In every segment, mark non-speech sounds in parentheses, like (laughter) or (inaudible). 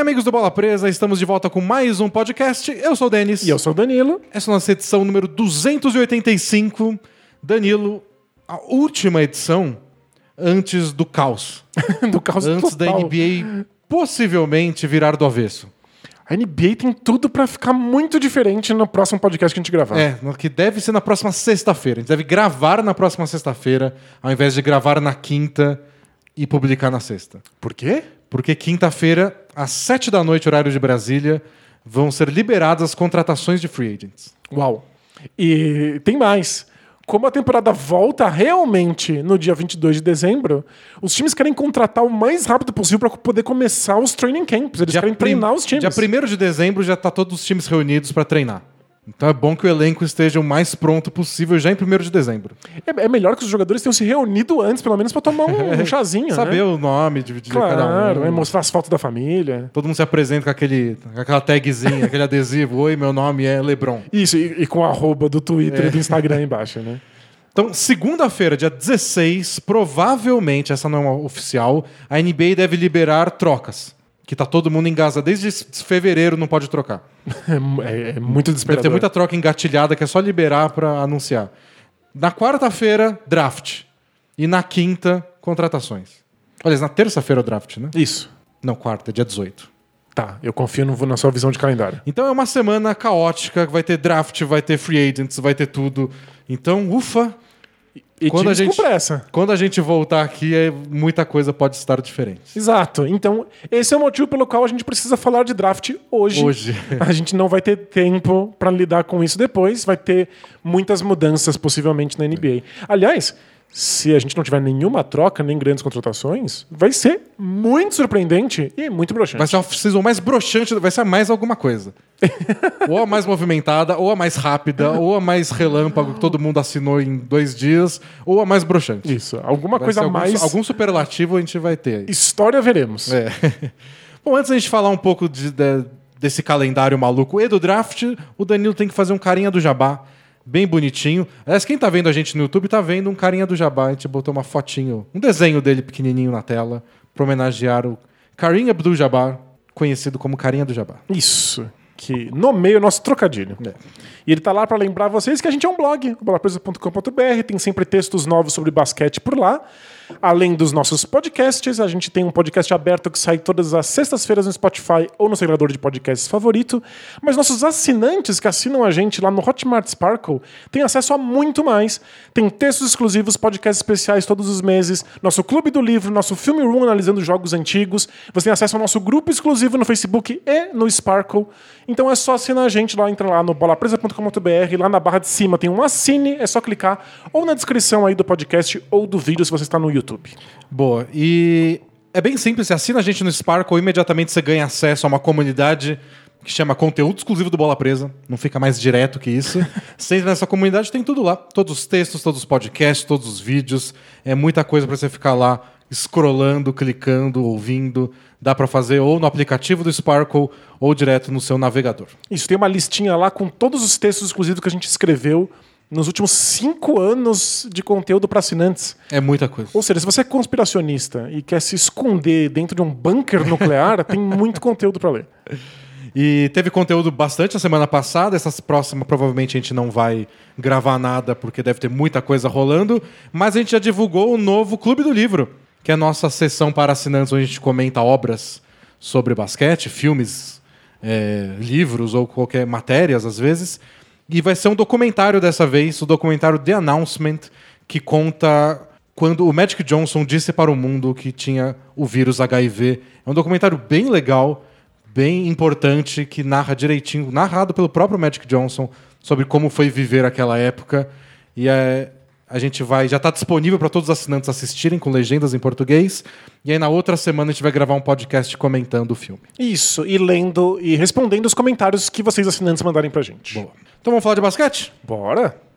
amigos do Bola Presa? Estamos de volta com mais um podcast. Eu sou o Denis. E eu sou o Danilo. Essa é a nossa edição número 285. Danilo, a última edição antes do caos. (laughs) do caos antes total. da NBA possivelmente virar do avesso. A NBA tem tudo pra ficar muito diferente no próximo podcast que a gente gravar. É, que deve ser na próxima sexta-feira. A gente deve gravar na próxima sexta-feira, ao invés de gravar na quinta e publicar na sexta. Por quê? Porque quinta-feira, às sete da noite, horário de Brasília, vão ser liberadas as contratações de free agents. Uau. E tem mais. Como a temporada volta realmente no dia 22 de dezembro, os times querem contratar o mais rápido possível para poder começar os training camps. Eles querem prim- treinar os times. Dia 1 de dezembro já tá todos os times reunidos para treinar. Então é bom que o elenco esteja o mais pronto possível já em 1 de dezembro. É, é melhor que os jogadores tenham se reunido antes, pelo menos, para tomar um, (laughs) um chazinho. Saber né? o nome de, Claro, cada um. é mostrar as fotos da família. Todo mundo se apresenta com, aquele, com aquela tagzinha, aquele adesivo. Oi, meu nome é Lebron. Isso, e, e com a arroba do Twitter É. e do Instagram (laughs) embaixo, né? Então, segunda-feira, dia 16, provavelmente, essa não é uma oficial, a NBA deve liberar trocas. Que tá todo mundo em Gaza desde fevereiro, não pode trocar. (laughs) É, é muito Deve desesperador. ter muita troca engatilhada que é só liberar pra anunciar. Na quarta-feira, draft. E na quinta, contratações. Aliás, na terça-feira é o draft, né? Isso. Não, quarta, dia 18. Tá, eu confio no- na sua visão de calendário. Então é uma semana caótica, vai ter draft, vai ter free agents, vai ter tudo. Então, ufa, E Quando a gente- com pressa. quando a gente voltar aqui, é- muita coisa pode estar diferente. Exato. Então, esse é o motivo pelo qual a gente precisa falar de draft hoje. Hoje. (laughs) A gente não vai ter tempo pra lidar com isso depois. Vai ter muitas mudanças, possivelmente, na NBA. Aliás, se a gente não tiver nenhuma troca, nem grandes contratações, vai ser muito surpreendente e muito broxante. Vai ser a off-season mais broxante, vai ser a mais alguma coisa. (laughs) ou a mais movimentada, ou a mais rápida, ou a mais relâmpago, que todo mundo assinou em dois dias, ou a mais broxante. Isso. Alguma Vai coisa algum, mais. Algum superlativo a gente vai ter aí. História veremos. É. (laughs) Bom, antes da gente falar um pouco de- de- desse calendário maluco e do draft, o Danilo tem que fazer um carinha do jabá. Bem bonitinho. Aliás, quem tá vendo a gente no YouTube tá vendo um carinha do jabá. A gente botou uma fotinho, um desenho dele pequenininho na tela pra homenagear o Karim Abdul-Jabbar, conhecido como Carinha do Jabá. Isso. Que nomeia o nosso trocadilho. É. E ele tá lá para lembrar vocês que a gente é um blog, bolapresa.com.br, tem sempre textos novos sobre basquete por lá. Além dos nossos podcasts, a gente tem um podcast aberto que sai todas as sextas-feiras no Spotify ou no seu agregador de podcasts favorito. Mas nossos assinantes que assinam a gente lá no Hotmart Sparkle têm acesso a muito mais. Tem textos exclusivos, podcasts especiais todos os meses, nosso clube do livro, nosso filme room analisando jogos antigos. Você tem acesso ao nosso grupo exclusivo no Facebook e no Sparkle. Então é só assinar a gente lá, entra lá no bolapresa.com.br, lá na barra de cima tem um assine, é só clicar, ou na descrição aí do podcast ou do vídeo se você está no YouTube. Boa. E é bem simples, você assina a gente no Sparkle, imediatamente você ganha acesso a uma comunidade que chama Conteúdo Exclusivo do Bola Presa. Não fica mais direto que isso. (laughs) você entra nessa comunidade, tem tudo lá. Todos os textos, todos os podcasts, todos os vídeos. É muita coisa para você ficar lá scrollando, clicando, ouvindo. Dá para fazer ou no aplicativo do Sparkle ou direto no seu navegador. Isso, tem uma listinha lá com todos os textos exclusivos que a gente escreveu nos últimos cinco anos de conteúdo para assinantes. É muita coisa. Ou seja, se você é conspiracionista e quer se esconder dentro de um bunker nuclear, (laughs) tem muito conteúdo para ler. E teve conteúdo bastante na semana passada. Essa próxima provavelmente a gente não vai gravar nada porque deve ter muita coisa rolando. Mas a gente já divulgou o novo Clube do Livro, que é a nossa sessão para assinantes onde a gente comenta obras sobre basquete, filmes, é, livros ou qualquer matérias às vezes. E vai ser um documentário dessa vez, o documentário The Announcement, que conta quando o Magic Johnson disse para o mundo que tinha o vírus HIV. É um documentário bem legal, bem importante, que narra direitinho, narrado pelo próprio Magic Johnson, sobre como foi viver aquela época. E é, a gente vai. Já está disponível para todos os assinantes assistirem com legendas em português. E aí na outra semana a gente vai gravar um podcast comentando o filme. Isso, e lendo e respondendo os comentários que vocês assinantes mandarem pra gente. Boa. Então vamos falar de basquete? Bora?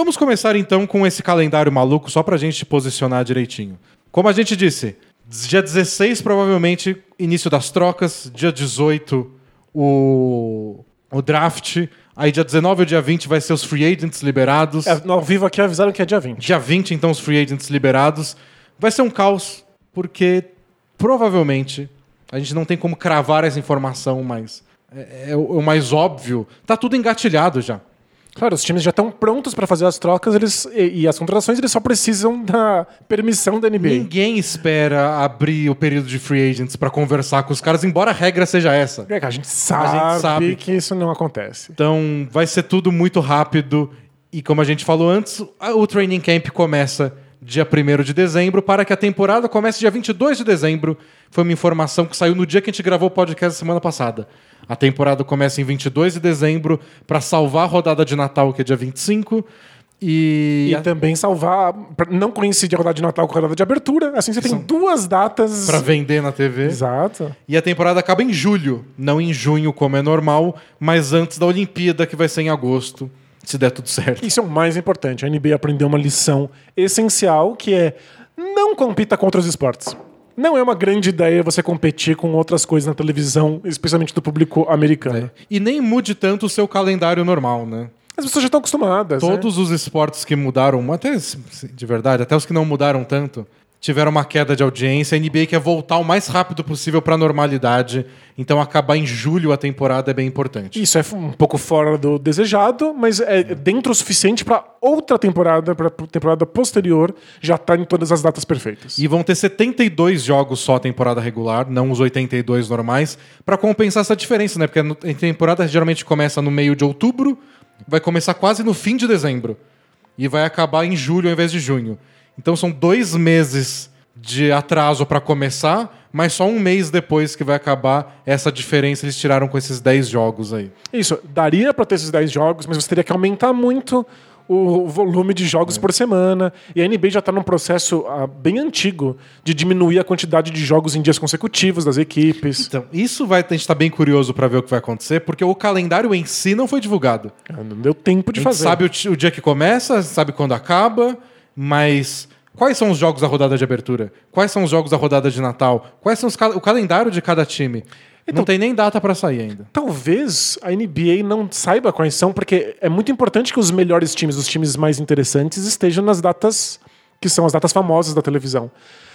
Vamos começar então com esse calendário maluco, só pra gente posicionar direitinho. Como a gente disse, dia 16, provavelmente, início das trocas. Dia 18, o, o draft. Aí dia 19 ou dia 20 vai ser os free agents liberados. É, no ao vivo aqui avisaram que é dia 20. Dia 20, então, os free agents liberados. Vai ser um caos, porque provavelmente a gente não tem como cravar essa informação, mas é, é o o mais óbvio. Tá tudo engatilhado já. Claro, os times já estão prontos para fazer as trocas eles, e, e as contratações, eles só precisam da permissão da NBA. Ninguém espera abrir o período de free agents pra conversar com os caras, embora a regra seja essa. É a gente sabe, sabe. que isso não acontece. Então vai ser tudo muito rápido. E como a gente falou antes, a- o training camp começa dia 1 de dezembro para que a temporada comece dia 22 de dezembro. Foi uma informação que saiu no dia que a gente gravou o podcast semana passada. A temporada começa em 22 de dezembro para salvar a rodada de Natal, que é dia 25. E, E também salvar, não coincidir a rodada de Natal com a rodada de abertura. Assim você tem duas datas. para vender na TV. Exato. E a temporada acaba em julho, não em junho, como é normal, mas antes da Olimpíada, que vai ser em agosto, se der tudo certo. Isso é o mais importante. A NBA aprendeu uma lição essencial que é não compita contra os esportes. Não é uma grande ideia você competir com outras coisas na televisão, especialmente do público americano. E nem mude tanto o seu calendário normal, né? As pessoas já estão acostumadas. né? Todos os esportes que mudaram, até de verdade, até os que não mudaram tanto, tiveram uma queda de audiência. A NBA quer voltar o mais rápido possível para a normalidade. Então acabar em julho a temporada é bem importante. Isso é um pouco fora do desejado, mas é dentro o suficiente para outra temporada, para temporada posterior, já estar em todas as datas perfeitas. E vão ter 72 jogos só a temporada regular, não os 82 normais, para compensar essa diferença, né? Porque a temporada geralmente começa no meio de outubro, vai começar quase no fim de dezembro e vai acabar em julho ao invés de junho. Então são dois meses de atraso para começar, mas só um mês depois que vai acabar essa diferença eles tiraram com esses 10 jogos aí. Isso, daria para ter esses 10 jogos, mas você teria que aumentar muito o volume de jogos por semana. E a NBA já está num processo ah, bem antigo de diminuir a quantidade de jogos em dias consecutivos das equipes. Então, isso vai, a gente está bem curioso para ver o que vai acontecer, porque o calendário em si não foi divulgado. Ah, Não deu tempo de fazer. sabe o, o dia que começa, sabe quando acaba, mas quais são os jogos da rodada de abertura? Quais são os jogos da rodada de Natal? Quais são o calendário de cada time? não tem nem data para sair ainda. Talvez a NBA não saiba quais são, porque é muito importante que os melhores times, os times mais interessantes, estejam nas datas que são as datas famosas da televisão.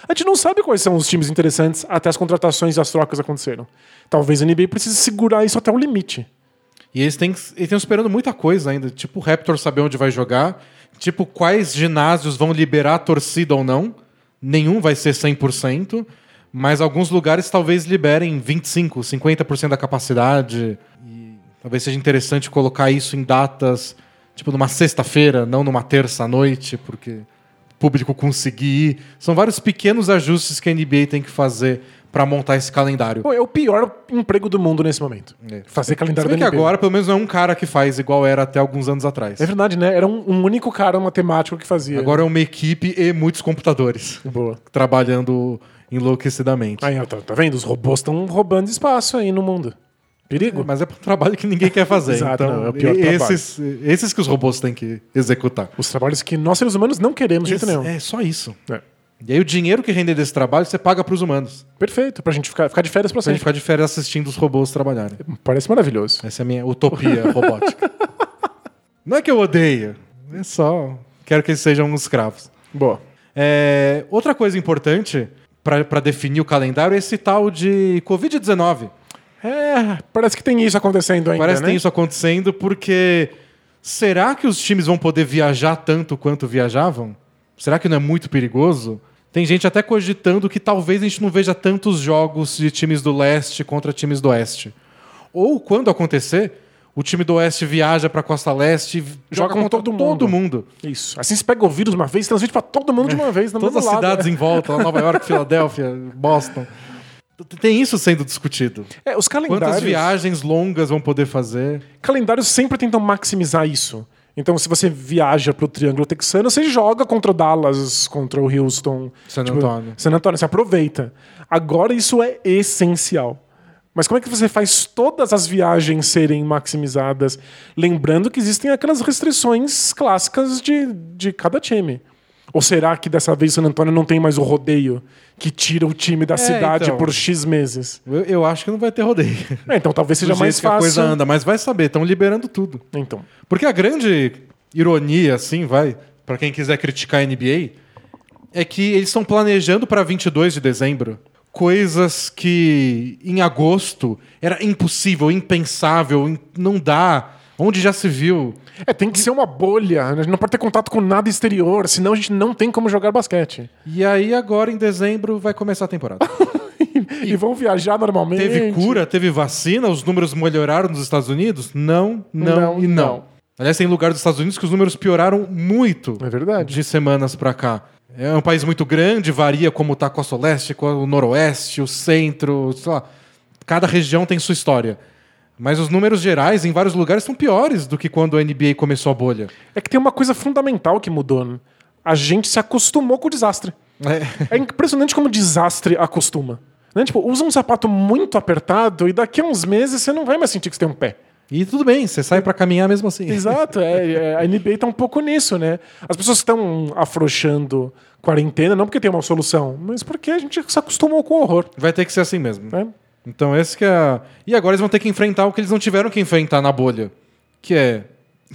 A gente não sabe quais são os times interessantes até as contratações e as trocas aconteceram. Talvez a NBA precise segurar isso até o limite. E eles têm eles estão esperando muita coisa ainda, tipo o Raptor saber onde vai jogar, tipo quais ginásios vão liberar a torcida ou não. Nenhum vai ser 100%, mas alguns lugares talvez liberem 25, 50% da capacidade. E talvez seja interessante colocar isso em datas, tipo numa sexta-feira, não numa terça à noite, porque o público conseguir ir. São vários pequenos ajustes que a NBA tem que fazer para montar esse calendário. Pô, é o pior emprego do mundo nesse momento. É. Fazer calendário bem da que agora, pelo menos, não é um cara que faz igual era até alguns anos atrás. É verdade, né? Era um, um único cara matemático que fazia. Agora é uma equipe e muitos computadores Boa. trabalhando enlouquecidamente. Aí, tá, tá vendo? Os robôs estão roubando espaço aí no mundo. Perigo. Mas é um trabalho que ninguém quer fazer. (laughs) Exato, então, não, é o pior e- trabalho. esses, esses que os robôs têm que executar. Os trabalhos que nós, seres humanos, não queremos de jeito nenhum. É só isso. É. E aí o dinheiro que render desse trabalho você paga para os humanos. Perfeito, pra gente ficar, ficar de férias pra Pra gente sempre. ficar de férias assistindo os robôs trabalharem. Parece maravilhoso. Essa é a minha utopia (laughs) robótica. Não é que eu odeio, é só quero que eles sejam uns escravos. Boa. É, outra coisa importante para definir o calendário é esse tal de Covid-19. É, parece que tem isso acontecendo ainda, Parece que né? tem isso acontecendo porque será que os times vão poder viajar tanto quanto viajavam? Será que não é muito perigoso? Tem gente até cogitando que talvez a gente não veja tantos jogos de times do leste contra times do oeste. Ou quando acontecer, o time do oeste viaja para a costa leste e joga, com contra todo todo mundo. mundo. Isso. Assim se pega o vírus uma vez e transmite pra todo mundo de uma vez. No Todas as lado, cidades né? em volta, lá Nova York, (laughs) Filadélfia, Boston. Tem isso sendo discutido. É, os calendários... Quantas viagens longas vão poder fazer? Calendários sempre tentam maximizar isso. Então, se você viaja pro Triângulo Texano, você joga contra o Dallas, contra o Houston. San tipo, Antonio. San Antonio, você aproveita. Agora, isso é essencial. Mas como é que você faz todas as viagens serem maximizadas? Lembrando que existem aquelas restrições clássicas de, de cada time. Ou será que dessa vez San Antônio não tem mais o rodeio que tira o time da cidade então. por X meses? Eu, eu acho que não vai ter rodeio. É, então talvez (laughs) seja mais que a fácil. coisa anda, mas vai saber, estão liberando tudo. Então. Porque a grande ironia, assim, vai, pra quem quiser criticar a NBA, é que eles estão planejando pra 22 de dezembro coisas que em agosto era impossível, impensável, im- não dá. Onde já se viu? É, tem que ser uma bolha. A gente não pode ter contato com nada exterior, senão a gente não tem como jogar basquete. E aí agora em dezembro vai começar a temporada. (laughs) E, vão viajar normalmente. teve cura, teve vacina, os números melhoraram nos Estados Unidos? Não, não, Não, e não. não. Aliás, tem lugar dos Estados Unidos que os números pioraram muito. É verdade. de semanas pra cá. É um país muito grande, varia como tá a costa leste, com o noroeste, o centro, sei lá. Cada região tem sua história. Mas os números gerais em vários lugares são piores do que quando a NBA começou a bolha. É que tem uma coisa fundamental que mudou. Né? A gente se acostumou com o desastre. É. É impressionante como o desastre acostuma. Né? Tipo, usa um sapato muito apertado e daqui a uns meses você não vai mais sentir que você tem um pé. E tudo bem, você sai pra caminhar mesmo assim. Exato, é, é, a NBA tá um pouco nisso, né? As pessoas estão afrouxando quarentena, não porque tem uma solução, mas porque a gente se acostumou com o horror. Vai ter que ser assim mesmo. Né? Então esse que é. a- E agora eles vão ter que enfrentar o que eles não tiveram que enfrentar na bolha, que é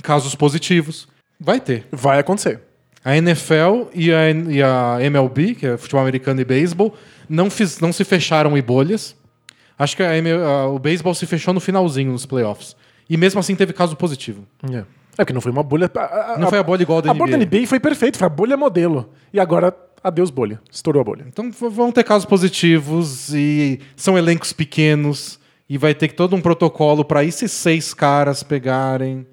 casos positivos. Vai ter. Vai acontecer. A NFL e a, e a MLB, que é futebol americano e beisebol, não, fiz- não se fecharam em bolhas. Acho que a a- o beisebol se fechou no finalzinho nos playoffs. E mesmo assim teve caso positivo. É. É porque não foi uma bolha. a- Não foi a bolha igual a da A bolha da NBA. NBA foi perfeita, foi a bolha modelo. E agora, adeus bolha. Estourou a bolha. Então vão ter casos positivos e são elencos pequenos. E vai ter todo um protocolo para esses seis caras pegarem.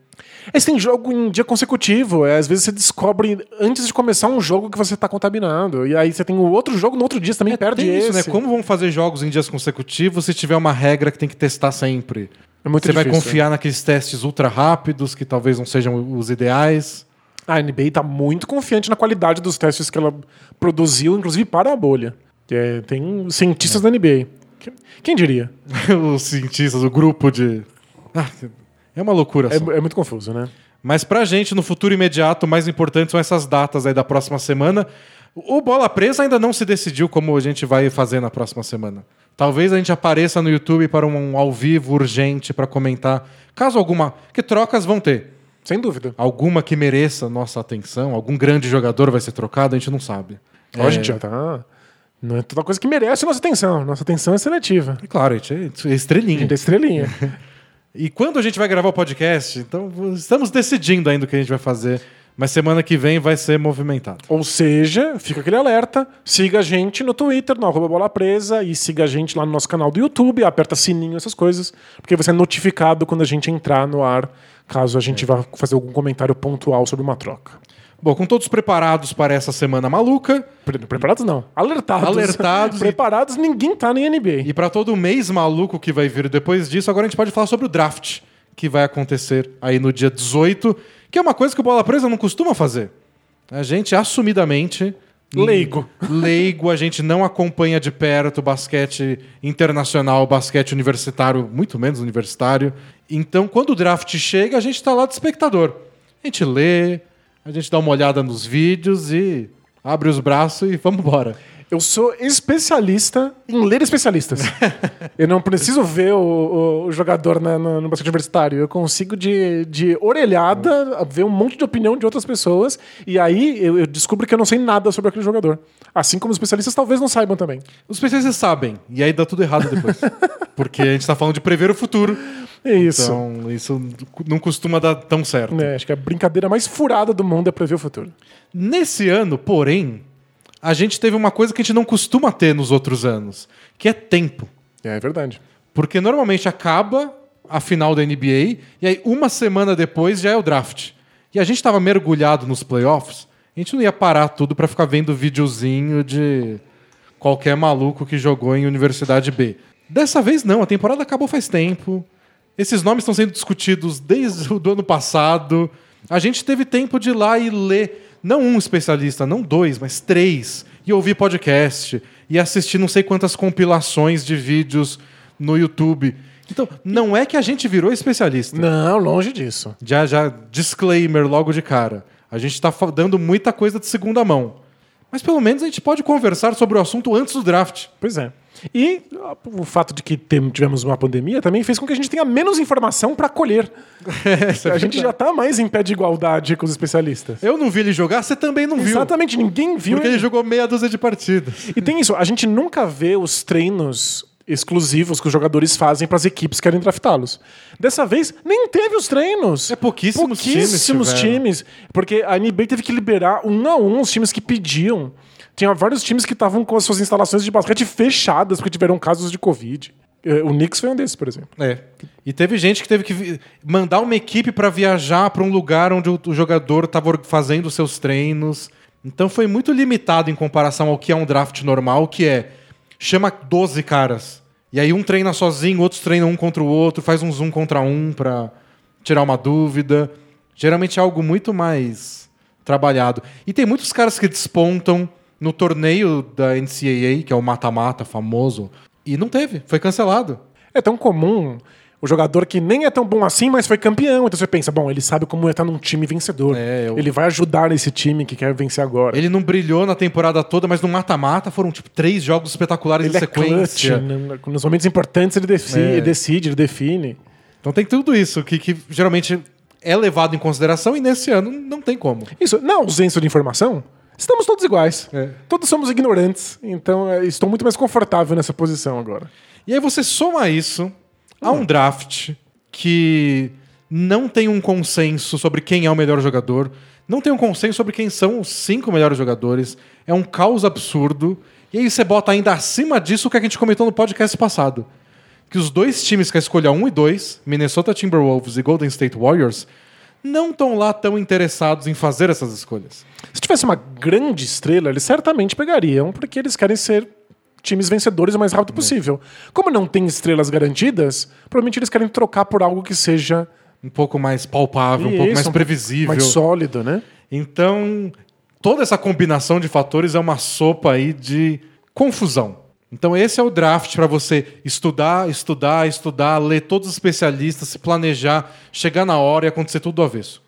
Esse tem jogo em dia consecutivo. É, às vezes você descobre antes de começar um jogo que você tá contaminado. E aí você tem o outro jogo no outro dia, você também perde Tem esse. isso, né? Como vão fazer jogos em dias consecutivos se tiver uma regra que tem que testar sempre? É muito Você vai difícil. confiar naqueles testes ultra rápidos, que talvez não sejam os ideais. A NBA tá muito confiante na qualidade dos testes que ela produziu, inclusive para a bolha. É, tem cientistas da NBA. Quem- diria? (laughs) os cientistas, o grupo de. Ah, é uma loucura É, é muito confuso, né? Mas pra gente, no futuro imediato, o mais importante são essas datas aí da próxima semana. O Bola Presa ainda não se decidiu como a gente vai fazer na próxima semana. Talvez a gente apareça no YouTube para um ao vivo urgente para comentar. Caso alguma. Que trocas vão ter. Sem dúvida. Alguma que mereça nossa atenção, algum grande jogador vai ser trocado, a gente não sabe. Ó, A gente já tá. Não é toda coisa que merece nossa atenção. Nossa atenção é seletiva. É claro, a gente é A estrelinha. gente é estrelinha. (laughs) E quando a gente vai gravar o podcast, então estamos decidindo ainda o que a gente vai fazer. Mas semana que vem vai ser movimentado. Ou seja, fica aquele alerta. Siga a gente no Twitter, no arroba Bola Presa, e siga a gente lá no nosso canal do YouTube, aperta sininho, essas coisas, porque você é notificado quando a gente entrar no ar, caso a gente vá fazer algum comentário pontual sobre uma troca. Bom, com todos preparados para essa semana maluca Pre- Preparados não. Alertados. Alertados (laughs) e- Preparados, ninguém tá nem NBA. e para todo mês maluco que vai vir depois disso, agora a gente pode falar sobre o draft que vai acontecer aí no dia 18, que é uma coisa que o Bola Presa não costuma fazer. A gente assumidamente Leigo. leigo, a gente não acompanha de perto basquete internacional, basquete universitário, muito menos universitário. Então, quando o draft chega, a gente está lá de espectador. A gente lê, a gente dá uma olhada nos vídeos e abre os braços e vamos embora. Eu sou especialista em ler especialistas. (laughs) eu não preciso ver o, o- o jogador na- no, no basquete universitário. Eu consigo, de, de orelhada, ver um monte de opinião de outras pessoas. E aí eu, eu descubro que eu não sei nada sobre aquele jogador. Assim como os especialistas talvez não saibam também. Os especialistas sabem, e aí dá tudo errado depois. (laughs) Porque a gente está falando de prever o futuro. É isso. Então, isso não costuma dar tão certo. É, acho que a brincadeira mais furada do mundo é prever o futuro. Nesse ano, porém, a gente teve uma coisa que a gente não costuma ter nos outros anos, que é tempo. É verdade. Porque normalmente acaba a final da NBA e aí uma semana depois já é o draft. E a gente estava mergulhado nos playoffs, a gente não ia parar tudo para ficar vendo videozinho de qualquer maluco que jogou em Universidade B. Dessa vez não, a temporada acabou faz tempo. Esses nomes estão sendo discutidos desde o do ano passado. A gente teve tempo de ir lá e ler, não um especialista, não dois, mas três, e ouvir podcast, e assistir não sei quantas compilações de vídeos no YouTube. Então, não é que a gente virou especialista. Não, longe disso. Já, já, disclaimer logo de cara. A gente está dando muita coisa de segunda mão. Mas pelo menos a gente pode conversar sobre o assunto antes do draft. Pois é. E o fato de que tivemos uma pandemia também fez com que a gente tenha menos informação para colher. (laughs) Essa é a gente já verdade. tá mais em pé de igualdade com os especialistas. Eu não vi ele jogar, você também não viu. Exatamente, ninguém viu. Porque ele jogou meia dúzia de partidas. E tem isso, a gente nunca vê os treinos exclusivos que os jogadores fazem para as equipes que querem draftá-los. Dessa vez, nem teve os treinos. É pouquíssimos times Pouquíssimos tiveram. times. Porque a NBA teve que liberar um a um os times que pediam. Tinha vários times que estavam com as suas instalações de basquete fechadas porque tiveram casos de Covid. Eh, O Knicks foi um desses, por exemplo. É. E teve gente que teve que mandar uma equipe para viajar para um lugar onde o o jogador estava fazendo seus treinos. Então foi muito limitado em comparação ao que é um draft normal, que é chama 12 caras. E aí um treina sozinho, outros treinam um contra o outro, faz um zoom contra um para tirar uma dúvida. Geralmente é algo muito mais trabalhado. E tem muitos caras que despontam no torneio da NCAA, que é o mata-mata famoso, e não teve, foi cancelado. É tão comum o jogador que nem é tão bom assim, mas foi campeão. Então você pensa, bom, ele sabe como é estar num time vencedor. É, eu- Ele vai ajudar esse time que quer vencer agora. Ele não brilhou na temporada toda, mas no mata-mata foram tipo três jogos espetaculares Ele em é clutch, sequência. né? nos momentos importantes ele decide, É. ele decide, ele define. Então tem tudo isso que, que geralmente é levado em consideração e nesse ano não tem como. Isso, na ausência de informação, estamos todos iguais. É. Todos somos ignorantes, então é, estou muito mais confortável nessa posição agora. E aí você soma isso a um draft que não tem um consenso sobre quem é o melhor jogador, não tem um consenso sobre quem são os cinco melhores jogadores, é um caos absurdo. E aí você bota ainda acima disso o que a gente comentou no podcast passado. Que os dois times com a escolha 1 e 2, Minnesota Timberwolves e Golden State Warriors, não estão lá tão interessados em fazer essas escolhas. Se tivesse uma grande estrela, eles certamente pegariam, porque eles querem ser times vencedores o mais rápido possível. Como não tem estrelas garantidas, provavelmente eles querem trocar por algo que seja Um pouco mais palpável, um pouco mais um previsível. mais sólido, né? Então, toda essa combinação de fatores é uma sopa aí de confusão. Então, esse é o draft para você estudar, estudar, estudar, ler todos os especialistas, se planejar, chegar na hora e acontecer tudo do avesso.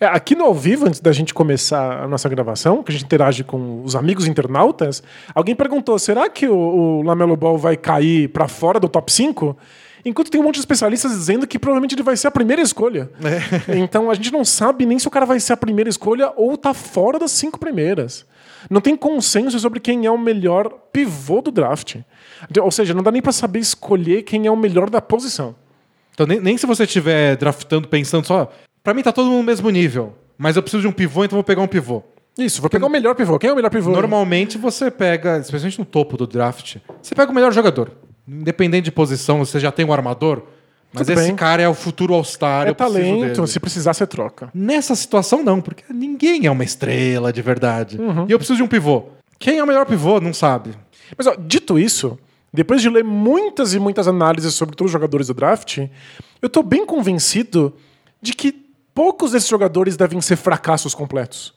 É, aqui no ao vivo, antes da gente começar a nossa gravação, que a gente interage com os amigos internautas, alguém perguntou: será que o, o Lamelo Ball vai cair para fora do top 5? Enquanto tem um monte de especialistas dizendo que provavelmente ele vai ser a primeira escolha. (laughs) Então a gente não sabe nem se o cara vai ser a primeira escolha ou tá fora das cinco primeiras. Não tem consenso sobre quem é o melhor pivô do draft. Ou seja, não dá nem para saber escolher quem é o melhor da posição. Então, nem, nem se você estiver draftando pensando só, para mim tá todo mundo no mesmo nível, mas eu preciso de um pivô, então vou pegar um pivô. Isso, vou pegar o melhor pivô. Quem é o melhor pivô? Normalmente você pega, especialmente no topo do draft, você pega o melhor jogador. Independente de posição, você já tem um armador, mas Tudo esse bem. cara é o futuro All-Star. É talento, se precisar, você troca. Nessa situação, não, porque ninguém é uma estrela de verdade. Uhum. E eu preciso de um pivô. Quem é o melhor pivô? Não sabe. Mas, ó, dito isso, depois de ler muitas e muitas análises sobre todos os jogadores do draft, eu tô bem convencido de que poucos desses jogadores devem ser fracassos completos.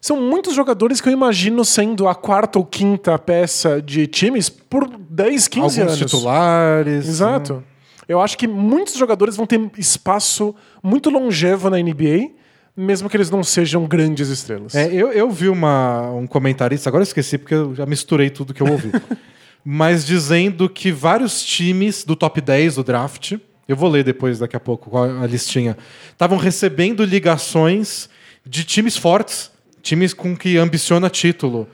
São muitos jogadores que eu imagino sendo a quarta ou quinta peça de times por 10, 15 Alguns anos. titulares. Exato. Eu acho que muitos jogadores vão ter espaço muito longevo na NBA, mesmo que eles não sejam grandes estrelas. É, eu, eu vi uma, um comentarista, agora eu esqueci porque eu já misturei tudo que eu ouvi. (laughs) mas dizendo que vários times do top 10 do draft, eu vou ler depois daqui a pouco qual é a listinha, estavam recebendo ligações de times fortes, times com que ambiciona título.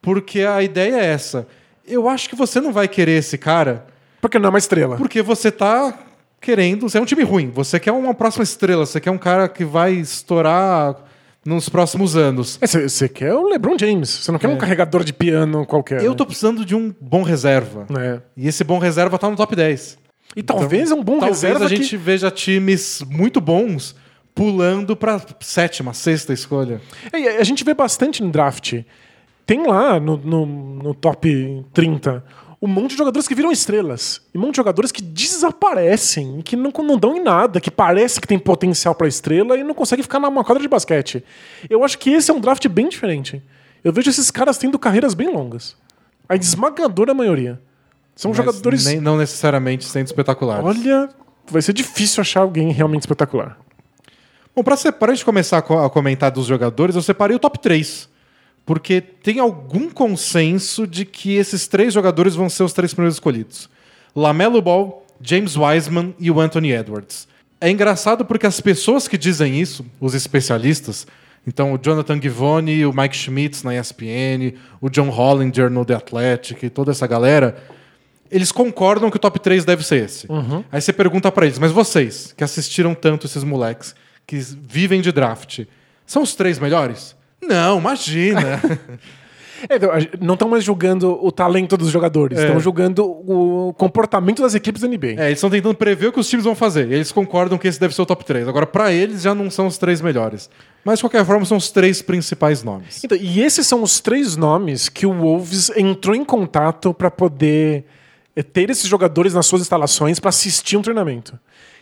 Porque a ideia é essa. Eu acho que você não vai querer esse cara Porque não é uma estrela. porque você tá querendo. Você é um time ruim. Você quer uma próxima estrela. Você quer um cara que vai estourar nos próximos anos. É, Você quer o LeBron James, você não quer um carregador de piano qualquer. É. Eu né? tô precisando de um bom reserva. É. E esse bom reserva tá no top 10. E talvez um bom Talvez reserva a gente que... veja times muito bons pulando pra sétima, sexta escolha. É, a gente vê bastante no draft. Tem lá no, no, no top 30 um monte de jogadores que viram estrelas. E um monte de jogadores que desaparecem que não, não dão em nada, que parece que tem potencial pra estrela e não consegue ficar numa quadra de basquete. Eu acho que esse é um draft bem diferente. Eu vejo esses caras tendo carreiras bem longas. A esmagadora maioria. São Mas jogadores. nem- não necessariamente sendo espetaculares. Olha, vai ser difícil achar alguém realmente espetacular. Bom, pra, se- pra gente começar a, co- a comentar dos jogadores, eu separei o top 3. Porque tem algum consenso de que esses três jogadores vão ser os três primeiros escolhidos: Lamelo Ball, James Wiseman e o Anthony Edwards. É engraçado porque as pessoas que dizem isso, os especialistas, então o Jonathan Givoni, o Mike Schmitz na ESPN, o John Hollinger no The Athletic e toda essa galera, eles concordam que o top 3 deve ser esse. Aí você pergunta pra eles, mas vocês, que assistiram tanto esses moleques, que vivem de draft, são os três melhores? Não, imagina. (laughs) É, então, não estão mais julgando o talento dos jogadores, É. estão julgando o comportamento das equipes da NBA. é, eles estão tentando prever o que os times vão fazer. E eles concordam que esse deve ser o top 3. Agora, pra eles, já não são os três melhores. Mas, de qualquer forma, são os três principais nomes. Então, e esses são os três nomes que o Wolves entrou em contato para poder eh, ter esses jogadores nas suas instalações para assistir um treinamento.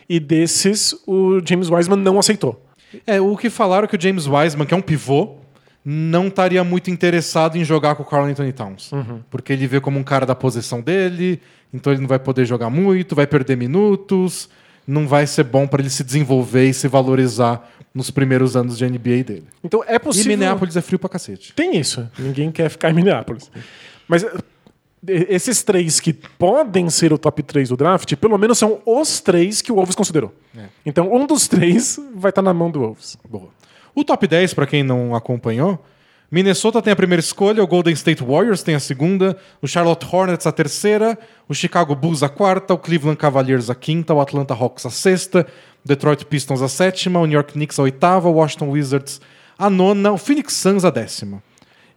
E desses, o James Wiseman não aceitou. É, o que falaram é que o James Wiseman, que é um pivô, não estaria muito interessado em jogar com o Carl Anthony Towns. Porque ele vê como um cara da posição dele, então ele não vai poder jogar muito, vai perder minutos, não vai ser bom para ele se desenvolver e se valorizar nos primeiros anos de NBA dele. Então é E possível. Minneapolis é frio pra cacete. Tem isso. Ninguém quer ficar em Minneapolis. Mas esses três que podem ser o top 3 do draft, pelo menos são os três que o Wolves considerou. É. Então um dos três vai estar na mão do Wolves. Boa. O top 10, para quem não acompanhou, Minnesota tem a primeira escolha, o Golden State Warriors tem a segunda, o Charlotte Hornets a terceira, o Chicago Bulls a quarta, o Cleveland Cavaliers a quinta, o Atlanta Hawks a sexta, o Detroit Pistons a sétima, o New York Knicks a oitava, o Washington Wizards a nona, o Phoenix Suns a décima.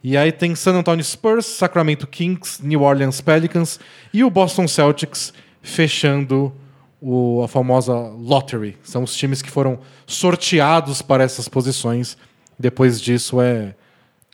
E aí tem San Antonio Spurs, Sacramento Kings, New Orleans Pelicans e o Boston Celtics fechando o- a famosa lottery. São os times que foram sorteados para essas posições. Depois disso é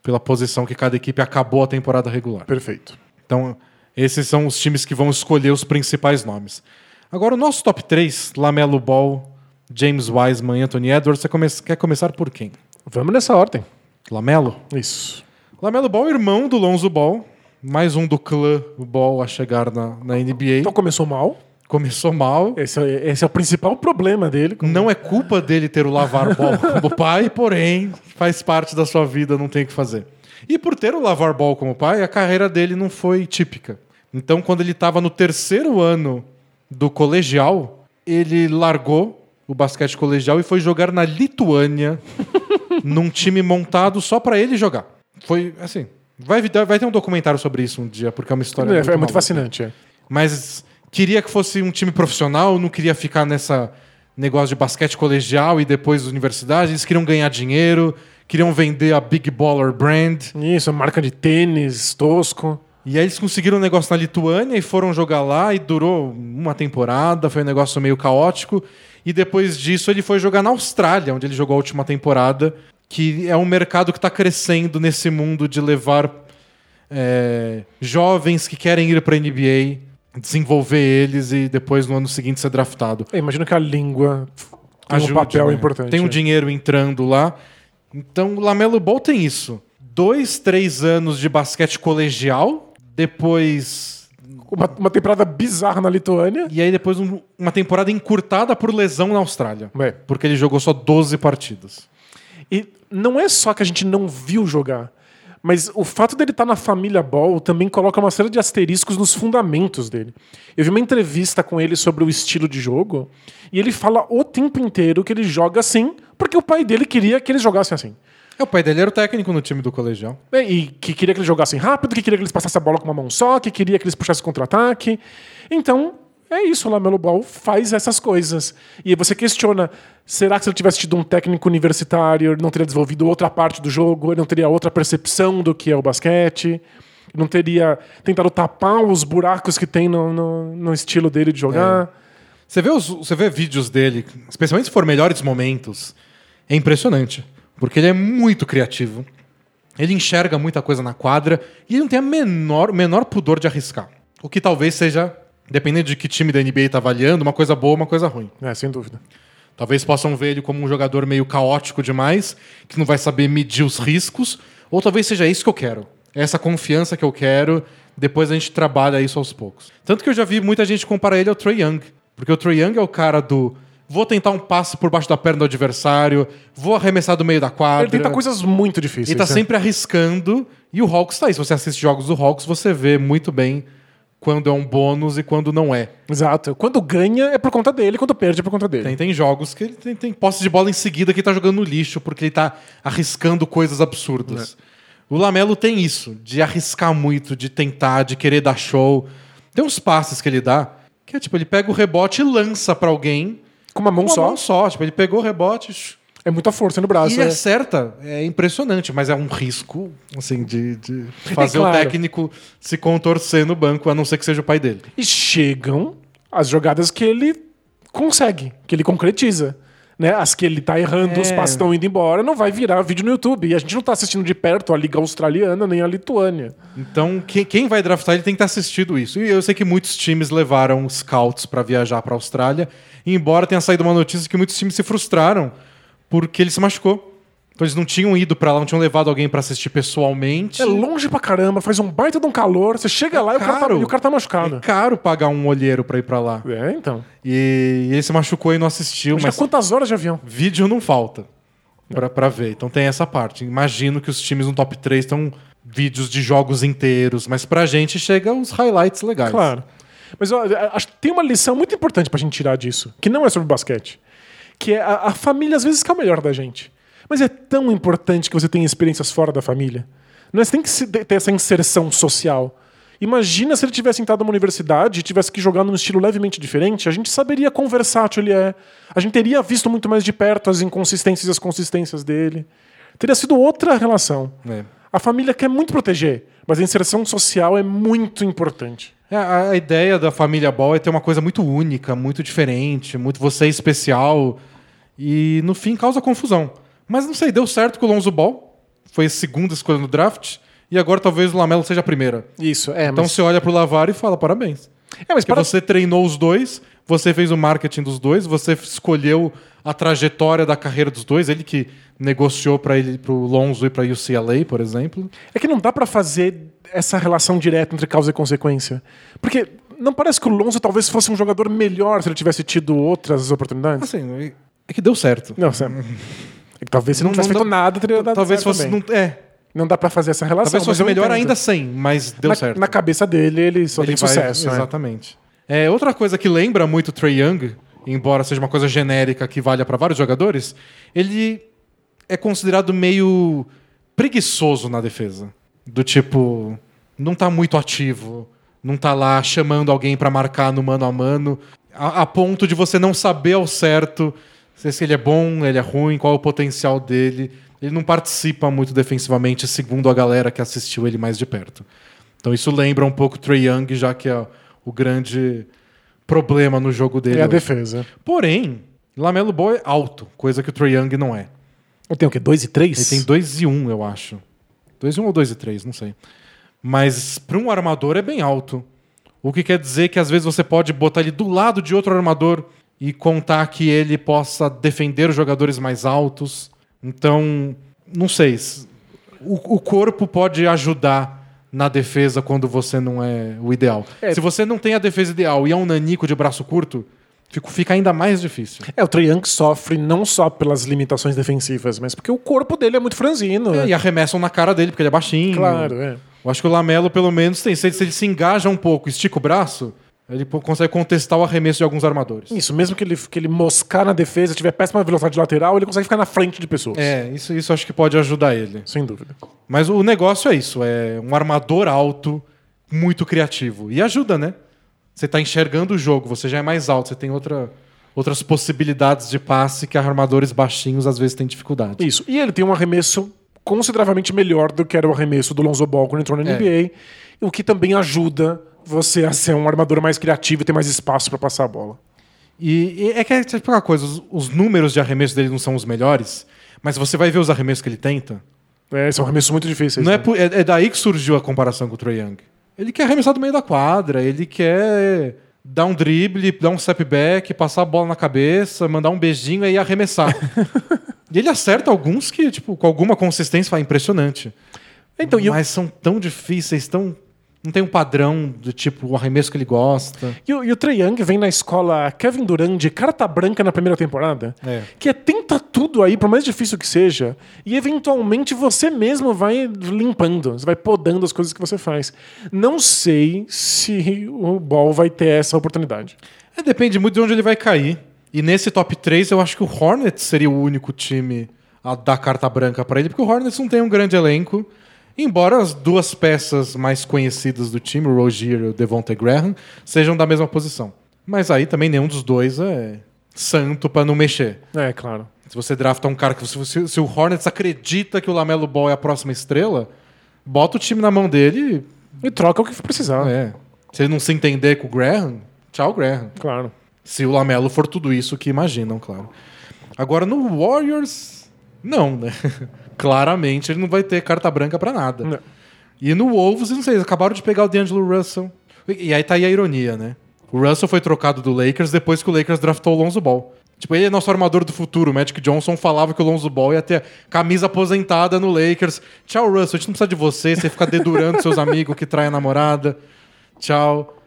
pela posição que cada equipe acabou a temporada regular. Perfeito. Então, esses são os times que vão escolher os principais nomes. Agora, o nosso top 3, Lamelo Ball, James Wiseman e Anthony Edwards, você come- quer começar por quem? Vamos nessa ordem. Lamelo? Isso. Lamelo Ball, irmão do Lonzo Ball, mais um do clã Ball a chegar na, na NBA. Então começou mal. Começou mal. Esse é, esse é o principal problema dele. Não é culpa dele ter o Lavar Ball (laughs) como pai, porém, faz parte da sua vida, não tem o que fazer. E por ter o Lavar Ball como pai, a carreira dele não foi típica. Então, quando ele estava no terceiro ano do colegial, ele largou o basquete colegial e foi jogar na Lituânia, (laughs) num time montado só para ele jogar. Foi assim. Vai, vai ter um documentário sobre isso um dia, porque é uma história. É, é muito fascinante. é. mas queria que fosse um time profissional, não queria ficar nessa negócio de basquete colegial e depois universidade. Eles queriam ganhar dinheiro, queriam vender a Big Baller Brand. Isso, marca de tênis, tosco. E aí eles conseguiram um negócio na Lituânia e foram jogar lá e durou uma temporada, foi um negócio meio caótico. E depois disso ele foi jogar na Austrália, onde ele jogou a última temporada, que é um mercado que está crescendo nesse mundo de levar é, jovens que querem ir para a NBA, desenvolver eles e depois no ano seguinte ser draftado. Eu imagino que a língua tem Ajude, um papel né? importante. Tem um é. dinheiro entrando lá. Então o Lamelo Ball tem isso. Dois, três anos de basquete colegial, depois Uma, uma temporada bizarra na Lituânia. E aí depois um- uma temporada encurtada por lesão na Austrália. É. Porque ele jogou só 12 partidas. E não é só que a gente não viu jogar, mas o fato dele estar na família Ball também coloca uma série de asteriscos nos fundamentos dele. Eu vi uma entrevista com ele sobre o estilo de jogo e ele fala o tempo inteiro que ele joga assim porque o pai dele queria que eles jogassem assim. É, o pai dele era o técnico no time do colegial. É, E que queria que eles jogassem rápido, que queria que eles passassem a bola com uma mão só, que queria que eles puxassem contra-ataque. Então, é isso, o Lamelo Ball faz essas coisas. E você questiona, será que se ele tivesse tido um técnico universitário, ele não teria desenvolvido outra parte do jogo, ele não teria outra percepção do que é o basquete, não teria tentado tapar os buracos que tem no, no, no estilo dele de jogar. Você vê, os, você vê vídeos dele, especialmente se for melhores momentos, é impressionante. Porque ele é muito criativo. Ele enxerga muita coisa na quadra e ele não tem a menor, o menor pudor de arriscar. O que talvez seja, dependendo de que time da NBA está avaliando, uma coisa boa ou uma coisa ruim. É, sem dúvida. Talvez possam ver ele como um jogador meio caótico demais, que não vai saber medir os riscos, ou talvez seja isso que eu quero. é essa confiança que eu quero, depois a gente trabalha isso aos poucos. Tanto que eu já vi muita gente comparar ele ao Trey Young, porque o Trey Young é o cara do vou tentar um passe por baixo da perna do adversário, vou arremessar do meio da quadra. Ele tenta coisas muito difíceis. Ele tá né? sempre arriscando. E o Hawks tá aí. Se você assiste jogos do Hawks, você vê muito bem quando é um bônus e quando não é. Exato. Quando ganha é por conta dele, quando perde é por conta dele. Tem, tem jogos que ele tem, tem posse de bola em seguida que ele tá jogando no lixo porque ele tá arriscando coisas absurdas. O Lamelo tem isso, de arriscar muito, de tentar, de querer dar show. Tem uns passes que ele dá, que é tipo, ele pega o rebote e lança pra alguém. Com uma mão com uma só, mão só. Tipo, ele pegou o rebote é muita força no braço. e é. acerta. É impressionante, mas é um risco, assim, de, de fazer claro. o técnico se contorcer no banco, a não ser que seja o pai dele. E chegam as jogadas que ele consegue, que ele concretiza. Né? As que ele tá errando, É. os passos estão indo embora, não vai virar vídeo no YouTube. E a gente não tá assistindo de perto a Liga Australiana nem a Lituânia. Então, quem, quem vai draftar ele tem que ter assistido isso. E eu sei que muitos times levaram scouts para viajar para a Austrália, e embora tenha saído uma notícia que muitos times se frustraram porque ele se machucou. Então eles não tinham ido para lá, não tinham levado alguém para assistir pessoalmente. É longe pra caramba, faz um baita de um calor. Você chega lá e o, cara tá, e o cara tá machucado. É caro pagar um olheiro para ir para lá. É, então. E, e ele se machucou e não assistiu, Imagina mas quantas horas de avião? vídeo não falta pra, pra ver. Então tem essa parte. Imagino que os times no top 3 estão vídeos de jogos inteiros, mas pra gente chega os highlights legais. Claro. Mas acho que tem uma lição muito importante pra gente tirar disso, que não é sobre basquete. Que é a, a família às vezes que é o melhor da gente. Mas é tão importante que você tenha experiências fora da família. Não é? Você tem que ter essa inserção social. Imagina se ele tivesse entrado numa universidade e tivesse que jogar num estilo levemente diferente, a gente saberia quão versátil ele é. A gente teria visto muito mais de perto as inconsistências e as consistências dele. Teria sido outra relação. É. A família quer muito proteger, mas a inserção social é muito importante. É, a, a ideia da família Ball é ter uma coisa muito única, muito diferente, muito você é especial. E no fim causa confusão. Mas não sei, deu certo com o Lonzo Ball. Foi a segunda escolha no draft. E agora talvez o Lamelo seja a primeira. Isso, é. Então mas... você olha pro Lavar e fala parabéns. É, mas Porque para... você treinou os dois, você fez o marketing dos dois, você escolheu a trajetória da carreira dos dois, ele que negociou para ele pro Lonzo e para UCLA, por exemplo. É que não dá pra fazer essa relação direta entre causa e consequência. Porque não parece que o Lonzo talvez fosse um jogador melhor se ele tivesse tido outras oportunidades? Assim, é que deu certo. Não, Sam. É que talvez se não, Não- tivesse não feito dá- nada, teria dado Talvez certo fosse. também. Não, é, Não dá pra fazer essa relação. talvez fosse melhor entendo. ainda sem, mas deu na, certo. Na cabeça dele, ele só Ele tem vai- sucesso. né? Exatamente. É, outra coisa que lembra muito o Trey Young, embora seja uma coisa genérica que valha para vários jogadores, ele é considerado meio preguiçoso na defesa. Do tipo, não tá muito ativo, não tá lá chamando alguém para marcar no mano a mano, a, a ponto de você não saber ao certo se se ele é bom, ele é ruim, qual é o potencial dele. Ele não participa muito defensivamente, segundo a galera que assistiu ele mais de perto. Então isso lembra um pouco o Trey Young, já que é o grande problema no jogo dele. É a hoje. defesa. Porém, Lamelo Ball é alto, coisa que o Trey Young não é. Ele tem o quê? 2 e 3? Ele tem 2 e 1, um, eu acho. 2 e 1 um ou 2 e 3, não sei. Mas para um armador é bem alto. O que quer dizer que às vezes você pode botar ele do lado de outro armador e contar que ele possa defender os jogadores mais altos. Então, não sei. O, o corpo pode ajudar na defesa quando você não é o ideal. É. Se você não tem a defesa ideal e é um nanico de braço curto, fica, fica ainda mais difícil. É, o Trae Young sofre não só pelas limitações defensivas, mas porque o corpo dele é muito franzino. É, né? e arremessam na cara dele porque ele é baixinho. Claro, é. Eu acho que o Lamelo, pelo menos, tem. Se ele, se ele se engaja um pouco, estica o braço, ele consegue contestar o arremesso de alguns armadores. Isso, mesmo que ele, que ele moscar na defesa, tiver péssima velocidade lateral, ele consegue ficar na frente de pessoas. É, isso, isso acho que pode ajudar ele. Sem dúvida. Mas o negócio é isso: é um armador alto, muito criativo. E ajuda, né? Você tá enxergando o jogo, você já é mais alto, você tem outra, outras possibilidades de passe que armadores baixinhos às vezes têm dificuldade. Isso. E ele tem um arremesso consideravelmente melhor do que era o arremesso do Lonzo Ball quando entrou na É. NBA, o que também ajuda você a ser um armador mais criativo e ter mais espaço para passar a bola. E, e é que é tipo uma coisa: os, os números de arremesso dele não são os melhores, mas você vai ver os arremessos que ele tenta. É, esse é um arremesso muito difícil. Não é, por- é, é daí que surgiu a comparação com o Trae Young. Ele quer arremessar do meio da quadra, ele quer dar um drible, dar um step back, passar a bola na cabeça, mandar um beijinho e arremessar. (laughs) e ele acerta alguns que, tipo, com alguma consistência, fala impressionante. Então, mas são tão difíceis, tão. Não tem um padrão do tipo o arremesso que ele gosta. E o, e o Trae Young vem na escola Kevin Durant de carta branca na primeira temporada. É. Que é tenta tudo aí, por mais difícil que seja, e eventualmente você mesmo vai limpando, você vai podando as coisas que você faz. Não sei se o Ball vai ter essa oportunidade. É, depende muito de onde ele vai cair. E nesse top 3, eu acho que o Hornets seria o único time a dar carta branca pra ele, porque o Hornets não tem um grande elenco. Embora as duas peças mais conhecidas do time, o Rozier e o Devontae Graham, sejam da mesma posição. Mas aí também nenhum dos dois é santo pra não mexer. É, claro. Se você drafta um cara que se, se- o Hornets acredita que o Lamelo Ball é a próxima estrela, bota o time na mão dele. E troca o que precisar. e- É. Se ele não se entender com o Graham, tchau Graham. Claro. Se o Lamelo for tudo isso que imaginam, claro. Agora no Warriors, não, né? (laughs) Claramente ele não vai ter carta branca pra nada. Não. E no Wolves, não sei, eles acabaram de pegar o D'Angelo Russell. E e aí tá aí a ironia, né? O Russell foi trocado do Lakers depois que o Lakers draftou o Lonzo Ball. Tipo, ele é nosso armador do futuro. O Magic Johnson falava que o Lonzo Ball ia ter camisa aposentada no Lakers. Tchau, Russell, a gente não precisa de você. Você fica dedurando seus (laughs) amigos que traem a namorada. Tchau.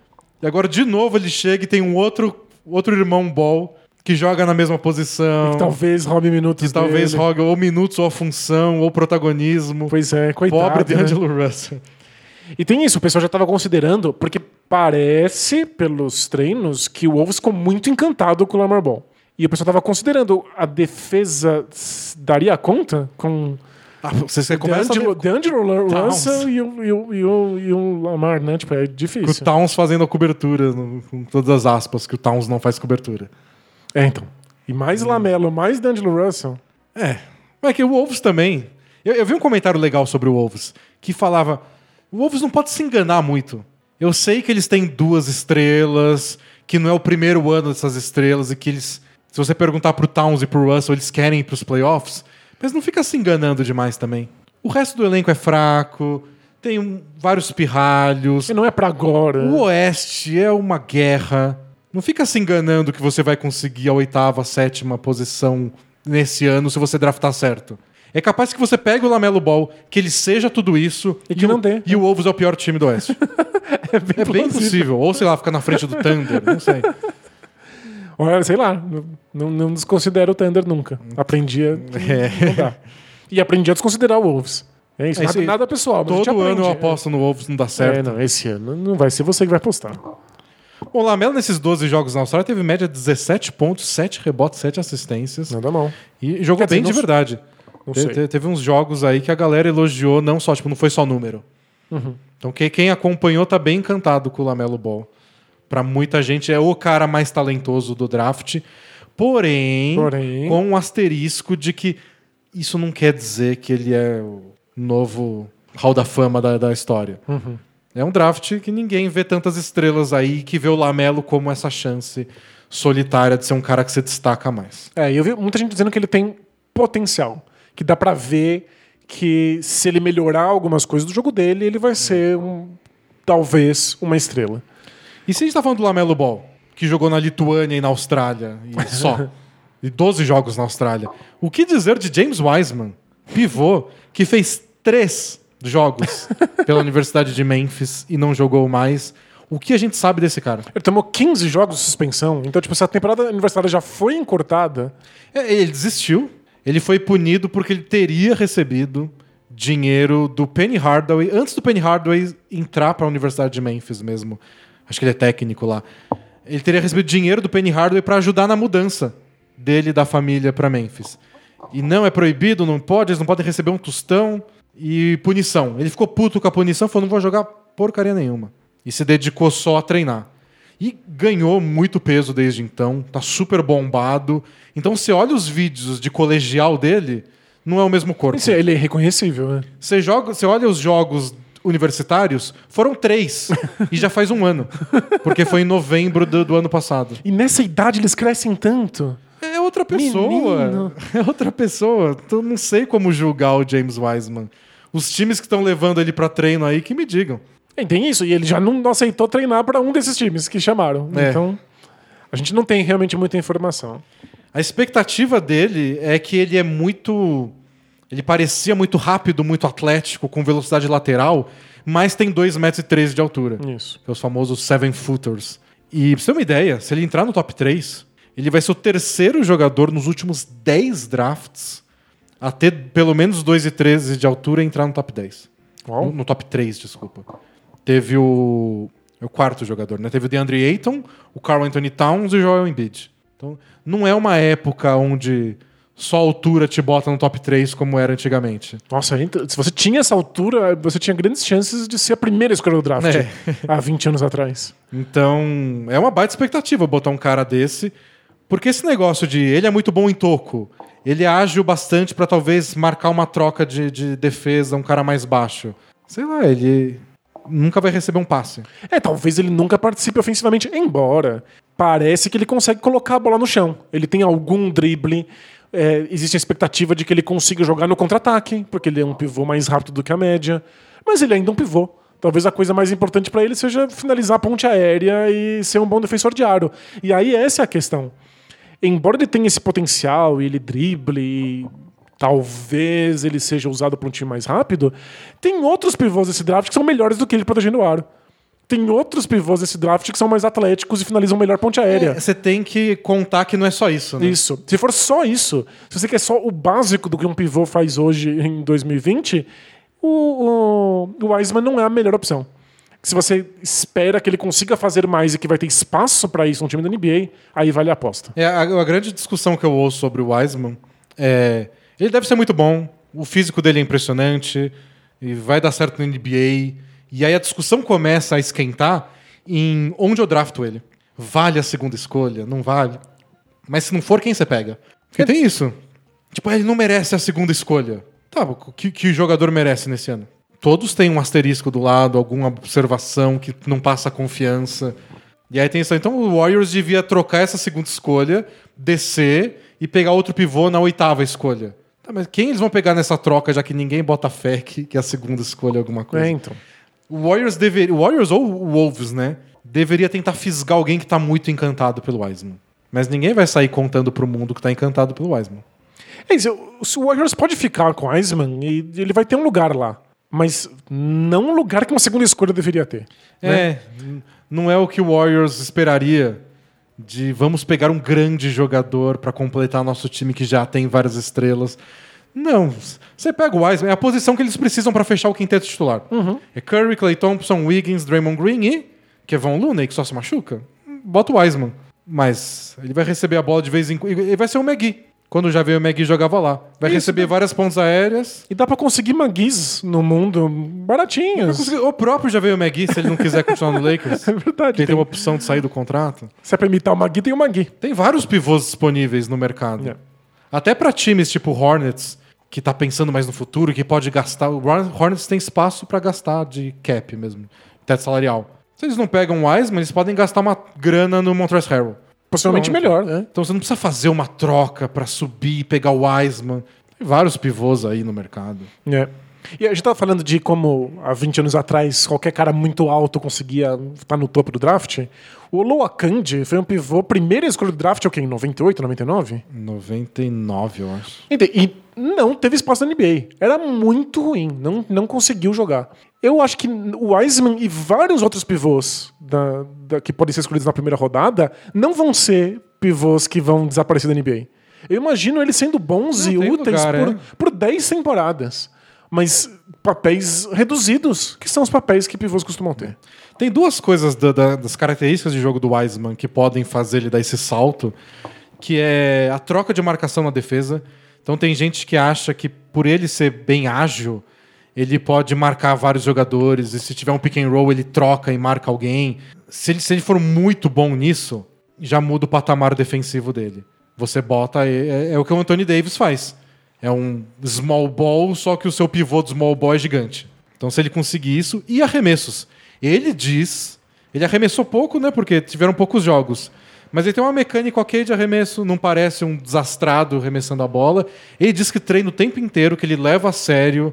E agora, de novo, ele chega e tem um outro, outro irmão Ball que joga na mesma posição. Que talvez roube minutos que talvez dele. roga ou minutos, ou a função, ou protagonismo. Pois é, coitado. Pobre né? D'Angelo Russell. E tem isso, o pessoal já estava considerando, porque parece, pelos treinos, que o Wolves ficou muito encantado com o Lamar Ball. E o pessoal estava considerando a defesa daria conta com Ah, você, você começa a D'Angelo, Towns. Russell e o, e, o, e, o, e o Lamar, né? Tipo, é com o difícil. Towns fazendo a cobertura, no- com todas as aspas, que o Towns não faz cobertura. É, então. E mais Lamelo, mais D'Angelo Russell. É. Mas é que o Wolves também. Eu, eu vi um comentário legal sobre o Wolves que falava: o Wolves não pode se enganar muito. Eu sei que eles têm duas estrelas, que não é o primeiro ano dessas estrelas e que eles. Se você perguntar pro Towns e pro Russell, eles querem ir pros playoffs, mas não fica se enganando demais também. O resto do elenco é fraco, tem um- vários pirralhos, E não é pra agora. o Oeste é uma guerra. Não fica se enganando que você vai conseguir a oitava, a sétima posição nesse ano se você draftar certo. É capaz que você pegue o Lamelo Ball, que ele seja tudo isso E que o, não dê. E o Wolves é o pior time do Oeste. (laughs) é bem, É bem possível. Ou sei lá, fica na frente do Thunder, não sei. Olha, sei lá, não, não desconsidero o Thunder nunca. Aprendi a. É. E aprendi a desconsiderar o Wolves. É isso, É, nada, isso aí. nada pessoal. Todo ano eu aposto no Wolves, não dá É, certo. não, esse ano não vai ser você que vai postar. O Lamelo, nesses 12 jogos na Austrália, teve média de 17 pontos, 7 rebotes, 7 assistências. Nada mal. E jogou Quer dizer, bem não de s- verdade. Não Te- sei. te- teve uns jogos aí que a galera elogiou, não só, tipo, não foi só número. Uhum. Então que- quem acompanhou tá bem encantado com o Lamelo Ball. Pra muita gente é o cara mais talentoso do draft. Porém, Porém. com um asterisco de que isso não quer dizer que ele é o novo Hall da Fama da, da história. Uhum. É um draft que ninguém vê tantas estrelas aí que vê o Lamelo como essa chance solitária de ser um cara que se destaca mais. É, e eu vi muita gente dizendo que ele tem potencial. Que dá pra ver que se ele melhorar algumas coisas do jogo dele, ele vai ser um, talvez uma estrela. E se a gente tá falando do Lamelo Ball, que jogou na Lituânia e na Austrália, e (laughs) só, e 12 jogos na Austrália, o que dizer de James Wiseman, pivô, que fez três jogos (laughs) pela Universidade de Memphis e não jogou mais? O que a gente sabe desse cara? Ele tomou 15 jogos de suspensão, então, tipo, se a temporada universitária já foi encurtada, É, Ele desistiu. Ele foi punido porque ele teria recebido dinheiro do Penny Hardaway antes do Penny Hardaway entrar para a Universidade de Memphis mesmo. Acho que ele é técnico lá. Ele teria recebido dinheiro do Penny Hardaway para ajudar na mudança dele da família para Memphis. E não é proibido, não pode, eles não podem receber um tostão e punição. Ele ficou puto com a punição, falou: não vou jogar porcaria nenhuma. E se dedicou só a treinar. E ganhou muito peso desde então, tá super bombado. Então você olha os vídeos de colegial dele, não é o mesmo corpo. Isso, ele é reconhecível, né? Você, joga, você olha os jogos universitários, foram três. (laughs) e já faz um ano. Porque foi em novembro do, do ano passado. E nessa idade eles crescem tanto. É outra pessoa. Menino. (laughs) É outra pessoa. Então não sei como julgar o James Wiseman. Os times que estão levando ele pra treino aí, que me digam. E tem isso, e ele já não aceitou treinar para um desses times que chamaram. É. Então, a gente não tem realmente muita informação. A expectativa dele é que ele é muito Ele parecia muito rápido, muito atlético, com velocidade lateral, mas tem 2,13 metros de altura. Isso. Que é os famosos seven footers. E pra você ter uma ideia, se ele entrar no top 3, ele vai ser o terceiro jogador nos últimos 10 drafts a ter pelo menos 2,13 de altura e entrar no top 10. Uau. No, no top 3, desculpa. Teve o. é O quarto jogador, né? Teve o DeAndre Ayton, o Carl Anthony Towns e o Joel Embiid. Então, não é uma época onde só a altura te bota no top 3 como era antigamente. Nossa, se você tinha essa altura, você tinha grandes chances de ser a primeira escolha do draft É. há 20 anos atrás. Então, é uma baita expectativa botar um cara desse, porque esse negócio de ele é muito bom em toco, ele é ágil bastante pra talvez marcar uma troca de, de defesa, um cara mais baixo. Sei lá, ele nunca vai receber um passe. É, talvez ele nunca participe ofensivamente, embora parece que ele consegue colocar a bola no chão. Ele tem algum drible. é, existe a expectativa de que ele consiga jogar no contra-ataque, porque ele é um pivô mais rápido do que a média. Mas ele ainda é um pivô. Talvez a coisa mais importante para ele seja finalizar a ponte aérea e ser um bom defensor de aro. E aí essa é a questão. Embora ele tenha esse potencial e ele drible e talvez ele seja usado para um time mais rápido, tem outros pivôs desse draft que são melhores do que ele protegendo o aro. Tem outros pivôs desse draft que são mais atléticos e finalizam melhor ponte aérea. É, Você tem que contar que não é só isso, né? Isso. Se for só isso, se você quer só o básico do que um pivô faz hoje em 2020, o, o, o Wiseman não é a melhor opção. Se você espera que ele consiga fazer mais e que vai ter espaço para isso no time da NBA, aí vale a aposta. É, a, a grande discussão que eu ouço sobre o Wiseman é. Ele deve ser muito bom, o físico dele é impressionante, e vai dar certo na NBA. E aí a discussão começa a esquentar em onde eu drafto ele. Vale a segunda escolha? Não vale? Mas se não for, quem você pega? Porque tem isso. Tipo, ele não merece a segunda escolha. Tá, o que, que jogador merece nesse ano? Todos têm um asterisco do lado, alguma observação que não passa confiança. E aí tem isso. Então o Warriors devia trocar essa segunda escolha, descer e pegar outro pivô na oitava escolha. Tá, mas quem eles vão pegar nessa troca, já que ninguém bota fé que, que a segunda escolha é alguma coisa? É, então. O Warriors deveria. O Warriors ou o Wolves, né? Deveria tentar fisgar alguém que tá muito encantado pelo Wiseman. Mas ninguém vai sair contando pro mundo que tá encantado pelo Wiseman. É o Warriors pode ficar com o Wiseman e ele vai ter um lugar lá. Mas não um lugar que uma segunda escolha deveria ter. né? É, n- não é o que o Warriors esperaria de vamos pegar um grande jogador pra completar nosso time que já tem várias estrelas. Não, você pega o Wiseman, é a posição que eles precisam pra fechar o quinteto titular. É Curry, Clay Thompson, Wiggins, Draymond Green e Kevon Looney, que só se machuca. Bota o Wiseman. Mas ele vai receber a bola de vez em quando. Ele vai ser o Magui. Quando já veio o Magui jogava lá. Vai Isso, receber né? várias pontas aéreas. E dá pra conseguir manguis no mundo baratinhos. O próprio já veio o Magui, se ele não quiser continuar no Lakers. (laughs) É verdade. Quem tem uma opção de sair do contrato. Se é pra imitar o Magui, tem o Magui. Tem vários pivôs disponíveis no mercado. É. Até pra times tipo Hornets, que tá pensando mais no futuro, que pode gastar. O Hor- Hornets tem espaço pra gastar de cap mesmo, teto salarial. Se eles não pegam o Wiseman, eles podem gastar uma grana no Montrezl Harrell. Possivelmente Pronto. melhor, né? Então você não precisa fazer uma troca pra subir e pegar o Wiseman. Tem vários pivôs aí no mercado. É. E a gente tava falando de como há 20 anos atrás qualquer cara muito alto conseguia estar no topo do draft. O Loa Kandi foi um pivô, primeira escolha do draft, é o quê? Em 98, 99? 99, eu acho. Ente- E não teve espaço na NBA. Era muito ruim. Não, não conseguiu jogar. Eu acho que o Wiseman e vários outros pivôs da, da- que podem ser escolhidos na primeira rodada não vão ser pivôs que vão desaparecer da NBA. Eu imagino eles sendo bons Não, e úteis lugar, por, é. por 10 temporadas. Mas papéis reduzidos, que são os papéis que pivôs costumam ter. Tem duas coisas da- da- das características de jogo do Wiseman que podem fazer ele dar esse salto, que é a troca de marcação na defesa. Então tem gente que acha que por ele ser bem ágil, ele pode marcar vários jogadores, e se tiver um pick and roll, ele troca e marca alguém. Se ele, se ele for muito bom nisso, já muda o patamar defensivo dele. Você bota. É, é o que o Anthony Davis faz. É um small ball, só que o seu pivô do small ball é gigante. Então, se ele conseguir isso, e arremessos. Ele diz. Ele arremessou pouco, né? Porque tiveram poucos jogos. Mas ele tem uma mecânica ok de arremesso, não parece um desastrado arremessando a bola. Ele diz que treina o tempo inteiro, que ele leva a sério,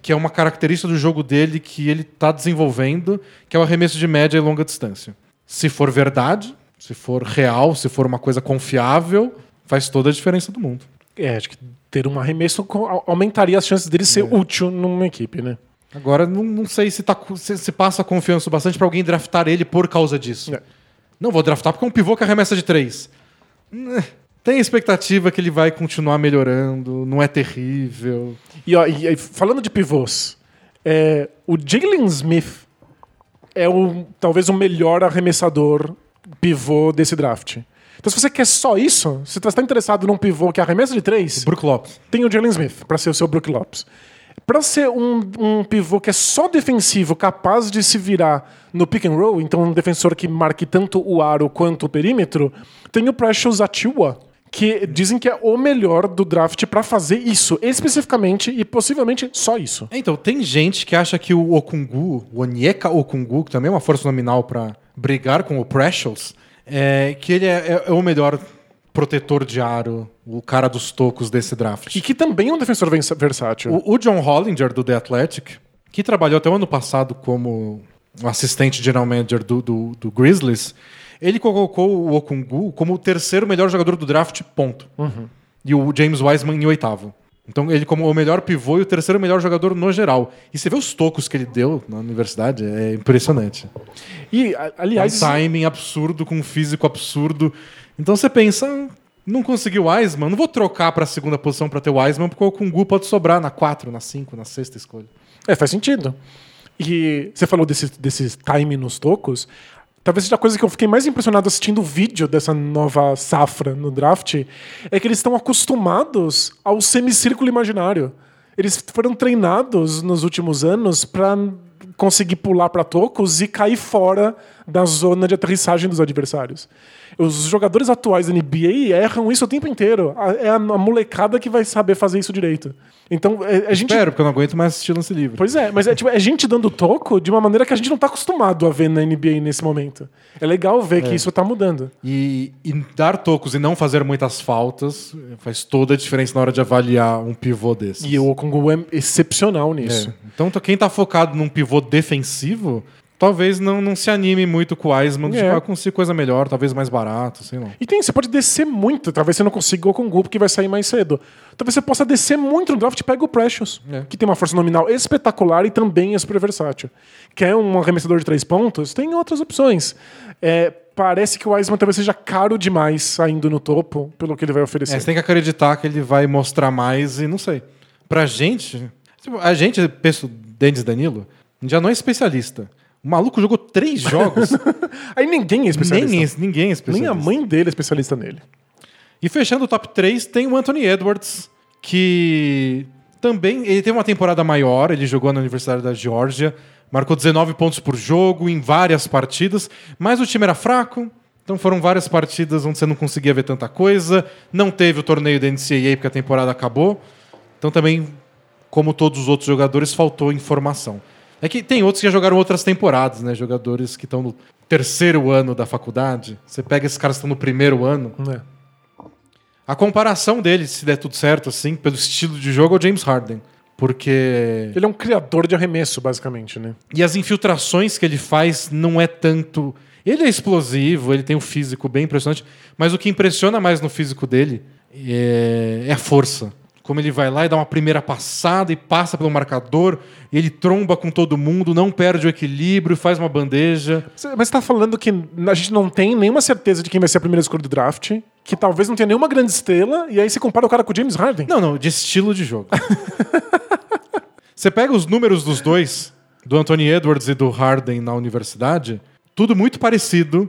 que é uma característica do jogo dele que ele está desenvolvendo, que é o arremesso de média e longa distância. Se for verdade, se for real, se for uma coisa confiável, faz toda a diferença do mundo. É, acho que ter um arremesso aumentaria as chances dele ser útil numa equipe, né? Agora, não, não sei se, tá, se, se passa confiança o bastante pra alguém draftar ele por causa disso. É. Não vou draftar porque é um pivô que arremessa de três. Tem expectativa que ele vai continuar melhorando, não é terrível. E, ó, e- e falando de pivôs, é, o Jalen Smith é o, talvez o melhor arremessador pivô desse draft. Então, se você quer só isso, se você está interessado num pivô que arremessa de três, Brook Lopes. tem o Jalen Smith para ser o seu Brook Lopes. Para ser um, um pivô que é só defensivo, capaz de se virar no pick and roll, então um defensor que marque tanto o aro quanto o perímetro, tem o Precious Achiuwa, que dizem que é o melhor do draft para fazer isso, especificamente e possivelmente só isso. Então, tem gente que acha que o Okungu, o Onyeka Okungu, que também é uma força nominal pra brigar com o Precious, é, que ele é, é- é o melhor protetor de aro, o cara dos tocos desse draft. E que também é um defensor vers- versátil. O, o John Hollinger, do The Athletic, que trabalhou até o ano passado como assistente general manager do, do, do Grizzlies, ele colocou o Okungu como o terceiro melhor jogador do draft, ponto. E o James Wiseman em oitavo. Então ele como o melhor pivô e o terceiro melhor jogador no geral. E você vê os tocos que ele deu na universidade, é impressionante. E, a- É um aliás, timing absurdo, com um físico absurdo. Então você pensa, "Hum, não consegui o Wiseman, não vou trocar para a segunda posição para ter o Wiseman, porque o Okungu pode sobrar na 4, na 5, na sexta escolha. É, faz sentido. E você falou desse, desse time nos tocos. Talvez seja a coisa que eu fiquei mais impressionado assistindo o vídeo dessa nova safra no draft é que eles estão acostumados ao semicírculo imaginário. Eles foram treinados nos últimos anos para conseguir pular para tocos e cair fora da zona de aterrissagem dos adversários. Os jogadores atuais da NBA erram isso o tempo inteiro. É a, molecada que vai saber fazer isso direito. Então, é- a gente Espero, porque eu não aguento mais assistir lance livre. Pois é, mas é, tipo, é gente dando toco de uma maneira que a gente não tá acostumado a ver na NBA nesse momento. É legal ver que isso tá mudando. E, e dar tocos e não fazer muitas faltas faz toda a diferença na hora de avaliar um pivô desse. E o Okongu é excepcional nisso. Então, tá- quem tá focado num pivô defensivo, talvez não, não se anime muito com o Wiseman. É. Tipo, ah, consigo coisa melhor, talvez mais barato, sei lá. E tem, você pode descer muito. Talvez você não consiga o Okongu porque vai sair mais cedo. Talvez você possa descer muito no draft e pega o Precious, É. que tem uma força nominal espetacular e também é super versátil. Quer um arremessador de três pontos? Tem outras opções. É, parece que o Wiseman talvez seja caro demais saindo no topo pelo que ele vai oferecer. É, você tem que acreditar que ele vai mostrar mais e não sei. Pra gente, tipo, a gente, penso, Denis Danilo, já não é especialista. O maluco jogou três jogos, (laughs) Aí ninguém é especialista. nem, ninguém é Nem especialista. a mãe dele é especialista nele. E fechando o top 3, tem o Anthony Edwards, que também ele teve uma temporada maior, ele jogou na Universidade da Geórgia, marcou 19 pontos por jogo em várias partidas, mas o time era fraco, então foram várias partidas onde você não conseguia ver tanta coisa, não teve o torneio da NCAA porque a temporada acabou, então também, como todos os outros jogadores, faltou informação. É que tem outros que já jogaram outras temporadas, né? Jogadores que estão no terceiro ano da faculdade. Você pega esses caras que estão no primeiro ano, né? a comparação dele, se der tudo certo, assim, pelo estilo de jogo, é o James Harden. Porque. Ele é um criador de arremesso, basicamente, né? E as infiltrações que ele faz não é tanto. Ele é explosivo, ele tem um físico bem impressionante, mas o que impressiona mais no físico dele é, é a força. Como ele vai lá e dá uma primeira passada e passa pelo marcador, e ele tromba com todo mundo, não perde o equilíbrio, faz uma bandeja. Mas você tá falando que a gente não tem nenhuma certeza de quem vai ser a primeira escolha do draft, que talvez não tenha nenhuma grande estrela, e aí você compara o cara com o James Harden. Não, não, de estilo de jogo. (laughs) Você pega os números dos dois, do Anthony Edwards e do Harden na universidade, tudo muito parecido.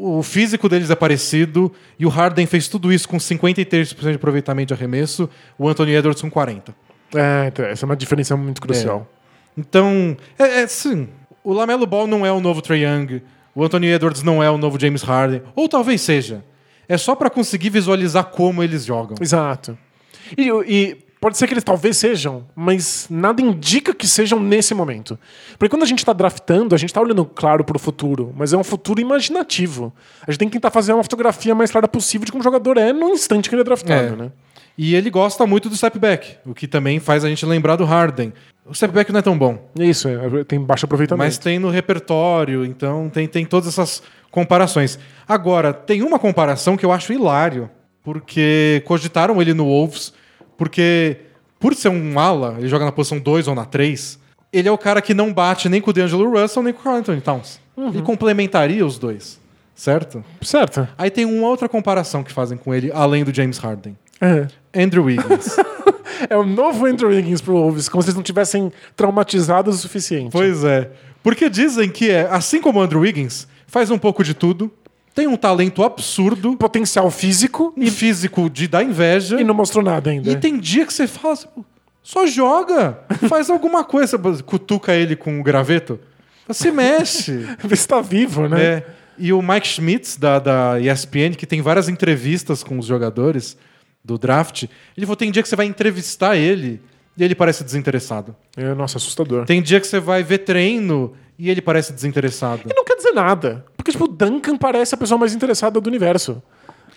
O físico deles é parecido e o Harden fez tudo isso com 53% de aproveitamento de arremesso, o Anthony Edwards com 40%. É, então, essa é uma diferença muito crucial. Então, é, é sim. O Lamelo Ball não é o novo Trae Young, o Anthony Edwards não é o novo James Harden, ou talvez seja. É só pra conseguir visualizar como eles jogam. Exato. E, e pode ser que eles talvez sejam, mas nada indica que sejam nesse momento. Porque quando a gente está draftando, a gente está olhando, claro, para o futuro, mas é um futuro imaginativo. A gente tem que tentar fazer uma fotografia mais clara possível de como o jogador é no instante que ele é draftado, É. né? E ele gosta muito do step back, o que também faz a gente lembrar do Harden. O step back não é tão bom, É Isso, é, tem baixo aproveitamento. mas tem no repertório, então tem, tem todas essas comparações. Agora, tem uma comparação que eu acho hilário, porque cogitaram ele no Wolves, porque por ser um ala, ele joga na posição 2 ou na 3, ele é o cara que não bate nem com o D'Angelo Russell nem com o Carl Anthony Towns. Ele complementaria os dois, certo? Certo. Aí tem uma outra comparação que fazem com ele, além do James Harden. É. Andrew Wiggins. (laughs) É o novo Andrew Wiggins pro Wolves, como se eles não tivessem traumatizados o suficiente. pois é. Porque dizem que é, assim como o Andrew Wiggins, faz um pouco de tudo, tem um talento absurdo Potencial físico e físico de dar inveja. e não mostrou nada ainda. E tem dia que você fala assim, "Pô, só joga, (laughs) faz alguma coisa, cutuca ele com o graveto, se mexe. (laughs) Vê se tá vivo, né? É. E o Mike Schmitz, da, da ESPN, que tem várias entrevistas com os jogadores do draft, ele falou: tem dia que você vai entrevistar ele e ele parece desinteressado. É, nossa, assustador. Tem dia que você vai ver treino e ele parece desinteressado. E não quer dizer nada. Porque, tipo, o Duncan parece a pessoa mais interessada do universo.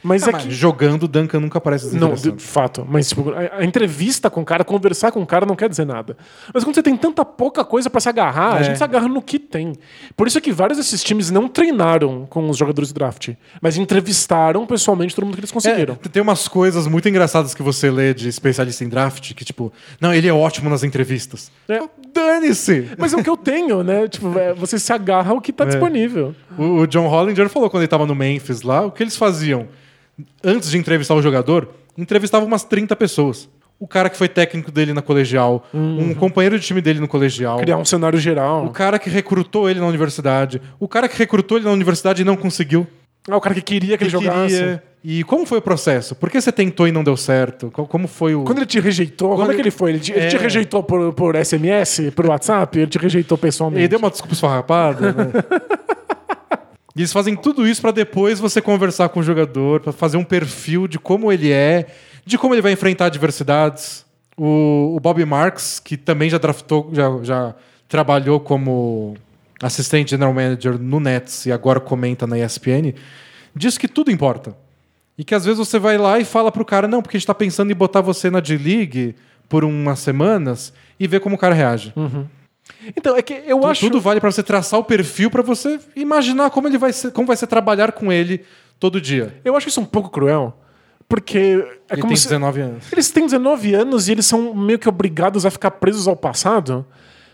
Mas Ah, é que. jogando, Duncan nunca parece Não, de fato. Mas, tipo, a, a entrevista com o cara, conversar com o cara não quer dizer nada. Mas quando você tem tanta pouca coisa pra se agarrar, a É. gente se agarra no que tem. Por isso é que vários desses times não treinaram com os jogadores do draft, mas entrevistaram pessoalmente todo mundo que eles conseguiram. É, tem umas coisas muito engraçadas que você lê de especialista em draft, que tipo, não, ele é ótimo nas entrevistas. É. Dane-se! Mas é o que eu tenho, né? Tipo, é, você se agarra ao que tá disponível. O, o John Hollinger falou quando ele tava no Memphis lá, o que eles faziam antes de entrevistar o jogador, entrevistavam umas 30 pessoas. O cara que foi técnico dele na colegial, um companheiro de time dele no colegial, Criar um cenário geral. o cara que recrutou ele na universidade, o cara que recrutou ele na universidade e não conseguiu. Ah, o cara que queria que ele que jogasse. queria. E como foi o processo? Por que você tentou e não deu certo? Co- Como foi o. Quando ele te rejeitou, como é que ele foi? Ele te, ele te É. rejeitou por, por SMS, por WhatsApp? Ele te rejeitou pessoalmente? Ele deu uma desculpa esfarrapada, né? (laughs) E eles fazem tudo isso pra depois você conversar com o jogador, pra fazer um perfil de como ele é, de como ele vai enfrentar adversidades. O, o Bob Marks, que também já draftou, já, já trabalhou como assistente general manager no Nets e agora comenta na ESPN, diz que tudo importa. E que às vezes você vai lá e fala pro cara, não, porque a gente tá pensando em botar você na D-League por umas semanas e ver como o cara reage. Então, é que eu Tu- acho... Tudo vale pra você traçar o perfil pra você imaginar como ele vai ser, como vai ser trabalhar com ele todo dia. Eu acho isso um pouco cruel. Porque é ele como tem se... 19 anos. Eles têm 19 anos e eles são meio que obrigados a ficar presos ao passado.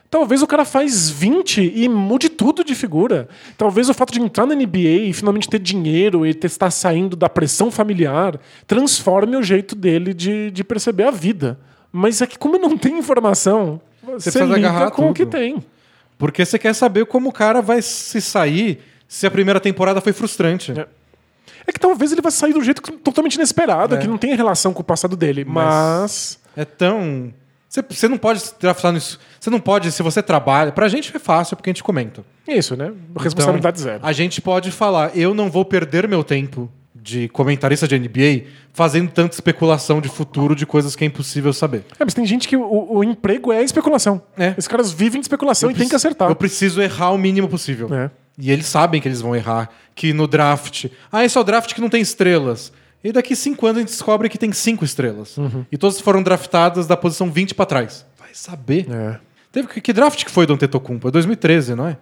Talvez o cara faz 20 e mude tudo de figura. Talvez o fato de entrar na NBA e finalmente ter dinheiro e ter, estar saindo da pressão familiar transforme o jeito dele de, de perceber a vida. Mas é que como não tem informação, você, precisa lida agarrar com o que tudo. tem. Porque você quer saber como o cara vai se sair se a primeira temporada foi frustrante. É. É que talvez ele vá sair do jeito totalmente inesperado, É. que não tem relação com o passado dele. Mas... É tão. Você, você não pode draftar nisso. Você não pode, se você trabalha. Pra gente é fácil porque a gente comenta. Isso, né? Responsabilidade Então, zero. A gente pode falar, eu não vou perder meu tempo de comentarista de NBA fazendo tanta especulação de futuro de coisas que é impossível saber. É, mas tem gente que o, o emprego é especulação. É. Esses caras vivem de especulação e tem que acertar. Eu preciso errar o mínimo possível. É. E eles sabem que eles vão errar. Que no draft. Ah, esse é o draft que não tem estrelas. E daqui cinco anos a gente descobre que tem cinco estrelas. Uhum. E todas foram draftadas da posição 20 pra trás. Vai saber. É. Teve que, que draft que foi do Antetokounmpo? É 2013, não é?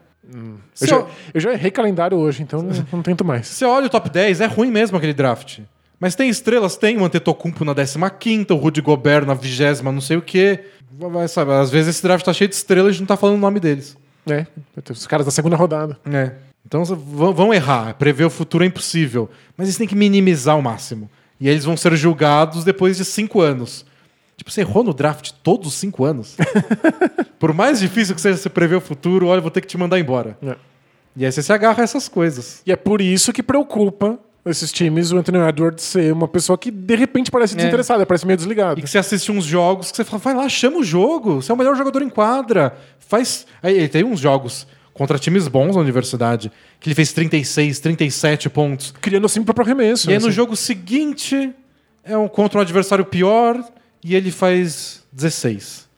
Eu, já, eu já errei calendário hoje, então não, não tento mais. você olha o top 10, é ruim mesmo aquele draft. Mas tem estrelas, tem o Antetokounmpo na 15ª, o Rudy Gobert na 20 não sei o quê. Vai saber, às vezes esse draft tá cheio de estrelas e a gente não tá falando o nome deles. É, os caras da segunda rodada. É. Então vão errar. Prever o futuro é impossível. Mas eles têm que minimizar ao máximo. E eles vão ser julgados depois de cinco anos. Tipo, você errou no draft todos os cinco anos? (laughs) Por mais difícil que seja você prever o futuro, olha, vou ter que te mandar embora. É. E aí você se agarra a essas coisas. E é por isso que preocupa esses times o Anthony Edwards ser uma pessoa que de repente parece desinteressada, parece meio desligada. E que você assiste uns jogos que você fala, vai lá, chama o jogo. Você é o melhor jogador em quadra. Faz. Aí ele tem uns jogos contra times bons na universidade, que ele fez 36, 37 pontos. Criando assim o próprio arremesso. E aí no assim. jogo seguinte é um contra um adversário pior e ele faz 16.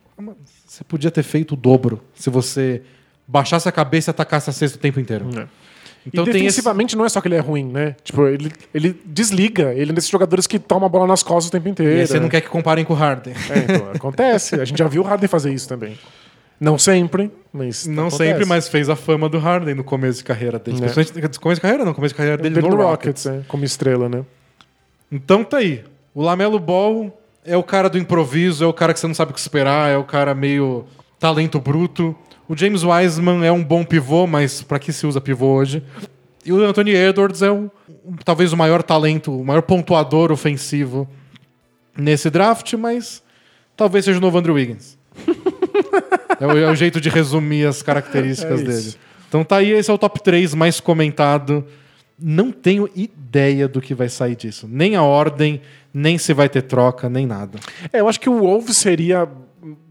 Você podia ter feito o dobro se você baixasse a cabeça e atacasse a cesta o tempo inteiro. É. Então e tem esse... defensivamente não é só que ele é ruim, né? Tipo, ele, ele desliga. Ele é desses jogadores que toma a bola nas costas o tempo inteiro. E você não quer que comparem com o Harden. É, então, (laughs) acontece. A gente já viu o Harden fazer isso também. Não sempre, mas. Não acontece. sempre, mas fez a fama do Harden no começo de carreira dele. É. Começo de carreira, não, começo de carreira dele Dele no no Rockets. Rockets, é, como estrela, né? Então tá aí. O Lamelo Ball é o cara do improviso, é o cara que você não sabe o que esperar, é o cara meio talento bruto. O James Wiseman é um bom pivô, mas pra que se usa pivô hoje? E o Anthony Edwards é o, talvez o maior talento, o maior pontuador ofensivo nesse draft, mas talvez seja o novo Andrew Wiggins. (laughs) é, o, é o jeito de resumir as características É dele. Então tá aí, esse é o top 3 mais comentado. Não tenho ideia do que vai sair disso. Nem a ordem, nem se vai ter troca, nem nada. É, eu acho que o Wolves seria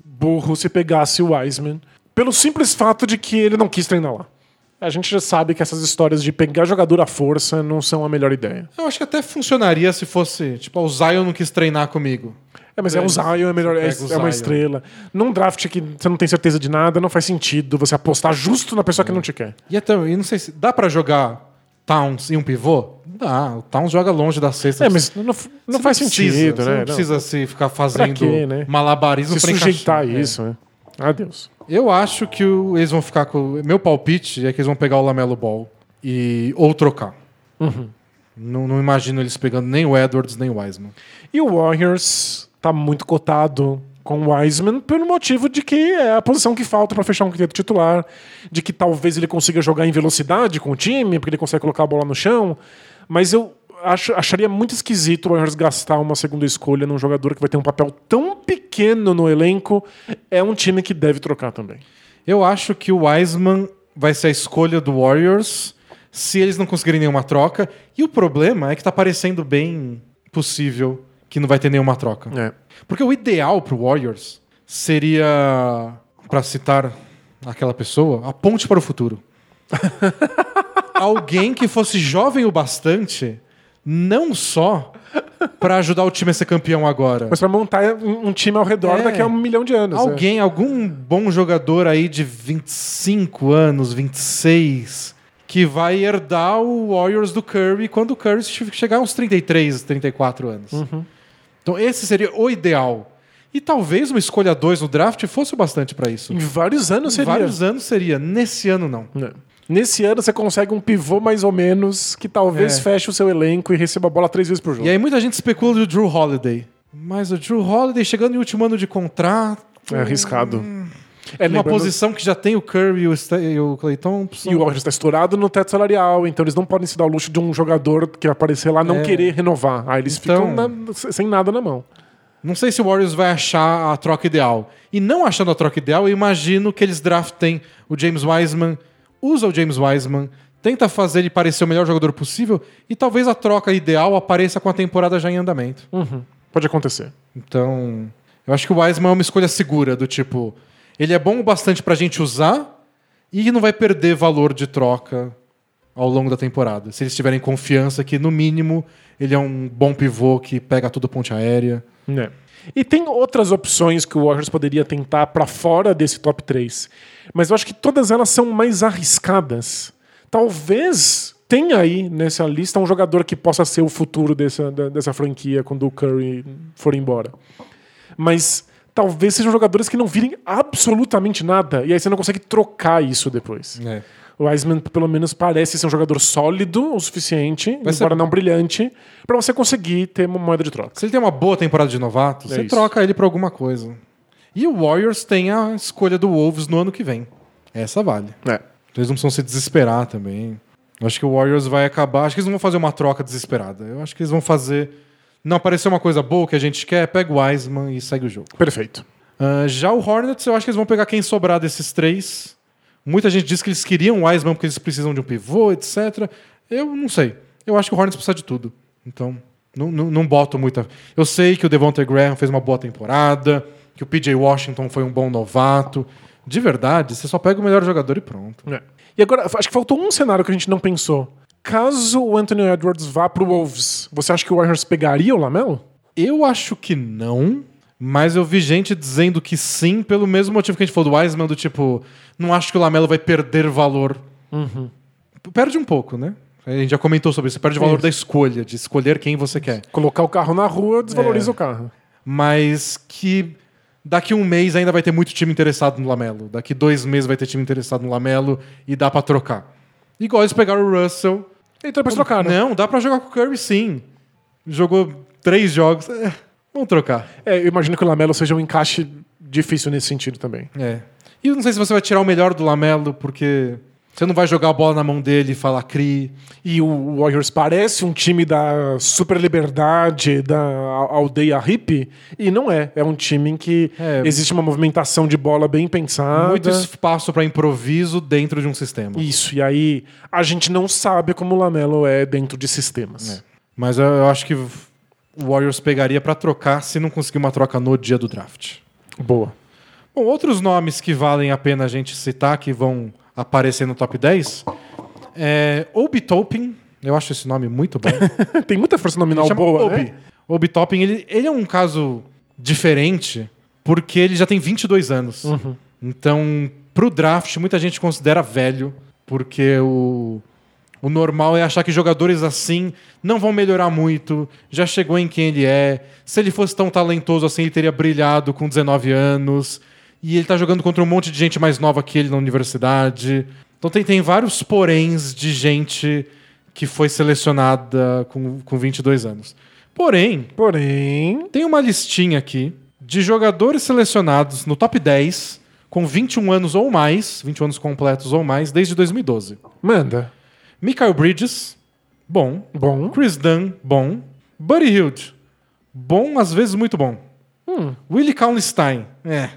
burro se pegasse o Wiseman. Pelo simples fato de que ele não quis treinar lá. A gente já sabe que essas histórias de pegar jogador à força não são a melhor ideia. Eu acho que até funcionaria se fosse, tipo, o Zion não quis treinar comigo. É, mas é, um Zion, é, melhor, é, o é uma estrela. Num draft que você não tem certeza de nada, não faz sentido você apostar justo na pessoa que não te quer. E até, e não sei se dá pra jogar Towns e um pivô? Dá, o Towns joga longe da cesta. É, mas não, não faz precisa, sentido, né? Não Não. precisa se ficar fazendo quê, né? malabarismo se pra sujeitar encaixar. É. isso, né? Adeus. Eu acho que o- eles vão ficar com. Meu palpite é que eles vão pegar o Lamelo Ball e ou trocar. Uhum. Não, não imagino eles pegando nem o Edwards nem o Wiseman. E o Warriors tá muito cotado com o Wiseman pelo motivo de que é a posição que falta para fechar um quinteto titular, de que talvez ele consiga jogar em velocidade com o time, porque ele consegue colocar a bola no chão, mas eu acho- acharia muito esquisito o Warriors gastar uma segunda escolha num jogador que vai ter um papel tão pequeno no elenco. É um time que deve trocar também. Eu acho que o Wiseman vai ser a escolha do Warriors se eles não conseguirem nenhuma troca. E o problema é que tá parecendo bem possível que não vai ter nenhuma troca. É. Porque o ideal pro Warriors seria, pra citar aquela pessoa, a ponte para o futuro. (laughs) Alguém que fosse jovem o bastante, não só pra ajudar o time a ser campeão agora. Mas para montar um time ao redor É. daqui a um milhão de anos. é. Alguém, algum bom jogador aí de 25 anos, 26, que vai herdar o Warriors do Curry quando o Curry che- chegar aos 33, 34 anos. Uhum. Então esse seria o ideal. E talvez uma escolha 2 no draft fosse o bastante pra isso. Em vários anos Em seria. vários anos seria, nesse ano não. É. Nesse ano você consegue um pivô mais ou menos que talvez É. feche o seu elenco e receba a bola três vezes por jogo. E aí muita gente especula do Drew Holiday. Mas o Drew Holiday chegando no último ano de contrato, É arriscado. É, uma posição que já tem o Curry e o, Sta- e o Clay Thompson. E o Warriors está estourado no teto salarial, então eles não podem se dar o luxo de um jogador que aparecer lá não É. querer renovar. Aí eles Então- ficam na- sem nada na mão. Não sei se o Warriors vai achar a troca ideal. E não achando a troca ideal, eu imagino que eles draftem o James Wiseman, usa o James Wiseman, tenta fazer ele parecer o melhor jogador possível e talvez a troca ideal apareça com a temporada já em andamento. Uhum. Pode acontecer. Então, eu acho que o Wiseman é uma escolha segura, do tipo, ele é bom o bastante pra gente usar e não vai perder valor de troca ao longo da temporada. Se eles tiverem confiança que, no mínimo, ele é um bom pivô que pega tudo ponte aérea. É. E tem outras opções que o Warriors poderia tentar pra fora desse top 3. Mas eu acho que todas elas são mais arriscadas. Talvez tenha aí nessa lista um jogador que possa ser o futuro dessa, dessa franquia quando o Curry for embora. Mas talvez sejam jogadores que não virem absolutamente nada. E aí você não consegue trocar isso depois. É. O Wiseman, pelo menos, parece ser um jogador sólido o suficiente, Vai ser- embora não brilhante, pra você conseguir ter uma moeda de troca. Se ele tem uma boa temporada de novato, É você isso. troca ele pra alguma coisa. E o Warriors tem a escolha do Wolves no ano que vem. Essa vale. É. Eles não precisam se desesperar também. Acho que o Warriors vai acabar. Acho que eles não vão fazer uma troca desesperada. Eu acho que eles vão fazer. Não apareceu uma coisa boa que a gente quer, pega o Wiseman e segue o jogo. Perfeito. Ah, já o Hornets, eu acho que eles vão pegar quem sobrar desses três. Muita gente diz que eles queriam o Wiseman porque eles precisam de um pivô, etc. Eu não sei. Eu acho que o Hornets precisa de tudo. Então, não, não, não boto muita. Eu sei que o Devontae Graham fez uma boa temporada, que o PJ Washington foi um bom novato. De verdade, você só pega o melhor jogador e pronto. É. E agora, acho que faltou um cenário que a gente não pensou. Caso o Anthony Edwards vá pro Wolves, você acha que o Warriors pegaria o Lamelo? Eu acho que não, mas eu vi gente dizendo que sim, pelo mesmo motivo que a gente falou do Wiseman, do tipo, não acho que o Lamelo vai perder valor. Perde um pouco, né? A gente já comentou sobre isso, perde valor Isso. da escolha, de escolher quem você quer. Colocar o carro na rua desvaloriza É. o carro. Mas que daqui um mês ainda vai ter muito time interessado no Lamelo. Daqui dois meses vai ter time interessado no Lamelo e dá pra trocar. Igual eles pegaram o Russell. Então é pra trocar, né? Não, dá pra jogar com o Curry sim. jogou três jogos. É, vamos trocar. É, eu imagino que o Lamelo seja um encaixe difícil nesse sentido também. É. E eu não sei se você vai tirar o melhor do Lamelo, porque você não vai jogar a bola na mão dele e falar cri. E o Warriors parece um time da super liberdade, da aldeia hippie, e não é. É um time em que É. existe uma movimentação de bola bem pensada. Muito espaço para improviso dentro de um sistema. Isso, e aí a gente não sabe como o Lamelo é dentro de sistemas. Mas eu, eu acho que o Warriors pegaria para trocar se não conseguir uma troca no dia do draft. Boa. Bom, outros nomes que valem a pena a gente citar, que vão aparecer no top 10, é Obi Toppin. Eu acho esse nome muito bom. (laughs) Tem muita força nominal boa, Obi. né? Obi ele, ele é um caso diferente porque ele já tem 22 anos. Uhum. Então, pro draft, muita gente considera velho, porque o, o normal é achar que jogadores assim não vão melhorar muito, já chegou em quem ele é. Se ele fosse tão talentoso assim, ele teria brilhado com 19 anos. E ele tá jogando contra um monte de gente mais nova que ele na universidade. Então tem, tem vários poréns de gente que foi selecionada com, com 22 anos. Porém, Porém, tem uma listinha aqui de jogadores selecionados no top 10 com 21 anos ou mais, 21 anos completos ou mais, desde 2012. manda. Michael Bridges, bom. Bom. Chris Dunn, bom. Buddy Hield, bom, às vezes muito bom. Willie Kaunstein, é.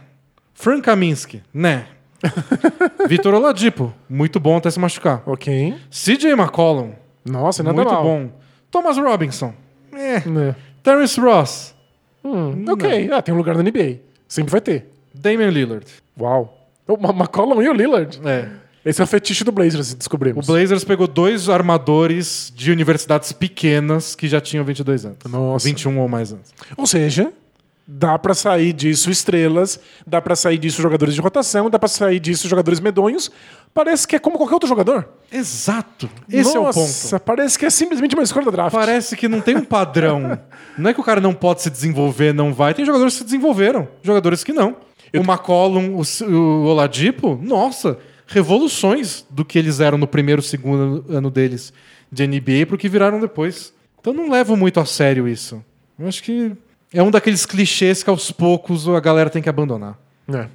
Frank Kaminsky, né. (laughs) Vitor Oladipo, muito bom até se machucar. Ok. CJ McCollum, Nossa, nada muito mal. bom. Thomas Robinson, é. Né? Terrence Ross, Hum, ok. Ah, tem um lugar na NBA. Sempre vai ter. Damian Lillard. Uau. O Ma- McCollum e o Lillard. É. Esse é o fetiche do Blazers, O descobrimos. Blazers pegou dois armadores de universidades pequenas que já tinham 22 anos. Nossa. 21 ou mais anos. Ou seja, dá pra sair disso estrelas, dá pra sair disso jogadores de rotação, dá pra sair disso jogadores medonhos. Parece que é como qualquer outro jogador. Exato. Esse é o Nossa, ponto. parece que é simplesmente uma escolha da draft. Parece que não tem um padrão. (laughs) não é que o cara não pode se desenvolver, não vai. Tem jogadores que se desenvolveram, jogadores que não. O McCollum, o, o Oladipo, nossa, revoluções do que eles eram no primeiro, segundo ano deles de NBA pro que viraram depois. Então não levo muito a sério isso. Eu acho que é um daqueles clichês que aos poucos a galera tem que abandonar. É.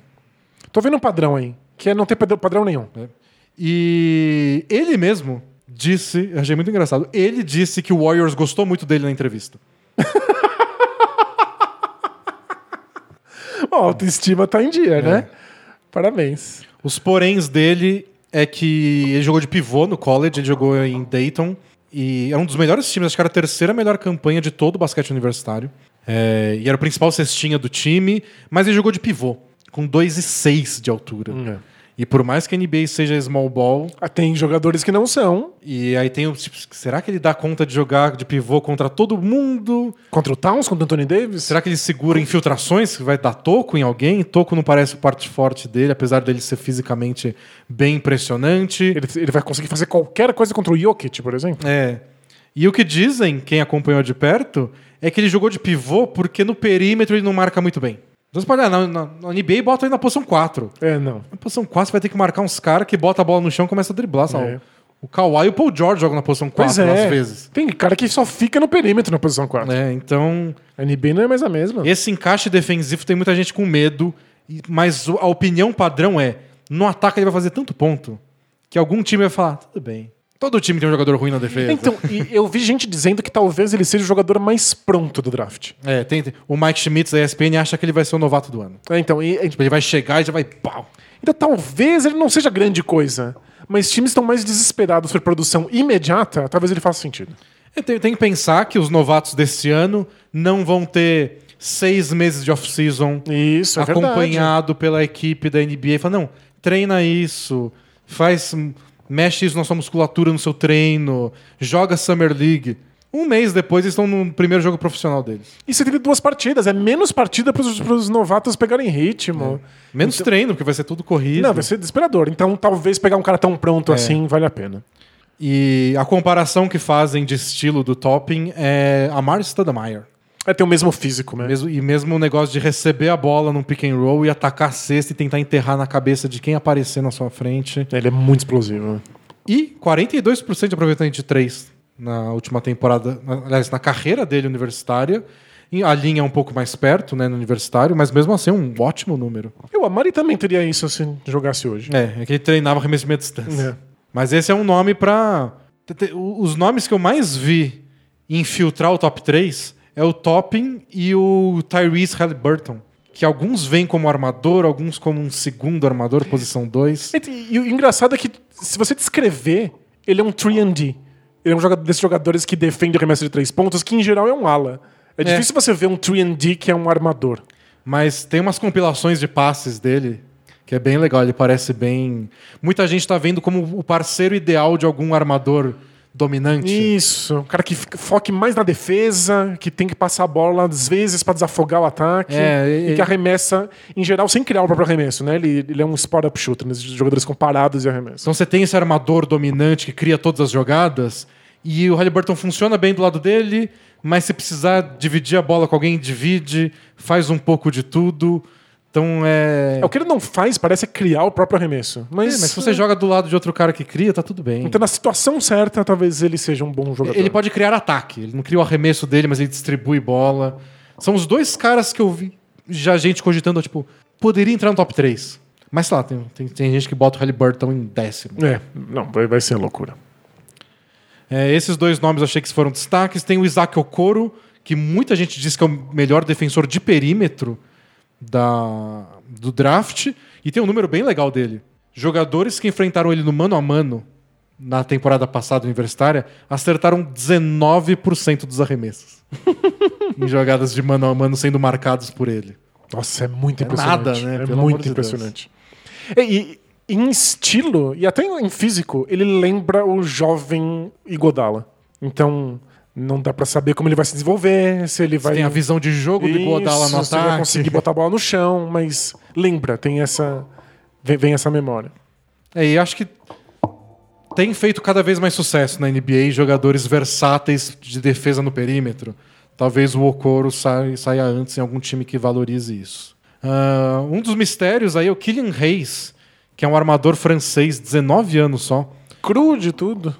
Tô vendo um padrão aí, que é não ter padrão- nenhum. E ele mesmo disse, achei muito engraçado, ele disse que o Warriors gostou muito dele na entrevista. (laughs) Ó, a autoestima tá em dia, É. né? Parabéns. Os poréns dele é que ele jogou de pivô no college, ele jogou em Dayton. E é um dos melhores times, acho que era a terceira melhor campanha de todo o basquete universitário. É, e era o principal cestinha do time, mas ele jogou de pivô, com 2,6 de altura. E por mais que a NBA seja small ball, Ah, Tem jogadores que não são. e aí tem o. tipo, será que ele dá conta de jogar de pivô contra todo mundo? Contra o Towns, contra o Anthony Davis. Será que ele segura infiltrações? Vai dar toco em alguém? Toco não parece o parte forte dele, apesar dele ser fisicamente bem impressionante. Ele, ele vai conseguir fazer qualquer coisa contra o Jokic, por exemplo? É. E o que dizem, quem acompanhou de perto, é que ele jogou de pivô porque no perímetro ele não marca muito bem. Então você pode olhar, na, na, na NBA bota ele na posição 4. É, não. Na posição 4 você vai ter que marcar uns caras que bota a bola no chão e começa a driblar. sabe? É. O Kawhi e o Paul George jogam na posição 4 Pois é. às vezes. Tem cara que só fica no perímetro na posição 4. É, então, A NBA não é mais a mesma. esse encaixe defensivo tem muita gente com medo, mas a opinião padrão é: no ataque ele vai fazer tanto ponto que algum time vai falar, tudo bem. Todo time tem um jogador ruim na defesa. Então, eu vi gente dizendo que talvez ele seja o jogador mais pronto do draft. É, tem, o Mike Schmitz da ESPN acha que ele vai ser o novato do ano. É, então, e- Tipo, ele vai chegar e já vai pau. então, talvez ele não seja grande coisa, mas times estão mais desesperados por produção imediata, talvez ele faça sentido. É, Tem, tem que pensar que os novatos desse ano não vão ter seis meses de off-season é verdade. acompanhado pela equipe da NBA. Fala, não, treina isso, faz, mexe isso na sua musculatura no seu treino, joga Summer League. Um mês depois eles estão no primeiro jogo profissional deles. E você teve duas partidas, é menos partida para os novatos pegarem ritmo. Menos treino, porque vai ser tudo corrido. Não, vai ser desesperador. Então, talvez pegar um cara tão pronto É. assim vale a pena. E a comparação que fazem de estilo do Topping é a Mar Stoudemire. É ter o mesmo físico, né? Mesmo, e mesmo o negócio de receber a bola num pick and roll e atacar a cesta e tentar enterrar na cabeça de quem aparecer na sua frente. Ele é muito explosivo. E 42% de aproveitamento de 3. na última temporada, na- aliás, na carreira dele universitária. A linha é um pouco mais perto, né, no universitário, mas mesmo assim é um ótimo número. Eu, a Mari também teria isso se jogasse hoje. É, é que ele treinava arremesso de meia distância. É. Mas esse é um nome o- Os nomes que eu mais vi infiltrar o top 3 é o Topping e o Tyrese Halliburton. Que alguns vêm como armador, alguns como um segundo armador, posição 2. E, o engraçado é que, se você descrever, ele é um 3D. Ele é um jogador, desses jogadores que defende o arremesso de três pontos, que em geral é um ala. É, difícil você ver um 3D que é um armador. Mas tem umas compilações de passes dele que é bem legal. Ele parece bem. Muita gente tá vendo como o parceiro ideal de algum armador dominante. Isso. Um cara que foque mais na defesa, que tem que passar a bola às vezes pra desafogar o ataque. É, e, e- que arremessa, em geral, sem criar o próprio arremesso, né? Ele, ele é um spot-up shooter, nesses jogadores com paradas e arremesso. Então você tem esse armador dominante que cria todas as jogadas e o Halliburton funciona bem do lado dele, mas se precisar dividir a bola com alguém, divide, faz um pouco de tudo. Então é. É, o que ele não faz parece criar o próprio arremesso. É, Mas, mas se você joga do lado de outro cara que cria, tá tudo bem. Então, na situação certa, talvez ele seja um bom jogador. Ele pode criar ataque. Ele não cria o arremesso dele, mas ele distribui bola. São os dois caras que eu vi já gente cogitando, tipo, poderia entrar no top 3. Mas sei lá, tem, tem, tem gente que bota o Halliburton em décimo. É, não, vai, vai ser loucura. É, esses dois nomes eu achei que foram destaques. Tem o Isaac Okoro, que muita gente diz que é o melhor defensor de perímetro da, do draft. E tem um número bem legal dele. Jogadores que enfrentaram ele no mano a mano na temporada passada universitária acertaram 19% dos arremessos. (laughs) em jogadas de mano a mano sendo marcados por ele. Nossa, é muito É impressionante. nada, né? É Pelo muito de impressionante. E, e em estilo, e até em físico, ele lembra o jovem Igodala. Então, não dá pra saber como ele vai se desenvolver, se ele Você vai. tem a visão de jogo do Godala no Isso, se ele vai conseguir botar a bola no chão, mas lembra, tem essa. Vem, vem essa memória. É, e acho que tem feito cada vez mais sucesso na NBA jogadores versáteis de defesa no perímetro. Talvez o Okoro saia, saia antes em algum time que valorize isso. Ah, um dos mistérios aí é o Killian Hayes, que é um armador francês, 19 anos só. Cru de tudo.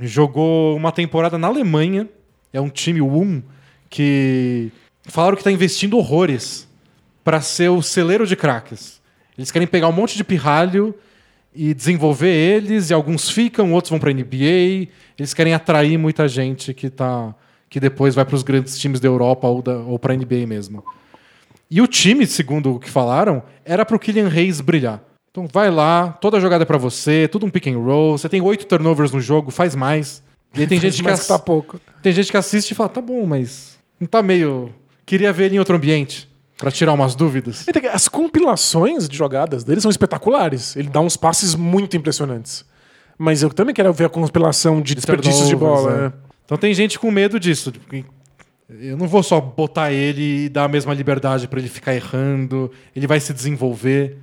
Jogou uma temporada na Alemanha. É um time UM que falaram que está investindo horrores para ser o celeiro de craques. Eles querem pegar um monte de pirralho e desenvolver eles, e alguns ficam, outros vão para NBA. Eles querem atrair muita gente que tá que depois vai para os grandes times da Europa ou, ou para NBA mesmo. E o time, segundo o que falaram, era para o Kylian Reis brilhar. Então vai lá, toda jogada é para você, tudo um pick and roll, você tem oito turnovers no jogo, faz mais. E aí tem (laughs) gente que, mas ass- tá pouco. tem gente que assiste e fala, tá bom, mas não tá meio... Queria ver ele em outro ambiente, para tirar umas dúvidas. E que- As compilações de jogadas dele são espetaculares. Ele dá uns passes muito impressionantes. Mas eu também quero ver a compilação de desperdícios de bola. é. né? Então tem gente com medo disso. tipo, Eu não vou só botar ele e dar a mesma liberdade para ele ficar errando, ele vai se desenvolver.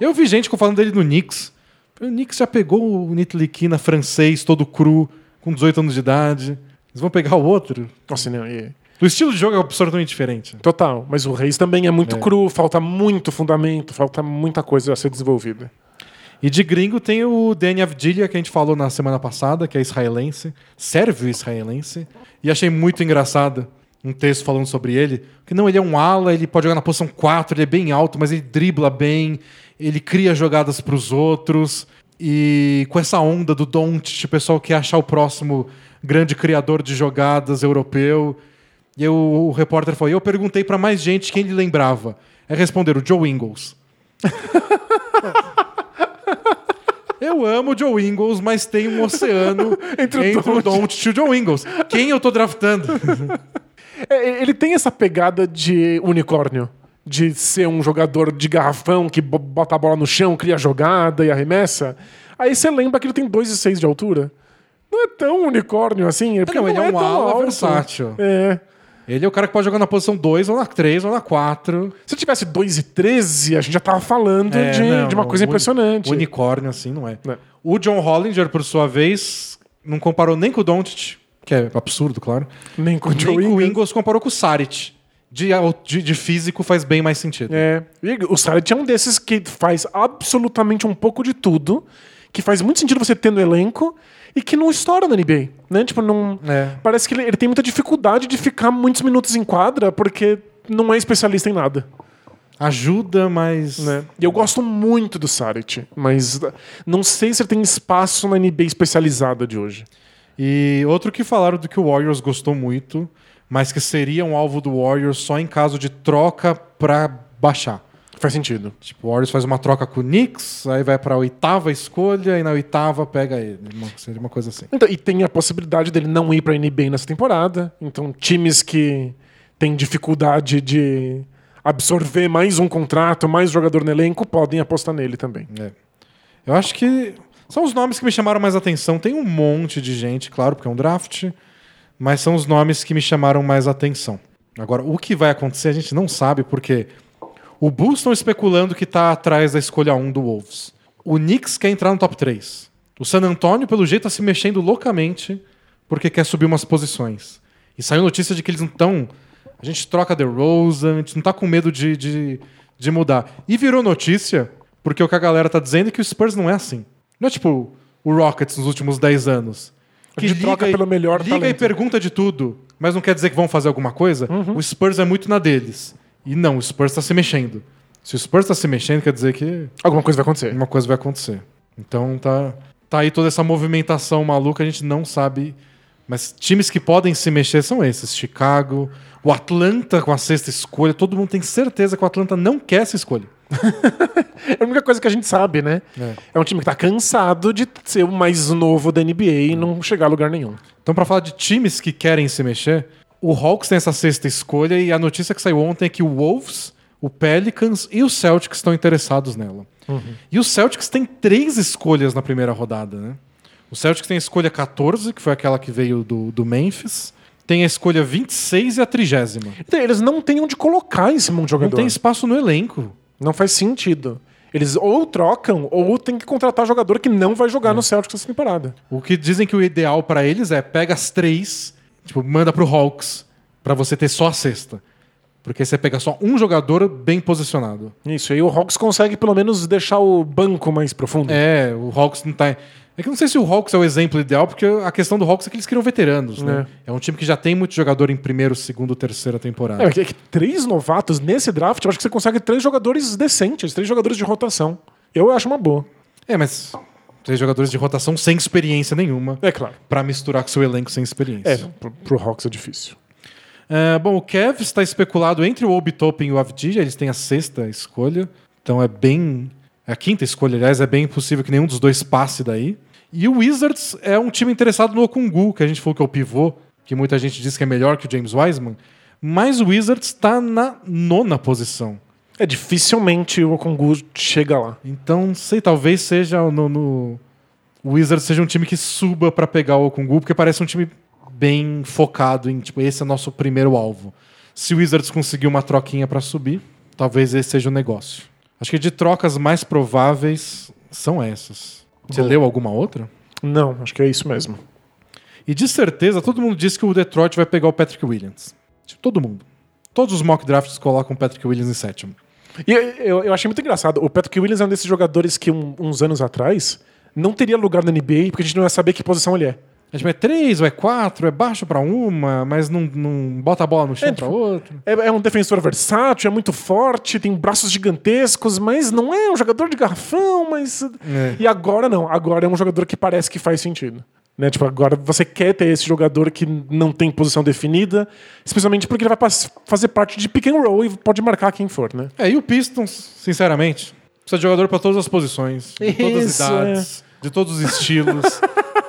Eu vi gente falando dele no Knicks. O Knicks já pegou o Nitlikina francês, todo cru, com 18 anos de idade. Eles vão pegar o outro. Nossa, não, e- O estilo de jogo é absurdamente diferente. Total. Mas o Reis também é muito É. cru, falta muito fundamento, falta muita coisa a ser desenvolvida. E de gringo tem o Danny Avdilia, que a gente falou na semana passada, que é israelense, sérvio israelense. E achei muito engraçado um texto falando sobre ele. Que não, ele é um ala, ele pode jogar na posição 4, ele é bem alto, mas ele dribla bem, ele cria jogadas para os outros. E com essa onda do Doncic, o pessoal quer achar o próximo grande criador de jogadas europeu. E eu- o repórter falou: eu perguntei para mais gente quem ele lembrava. É responder o Joe Ingles. (laughs) Eu amo o Joe Ingles, mas tem um oceano Entre (laughs) entre, o Doncic e o Joe Ingles. Quem eu tô draftando? (laughs) É, ele tem essa pegada de unicórnio. De ser um jogador de garrafão que bo- bota a bola no chão, cria jogada e arremessa. Aí você lembra que ele tem 2,6 de altura. Não é tão unicórnio assim. porque Não, ele é um tão ala alto. versátil. É. Ele é o cara que pode jogar na posição 2, ou na 3, ou na 4. Se eu tivesse 2,13, a gente já tava falando É, de, não, de uma coisa impressionante. Unicórnio, assim, não é. É. O John Hollinger, por sua vez, não comparou nem com o Doncic, que é absurdo, claro. Nem com o Joe com o Ingles. Ingles comparou com o Saric. De, de, de físico faz bem mais sentido. É. E o Saric é um desses que faz absolutamente um pouco de tudo, que faz muito sentido você ter no elenco e que não estoura na NBA, né? Tipo, não... É. Parece que ele, ele tem muita dificuldade de ficar muitos minutos em quadra porque não é especialista em nada. Ajuda, mas. Né? E eu gosto muito do Saric, mas não sei se ele tem espaço na NBA especializada de hoje. E outro que falaram do que o Warriors gostou muito, mas que seria um alvo do Warriors só em caso de troca pra baixar. Faz sentido. Tipo, o Warriors faz uma troca com o Knicks, aí vai pra oitava escolha e na oitava pega ele. Uma- Seria uma coisa assim. Então, e tem a possibilidade dele não ir pra NBA nessa temporada. Então, times que têm dificuldade de absorver mais um contrato, mais jogador no elenco, podem apostar nele também. É. Eu acho que são os nomes que me chamaram mais atenção. Tem um monte de gente, claro, porque é um draft, mas são os nomes que me chamaram mais atenção. Agora, o que vai acontecer a gente não sabe, porque o Bulls estão especulando que está atrás da escolha 1 do Wolves. O Knicks quer entrar no top 3. O San Antonio, pelo jeito, está se mexendo loucamente porque quer subir umas posições. E saiu notícia de que eles não estão. A gente troca The Rose, a gente não tá com medo de, de, de mudar. E virou notícia porque o que a galera tá dizendo é que o Spurs não é assim. Não é tipo o Rockets nos últimos 10 anos. A gente troca e- pelo melhor Liga e talento. pergunta de tudo, mas não quer dizer que vão fazer alguma coisa. Uhum. O Spurs é muito na deles. E não, o Spurs tá se mexendo. Se o Spurs tá se mexendo, quer dizer que Alguma coisa vai acontecer. uma coisa vai acontecer. Então tá, tá aí toda essa movimentação maluca, a gente não sabe. Mas times que podem se mexer são esses: Chicago, o Atlanta com a sexta escolha. Todo mundo tem certeza que o Atlanta não quer essa escolha. (laughs) É a única coisa que a gente sabe, né? É. É um time que tá cansado de ser o mais novo da NBA e não chegar a lugar nenhum. Então, pra falar de times que querem se mexer, o Hawks tem essa sexta escolha e a notícia que saiu ontem é que o Wolves, o Pelicans e o Celtics estão interessados nela. E o Celtics tem três escolhas na primeira rodada, né? O Celtics tem a escolha 14, que foi aquela que veio do, do Memphis. Tem a escolha 26 e a trigésima. Então, eles não têm onde colocar esse monte de Não jogador. tem espaço no elenco. Não faz sentido. Eles ou trocam ou tem que contratar jogador que não vai É. jogar no Celtics essa temporada. O que dizem que o ideal pra eles é pega as três, tipo, manda pro Hawks pra você ter só a sexta. Porque você pega só um jogador bem posicionado. Isso, aí o Hawks consegue pelo menos deixar o banco mais profundo. É, o Hawks não tá. É que eu não sei se o Hawks é o exemplo ideal, porque a questão do Hawks é que eles criam veteranos, né? É um time que já tem muito jogador em primeiro, segundo, terceira temporada. É, é que três novatos nesse draft, eu acho que você consegue três jogadores decentes, três jogadores de rotação. Eu acho uma boa. É, mas três jogadores de rotação sem experiência nenhuma É claro. pra misturar com seu elenco sem experiência. É, pro, pro Hawks é difícil. É, bom, o Kev está especulado entre o Obi Toppin e o Avdija, eles têm a sexta escolha, então é bem. A quinta escolha, aliás, é bem possível que nenhum dos dois passe daí. E o Wizards é um time interessado no Okungu, que a gente falou que é o pivô, que muita gente diz que é melhor que o James Wiseman, mas o Wizards está na nona posição. É, dificilmente o Okongu chega lá. Então, sei, talvez seja no, no- o Wizards seja um time que suba para pegar o Okungu, porque parece um time bem focado em, tipo, esse é nosso primeiro alvo. Se o Wizards conseguir uma troquinha para subir, talvez esse seja o negócio. Acho que de trocas mais prováveis são essas. Você Boa. leu alguma outra? Não, acho que é isso mesmo. E de certeza, todo mundo diz que o Detroit vai pegar o Patrick Williams. Tipo, todo mundo. Todos os mock drafts colocam o Patrick Williams em sétimo. E eu, eu, eu achei muito engraçado. O Patrick Williams é um desses jogadores que um- uns anos atrás não teria lugar na NBA porque a gente não ia saber que posição ele é. É, tipo, é três ou é quatro, é baixo para uma, mas não, não bota a bola no chão É, para outra. É, é um defensor versátil, é muito forte, tem braços gigantescos, mas não é um jogador de garrafão, mas. É. E agora não. Agora é um jogador que parece que faz sentido. Né? Tipo, agora você quer ter esse jogador que não tem posição definida, especialmente porque ele vai fazer parte de pick and roll e pode marcar quem for, né? É, e o Pistons, sinceramente, precisa de jogador para todas as posições, de todas Isso, as idades, de todos os estilos. (laughs)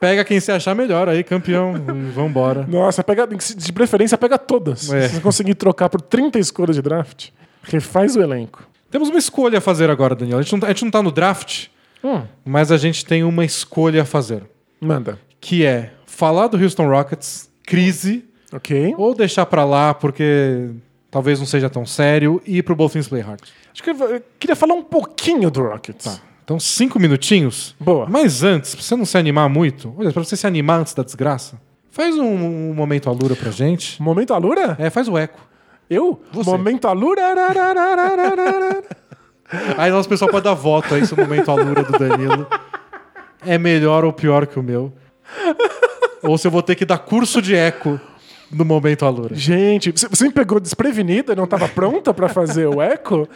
Pega quem se achar melhor aí, campeão. (laughs) Vambora. Nossa, pega, de preferência pega todas. É. Se você conseguir trocar por 30 escolhas de draft, refaz o elenco. Temos uma escolha a fazer agora, Daniel. A gente não, tá- a gente não tá no draft, Hum, mas a gente tem uma escolha a fazer. manda. Que é falar do Houston Rockets, crise, Ok. ou deixar pra lá porque talvez não seja tão sério, e ir pro Both Things Play Hard. Acho que eu eu queria falar um pouquinho do Rockets. Tá. Então, cinco minutinhos. Boa. Mas antes, pra você não se animar muito, olha, pra você se animar antes da desgraça, faz um, um momento alura pra gente. Momento Alura? É, faz o eco. Eu? Você. Momento Alura? (laughs) Aí nosso pessoal pode dar voto aí se o momento alura do Danilo é melhor ou pior que o meu. ou se eu vou ter que dar curso de eco no momento Alura. Gente, você me pegou desprevenida, não estava pronta para fazer o eco,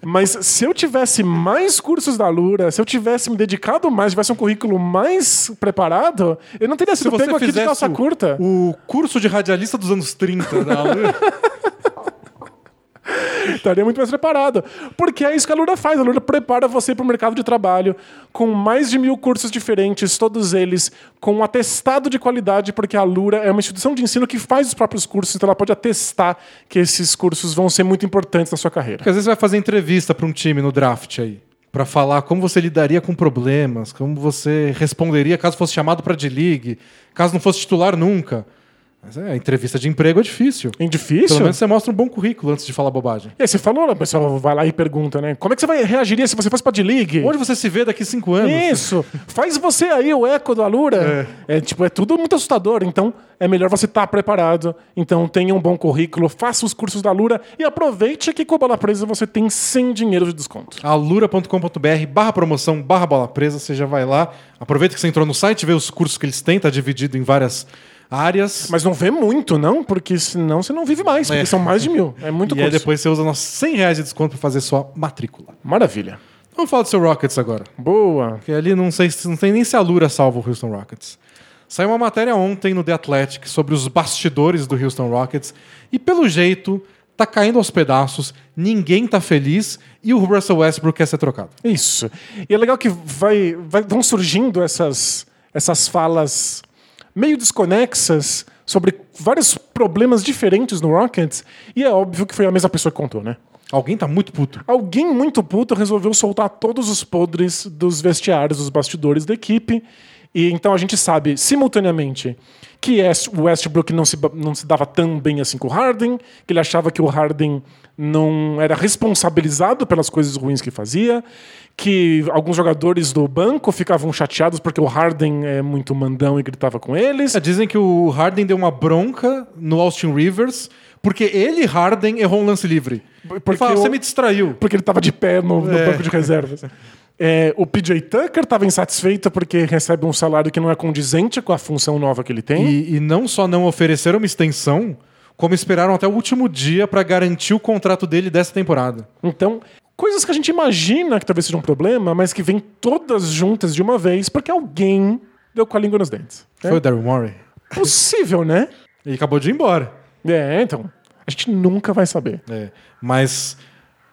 mas se eu tivesse mais cursos da Lura, se eu tivesse me dedicado mais, tivesse um currículo mais preparado, eu não teria Se sido você pego aqui de calça curta. O curso de radialista dos anos 30 da Alura. (laughs) Estaria muito mais preparado. Porque é isso que a Lura faz. A Lura prepara você para o mercado de trabalho com mais de mil cursos diferentes, todos eles com um atestado de qualidade, porque a Lura é uma instituição de ensino que faz os próprios cursos, então ela pode atestar que esses cursos vão ser muito importantes na sua carreira. Porque às vezes você vai fazer entrevista para um time no draft aí. Pra falar como você lidaria com problemas, como você responderia caso fosse chamado pra D-League, caso não fosse titular nunca. Mas é, a entrevista de emprego é difícil. É difícil? Pelo menos você mostra um bom currículo antes de falar bobagem. E aí você falou, né? o pessoal vai lá e pergunta, né? Como é que você vai reagiria se você fosse pra D-League? Onde você se vê daqui cinco anos? Isso! Faz você aí o eco do Alura. É. tipo, é tudo muito assustador. Então, é melhor você estar preparado. Então, tenha um bom currículo, faça os cursos da Alura e aproveite que com a bola presa você tem 100 dinheiro de desconto. alura.com.br barra promoção barra bola presa, você já vai lá. Aproveita que você entrou no site, vê os cursos que eles têm, tá dividido em várias áreas. Mas não vê muito, não, porque senão você não vive mais, porque É. são mais de mil. É muito (laughs) e aí depois você usa nossos 100 reais de desconto pra fazer sua matrícula. Maravilha. Vamos falar do seu Rockets agora. Boa. Porque ali não sei se não tem nem se a Lura salva o Houston Rockets. Saiu uma matéria ontem no The Athletic sobre os bastidores do Houston Rockets e pelo jeito tá caindo aos pedaços, ninguém tá feliz e o Russell Westbrook quer ser trocado. Isso. E é legal que vai, vai- vão surgindo essas, essas falas meio desconexas sobre vários problemas diferentes no Rockets, e é óbvio que foi a mesma pessoa que contou, né? Alguém tá muito puto. Alguém muito puto resolveu soltar todos os podres dos vestiários, dos bastidores da equipe. E então a gente sabe simultaneamente que o Westbrook não se, não se dava tão bem assim com o Harden, que ele achava que o Harden não era responsabilizado pelas coisas ruins que fazia, que alguns jogadores do banco ficavam chateados porque o Harden é muito mandão e gritava com eles. É, dizem que o Harden deu uma bronca no Austin Rivers porque ele, Harden, errou um lance livre. Porque Ele fala, o- você me distraiu. porque ele estava de pé no, no É. banco de reservas. (laughs) É, o PJ Tucker estava insatisfeito porque recebe um salário que não é condizente com a função nova que ele tem. E, e não só não ofereceram uma extensão, como esperaram até o último dia para garantir o contrato dele dessa temporada. Então, coisas que a gente imagina que talvez seja um problema, mas que vêm todas juntas de uma vez porque alguém deu com a língua nos dentes. É Foi o Daryl Morey. possível, né? Ele (laughs) acabou de ir embora. É, então. A gente nunca vai saber. É, Mas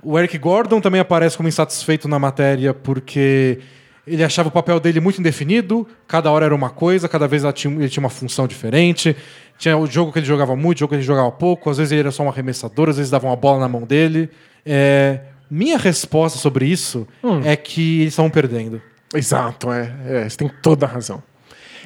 o Eric Gordon também aparece como insatisfeito na matéria porque ele achava o papel dele muito indefinido, cada hora era uma coisa, cada vez ele tinha uma função diferente. Tinha o jogo que ele jogava muito, o jogo que ele jogava pouco, às vezes ele era só um arremessador, às vezes dava uma bola na mão dele. É, minha resposta sobre isso é que eles estavam perdendo. Exato, é, é, você tem toda a razão.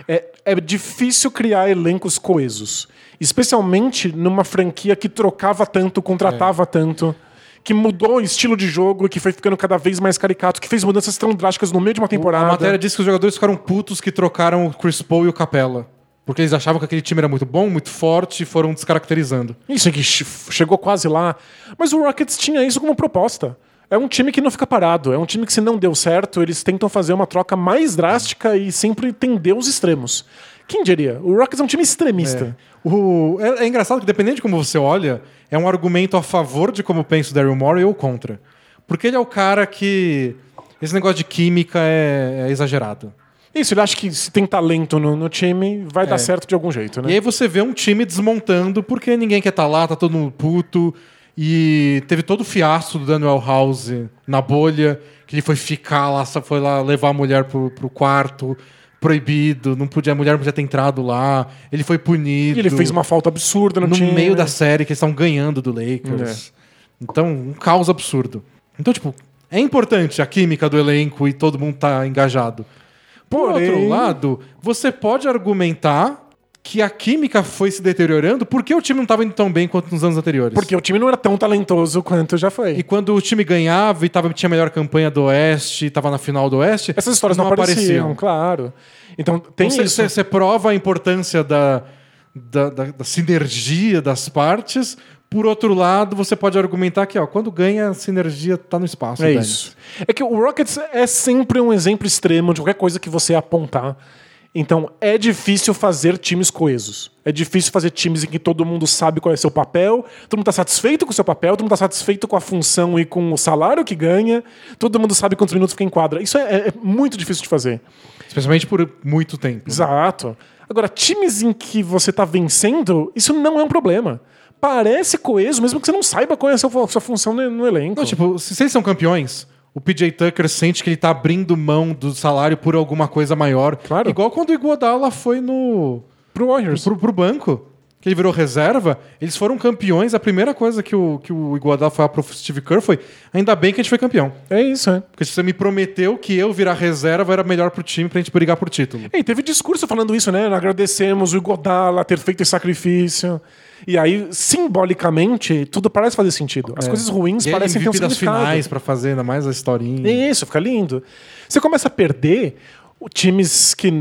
É, é difícil criar elencos coesos, especialmente numa franquia que trocava tanto, contratava tanto, que mudou o estilo de jogo, que foi ficando cada vez mais caricato, que fez mudanças tão drásticas no meio de uma temporada. A matéria diz que os jogadores ficaram putos que trocaram o Chris Paul e o Capella. Porque eles achavam que aquele time era muito bom, muito forte e foram descaracterizando. Isso che- chegou quase lá. Mas o Rockets tinha isso como proposta. É um time que não fica parado. É um time que, se não deu certo, eles tentam fazer uma troca mais drástica e sempre tender os extremos. Quem diria? O Rockets é um time extremista. O- é, é engraçado que, dependendo de como você olha, é um argumento a favor de como pensa o Daryl Morey ou contra. Porque ele é o cara que. Esse negócio de química é, é exagerado. Isso, ele acha que se tem talento no, no time, vai dar É. certo de algum jeito, né? E aí você vê um time desmontando porque ninguém quer estar lá, tá todo mundo puto. E teve todo o fiasco do Daniel House na bolha, que ele foi ficar lá, só foi lá levar a mulher pro, pro quarto, proibido, não podia, a mulher não podia ter entrado lá, ele foi punido. E ele fez uma falta absurda no, no time. meio da série que eles estão ganhando do Lakers. Então, um caos absurdo. Então, tipo, é importante a química do elenco e todo mundo tá engajado. Por Porém- outro lado, você pode argumentar que a química foi se deteriorando porque o time não estava indo tão bem quanto nos anos anteriores. Porque o time não era tão talentoso quanto já foi. E quando o time ganhava e tava, tinha a melhor campanha do Oeste, estava na final do Oeste, Essas histórias não, apareciam, claro. Então tem Então, isso. você, prova a importância da, da, da- da sinergia das partes Por outro lado, você pode argumentar que ó, quando ganha, a sinergia tá no espaço. É Dennis. isso. É que o Rockets é sempre um exemplo extremo de qualquer coisa que você apontar. Então é difícil fazer times coesos. É difícil fazer times em que todo mundo sabe qual é seu papel, todo mundo está satisfeito com o seu papel, todo mundo está satisfeito com a função e com o salário que ganha, todo mundo sabe quantos minutos fica em quadra. Isso é, é muito difícil de fazer. Especialmente por muito tempo. Exato. Agora, times em que você está vencendo, isso não é um problema. Parece coeso, mesmo que você não saiba qual é a sua, função no, elenco. Não, tipo, se eles são campeões, o PJ Tucker sente que ele tá abrindo mão do salário por alguma coisa maior. Claro. Igual quando o Iguodala foi no pro Warriors. pro, pro banco, que ele virou reserva, eles foram campeões. A primeira coisa que o, que o Iguodala foi pro Steve Kerr foi: ainda bem que a gente foi campeão. É isso, é. Porque você me prometeu que eu virar reserva era melhor pro time pra gente brigar por título. E teve discurso falando isso, né? Agradecemos o Godala ter feito esse sacrifício. E aí, simbolicamente, tudo parece fazer sentido. As coisas ruins É. E parecem ter um das finais pra fazer ainda mais a historinha. Isso, fica lindo. Você começa a perder, times que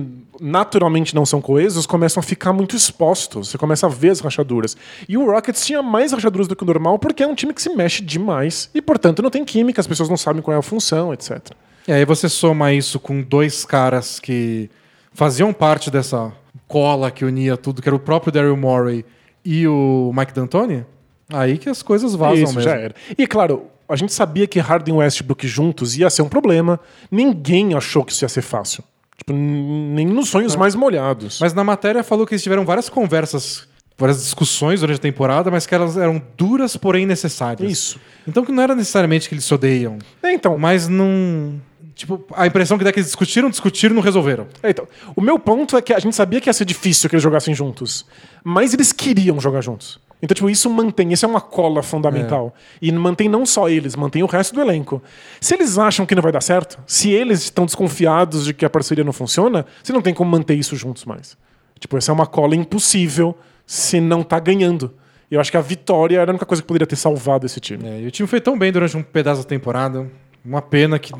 naturalmente não são coesos começam a ficar muito expostos. Você começa a ver as rachaduras. E o Rockets tinha mais rachaduras do que o normal porque é um time que se mexe demais e, portanto, não tem química, as pessoas não sabem qual é a função, etc. E aí você soma isso com dois caras que faziam parte dessa cola que unia tudo, que era o próprio Daryl Morey e o Mike D'Antoni, aí que as coisas vazam Isso, mesmo. já era. E, claro, a gente sabia que Harden e Westbrook juntos ia ser um problema. Ninguém achou que isso ia ser fácil. Tipo, nem nos sonhos mais molhados. Mas na matéria falou que eles tiveram várias conversas, várias discussões durante a temporada, mas que elas eram duras, porém necessárias. Isso. Então que não era necessariamente que eles se odeiam, É, então, mas não... Tipo, a impressão que dá é que eles discutiram, discutiram e não resolveram. É, então, o meu ponto é que a gente sabia que ia ser difícil que eles jogassem juntos, mas eles queriam jogar juntos. Então, tipo, isso mantém, isso é uma cola fundamental. E mantém não só eles, mantém o resto do elenco. Se eles acham que não vai dar certo, se eles estão desconfiados de que a parceria não funciona, você não tem como manter isso juntos mais. Tipo, essa é uma cola impossível se não tá ganhando. Eu acho que a vitória era a única coisa que poderia ter salvado esse time. É, e o time foi tão bem durante um pedaço da temporada. Uma pena que.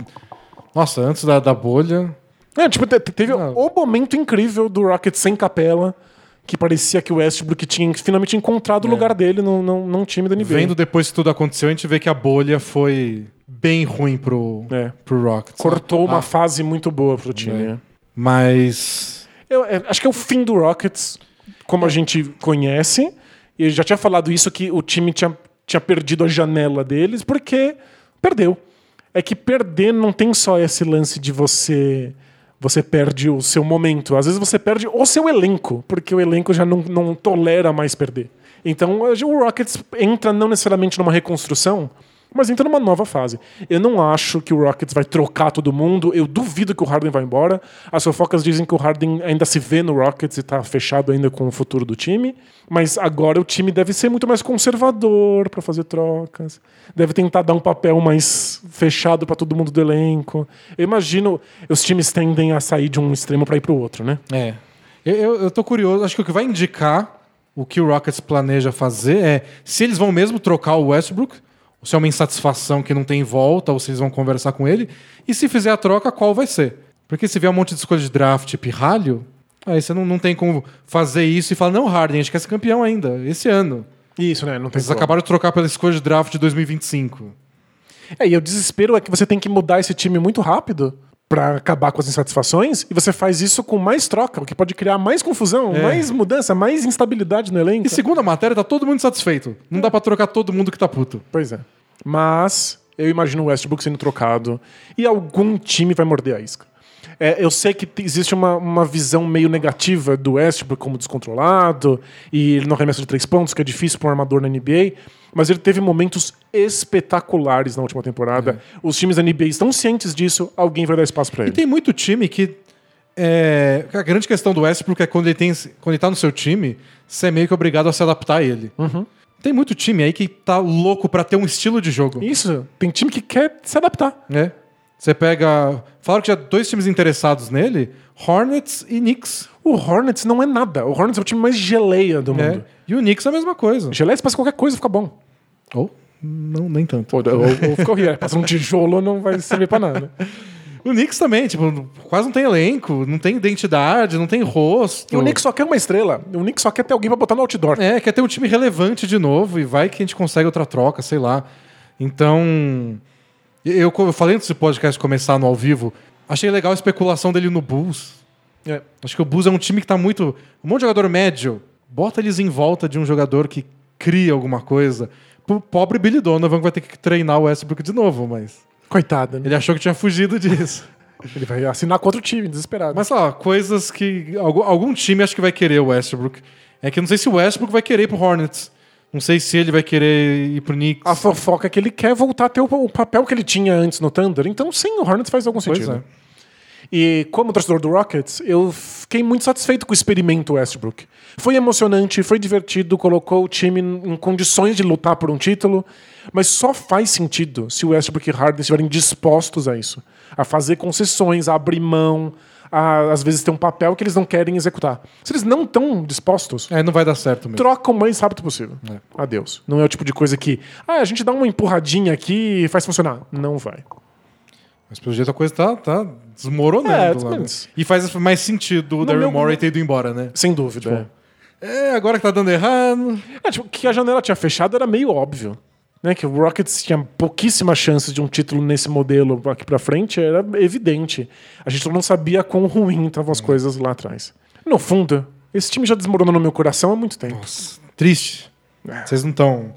Nossa, antes da, da bolha. É, tipo, te- te- teve o momento incrível do Rockets sem capela, que parecia que o Westbrook tinha finalmente encontrado o lugar dele num, num, num time da NBA. Vendo depois que tudo aconteceu, a gente vê que a bolha foi bem ruim pro, É. pro Rockets. Cortou uma Ah, fase muito boa pro time. É. né? Mas. Eu, é, acho que é o fim do Rockets, como a gente conhece. E já tinha falado isso, que o time tinha, tinha perdido a janela deles, porque perdeu. É que perder não tem só esse lance de você. Você perde o seu momento. Às vezes você perde o seu elenco, porque o elenco já não, não tolera mais perder. Então o Rockets entra não necessariamente numa reconstrução, mas entra numa nova fase. Eu não acho que o Rockets vai trocar todo mundo. Eu duvido que o Harden vá embora. As fofocas dizem que o Harden ainda se vê no Rockets e está fechado ainda com o futuro do time. Mas agora o time deve ser muito mais conservador para fazer trocas. Deve tentar dar um papel mais fechado para todo mundo do elenco. Eu imagino os times tendem a sair de um extremo para ir para o outro, né? É. Eu, eu, eu tô curioso. Acho que o que vai indicar o que o Rockets planeja fazer é se eles vão mesmo trocar o Westbrook, ou se é uma insatisfação que não tem volta, ou eles vão conversar com ele. E se fizer a troca, qual vai ser? Porque se vier um monte de escolha de draft pirralho, aí você não, não tem como fazer isso e falar, não, Harden, a gente quer ser campeão ainda, esse ano. Isso, né? Não tem Eles como. acabaram de trocar pela escolha de draft de 2025. É, e o desespero é que você tem que mudar esse time muito rápido para acabar com as insatisfações e você faz isso com mais troca, o que pode criar mais confusão, É. mais mudança, mais instabilidade no elenco. E segundo a matéria, tá todo mundo satisfeito. Não dá pra trocar todo mundo que tá puto. Pois é. Mas eu imagino o Westbrook sendo trocado e algum time vai morder a isca. É, eu sei que existe uma, uma visão meio negativa do Westbrook como descontrolado e ele não arremessa de três pontos, que é difícil para um armador na NBA, mas ele teve momentos espetaculares na última temporada. Os times da NBA estão cientes disso, alguém vai dar espaço para E ele. tem muito time que. É, a grande questão do Westbrook é quando ele, tem, quando ele tá no seu time, você é meio que obrigado a se adaptar a ele. Tem muito time aí que tá louco pra ter um estilo de jogo. Isso, tem time que quer se adaptar. né? Você pega. Falaram que tinha dois times interessados nele: Hornets e Knicks. O Hornets não é nada. O Hornets é o time mais geleia do né? mundo. E o Knicks é a mesma coisa. Geleia, se passa qualquer coisa, fica bom. Ou não, nem tanto. Ou, ou, ou fica horrível. Passa um tijolo, não vai servir pra nada. O Knicks também, tipo, quase não tem elenco, não tem identidade, não tem rosto. E o Knicks só quer uma estrela. O Knicks só quer ter alguém pra botar no outdoor. É, quer ter um time relevante de novo e vai que a gente consegue outra troca, sei lá. Então, eu, eu falei antes do podcast começar no ao vivo, achei legal a especulação dele no Bulls. É. Acho que o Bulls é um time que tá muito. Um monte de jogador médio. Bota eles em volta de um jogador que cria alguma coisa. O pobre Billy Donovan vai ter que treinar o Westbrook de novo, mas. Coitado, né? Ele achou que tinha fugido disso. (laughs) Ele vai assinar contra o time, desesperado. Mas sei lá, coisas que. Algum, algum time acho que vai querer o Westbrook. É que eu não sei se o Westbrook vai querer ir pro Hornets. Não sei se ele vai querer ir pro Knicks. A fofoca é que ele quer voltar a ter o, o papel que ele tinha antes no Thunder. Então, sim, o Hornets faz algum Pois sentido. é. E como torcedor do Rockets, eu fiquei muito satisfeito com o experimento Westbrook. Foi emocionante, foi divertido, colocou o time em condições de lutar por um título, mas só faz sentido se o Westbrook e Harden estiverem dispostos a isso, a fazer concessões, a abrir mão, a às vezes ter um papel que eles não querem executar. Se eles não estão dispostos, É, não vai dar certo mesmo. troca o mais rápido possível. Adeus. Não é o tipo de coisa que, ah, a gente dá uma empurradinha aqui e faz funcionar. Não vai. Mas pelo jeito a coisa tá, tá desmoronando. É, lá, né? E faz mais sentido o Daryl meu- Morey ter ido embora, né? Sem dúvida. é. É, agora que tá dando errado. É, tipo, que a janela tinha fechado era meio óbvio. Né, que o Rockets tinha pouquíssimas chances de um título nesse modelo aqui pra frente, era evidente. A gente não sabia quão ruim estavam as coisas lá atrás. No fundo, esse time já desmoronou no meu coração há muito tempo. Triste. É. Vocês não estão.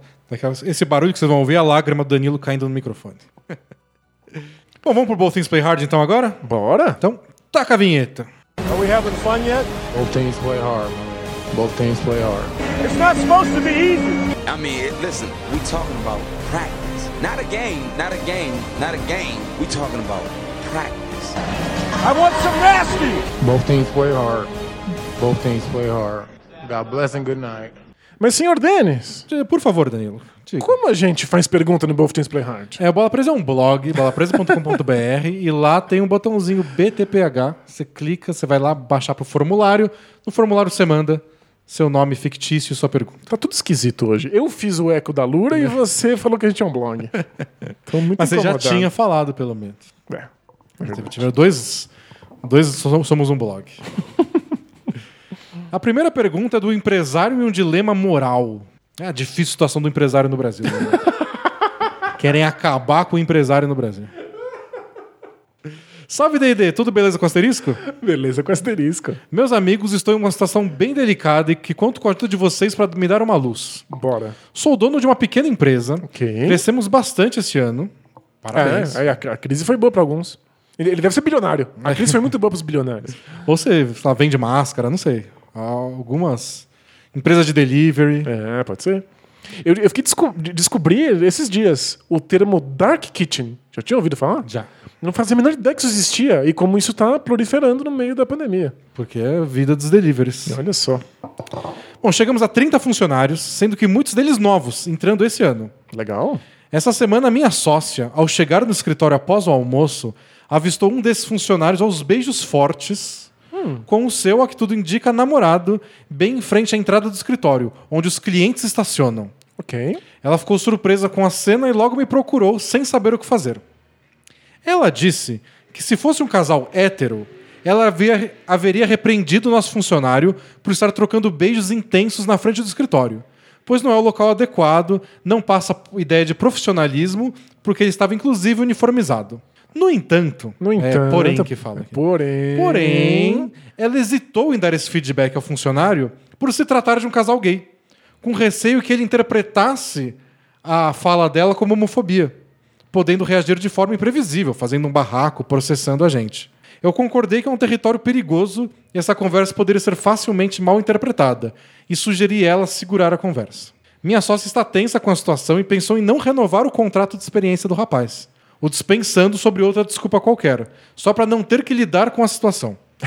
Esse barulho que vocês vão ouvir é a lágrima do Danilo caindo no microfone. (laughs) Bom, vamos pro Both Things Play Hard então agora? Bora? Então, taca a vinheta. Are we having fun yet? Both teams play hard, man. Both teams play hard. It's not supposed to be easy. I mean, listen, we talking about practice. Not a game, not a game, not a game. We talking about practice. I want some nasty. Both teams play hard. Both teams play hard. God bless and good night. Mas, senhor Denis, Por favor, Danilo. Diga. como a gente faz pergunta no Both Teams Play Hard? É, o Bola Presa é um blog, bolapresa.com.br, e lá tem um botãozinho BTPH. Você clica, você vai lá baixar pro formulário. No formulário você manda seu nome fictício e sua pergunta. Tá tudo esquisito hoje. Eu fiz o eco da Lura e você falou que a gente é um blog. (laughs) Tô muito Mas você já incomodado. tinha falado, pelo menos. É. Tiveram dois. Dois somos um blog. (laughs) A primeira pergunta é do empresário e um dilema moral. É a difícil situação do empresário no Brasil. né? (laughs) Querem acabar com o empresário no Brasil. Salve, D&D. Tudo beleza com asterisco? Beleza com asterisco. Meus amigos, estou em uma situação bem delicada e que conto com a ajuda de vocês para me dar uma luz. Bora. Sou dono de uma pequena empresa. Ok. Crescemos bastante esse ano. Parabéns. É, aí a, a crise foi boa pra alguns. Ele, ele deve ser bilionário. A crise foi muito boa pros bilionários. Ou você lá, vende máscara, não sei. Algumas empresas de delivery. É, pode ser. Eu, eu fiquei desco de- descobri esses dias o termo Dark Kitchen. Já tinha ouvido falar? Já. Não fazia a menor ideia que isso existia e como isso tá proliferando no meio da pandemia. Porque é a vida dos deliveries. Olha só. Bom, chegamos a 30 funcionários, sendo que muitos deles novos, entrando esse ano. Legal. Essa semana, minha sócia, ao chegar no escritório após o almoço, avistou um desses funcionários aos beijos fortes com o seu, a que tudo indica, namorado, bem em frente à entrada do escritório, onde os clientes estacionam. Ok. Ela ficou surpresa com a cena e logo me procurou, sem saber o que fazer. Ela disse que se fosse um casal hétero, ela havia, haveria repreendido o nosso funcionário por estar trocando beijos intensos na frente do escritório, pois não é o local adequado, não passa ideia de profissionalismo, porque ele estava inclusive uniformizado. No entanto, No é entanto. porém que fala aqui. Porém. Porém, ela hesitou em dar esse feedback ao funcionário por se tratar de um casal gay, com receio que ele interpretasse a fala dela como homofobia, podendo reagir de forma imprevisível, fazendo um barraco, processando a gente. Eu concordei que é um território perigoso e essa conversa poderia ser facilmente mal interpretada, e sugeri ela segurar a conversa. Minha sócia está tensa com a situação e pensou em não renovar o contrato de experiência do rapaz, o dispensando sobre outra desculpa qualquer, só para não ter que lidar com a situação. (laughs)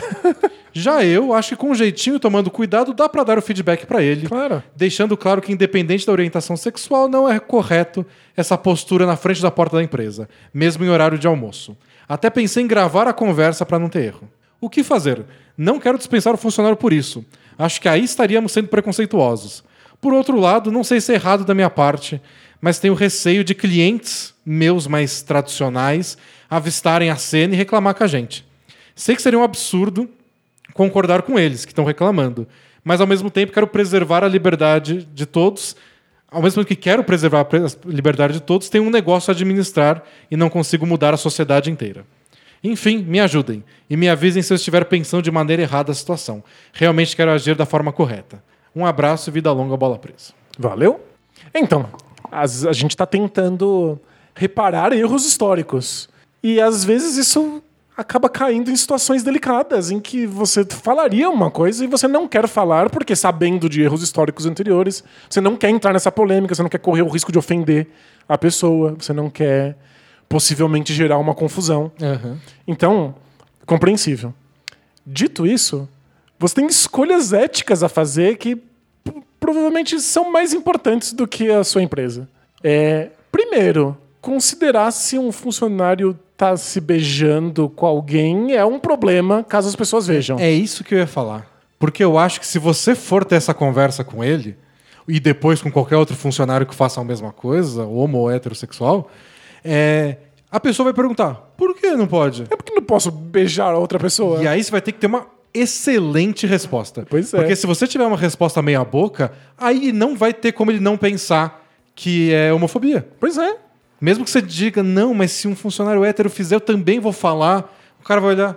Já eu acho que com um jeitinho e tomando cuidado dá para dar o feedback para ele, Claro. deixando claro que independente da orientação sexual não é correto essa postura na frente da porta da empresa, mesmo em horário de almoço. Até pensei em gravar a conversa para não ter erro. O que fazer? Não quero dispensar o funcionário por isso. Acho que aí estaríamos sendo preconceituosos. Por outro lado, não sei se é errado da minha parte, mas tenho receio de clientes meus mais tradicionais avistarem a cena e reclamar com a gente. Sei que seria um absurdo concordar com eles que estão reclamando, mas ao mesmo tempo quero preservar a liberdade de todos. Ao mesmo tempo que quero preservar a liberdade de todos, tenho um negócio a administrar e não consigo mudar a sociedade inteira. Enfim, me ajudem e me avisem se eu estiver pensando de maneira errada a situação. Realmente quero agir da forma correta. Um abraço e vida longa, bola presa. Valeu? Então, as- a gente está tentando reparar erros históricos. E às vezes isso acaba caindo em situações delicadas, em que você falaria uma coisa e você não quer falar, porque sabendo de erros históricos anteriores, você não quer entrar nessa polêmica, você não quer correr o risco de ofender a pessoa, você não quer possivelmente gerar uma confusão. Então, compreensível. Dito isso, você tem escolhas éticas a fazer que provavelmente são mais importantes do que a sua empresa. É, primeiro, considerar se um funcionário tá se beijando com alguém é um problema caso as pessoas vejam. É isso que eu ia falar. Porque eu acho que se você for ter essa conversa com ele, e depois com qualquer outro funcionário que faça a mesma coisa, homo ou heterossexual, é, a pessoa vai perguntar: por que não pode? É porque não posso beijar a outra pessoa. E aí você vai ter que ter uma excelente resposta. Pois é. Porque se você tiver uma resposta meia boca, aí não vai ter como ele não pensar que é homofobia. Pois é. Mesmo que você diga, não, mas se um funcionário hétero fizer, eu também vou falar. O cara vai olhar,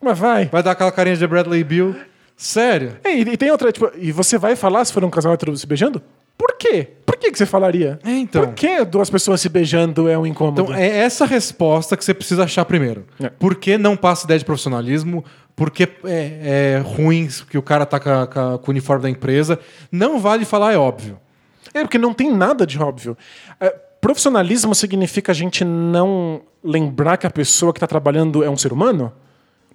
Mas vai. vai dar aquela carinha de Bradley Bill. Sério? É, E, e tem outra, tipo, e você vai falar se for um casal hétero se beijando? Por quê? Por que, que você falaria? É, então. Por que duas pessoas se beijando é um incômodo? Então, é essa resposta que você precisa achar primeiro. É. Por que não passa ideia de profissionalismo? Por que é, é ruim que o cara tá com, a- com com o uniforme da empresa? Não vale falar, é óbvio. É, porque não tem nada de óbvio. É, profissionalismo significa a gente não lembrar que a pessoa que está trabalhando é um ser humano?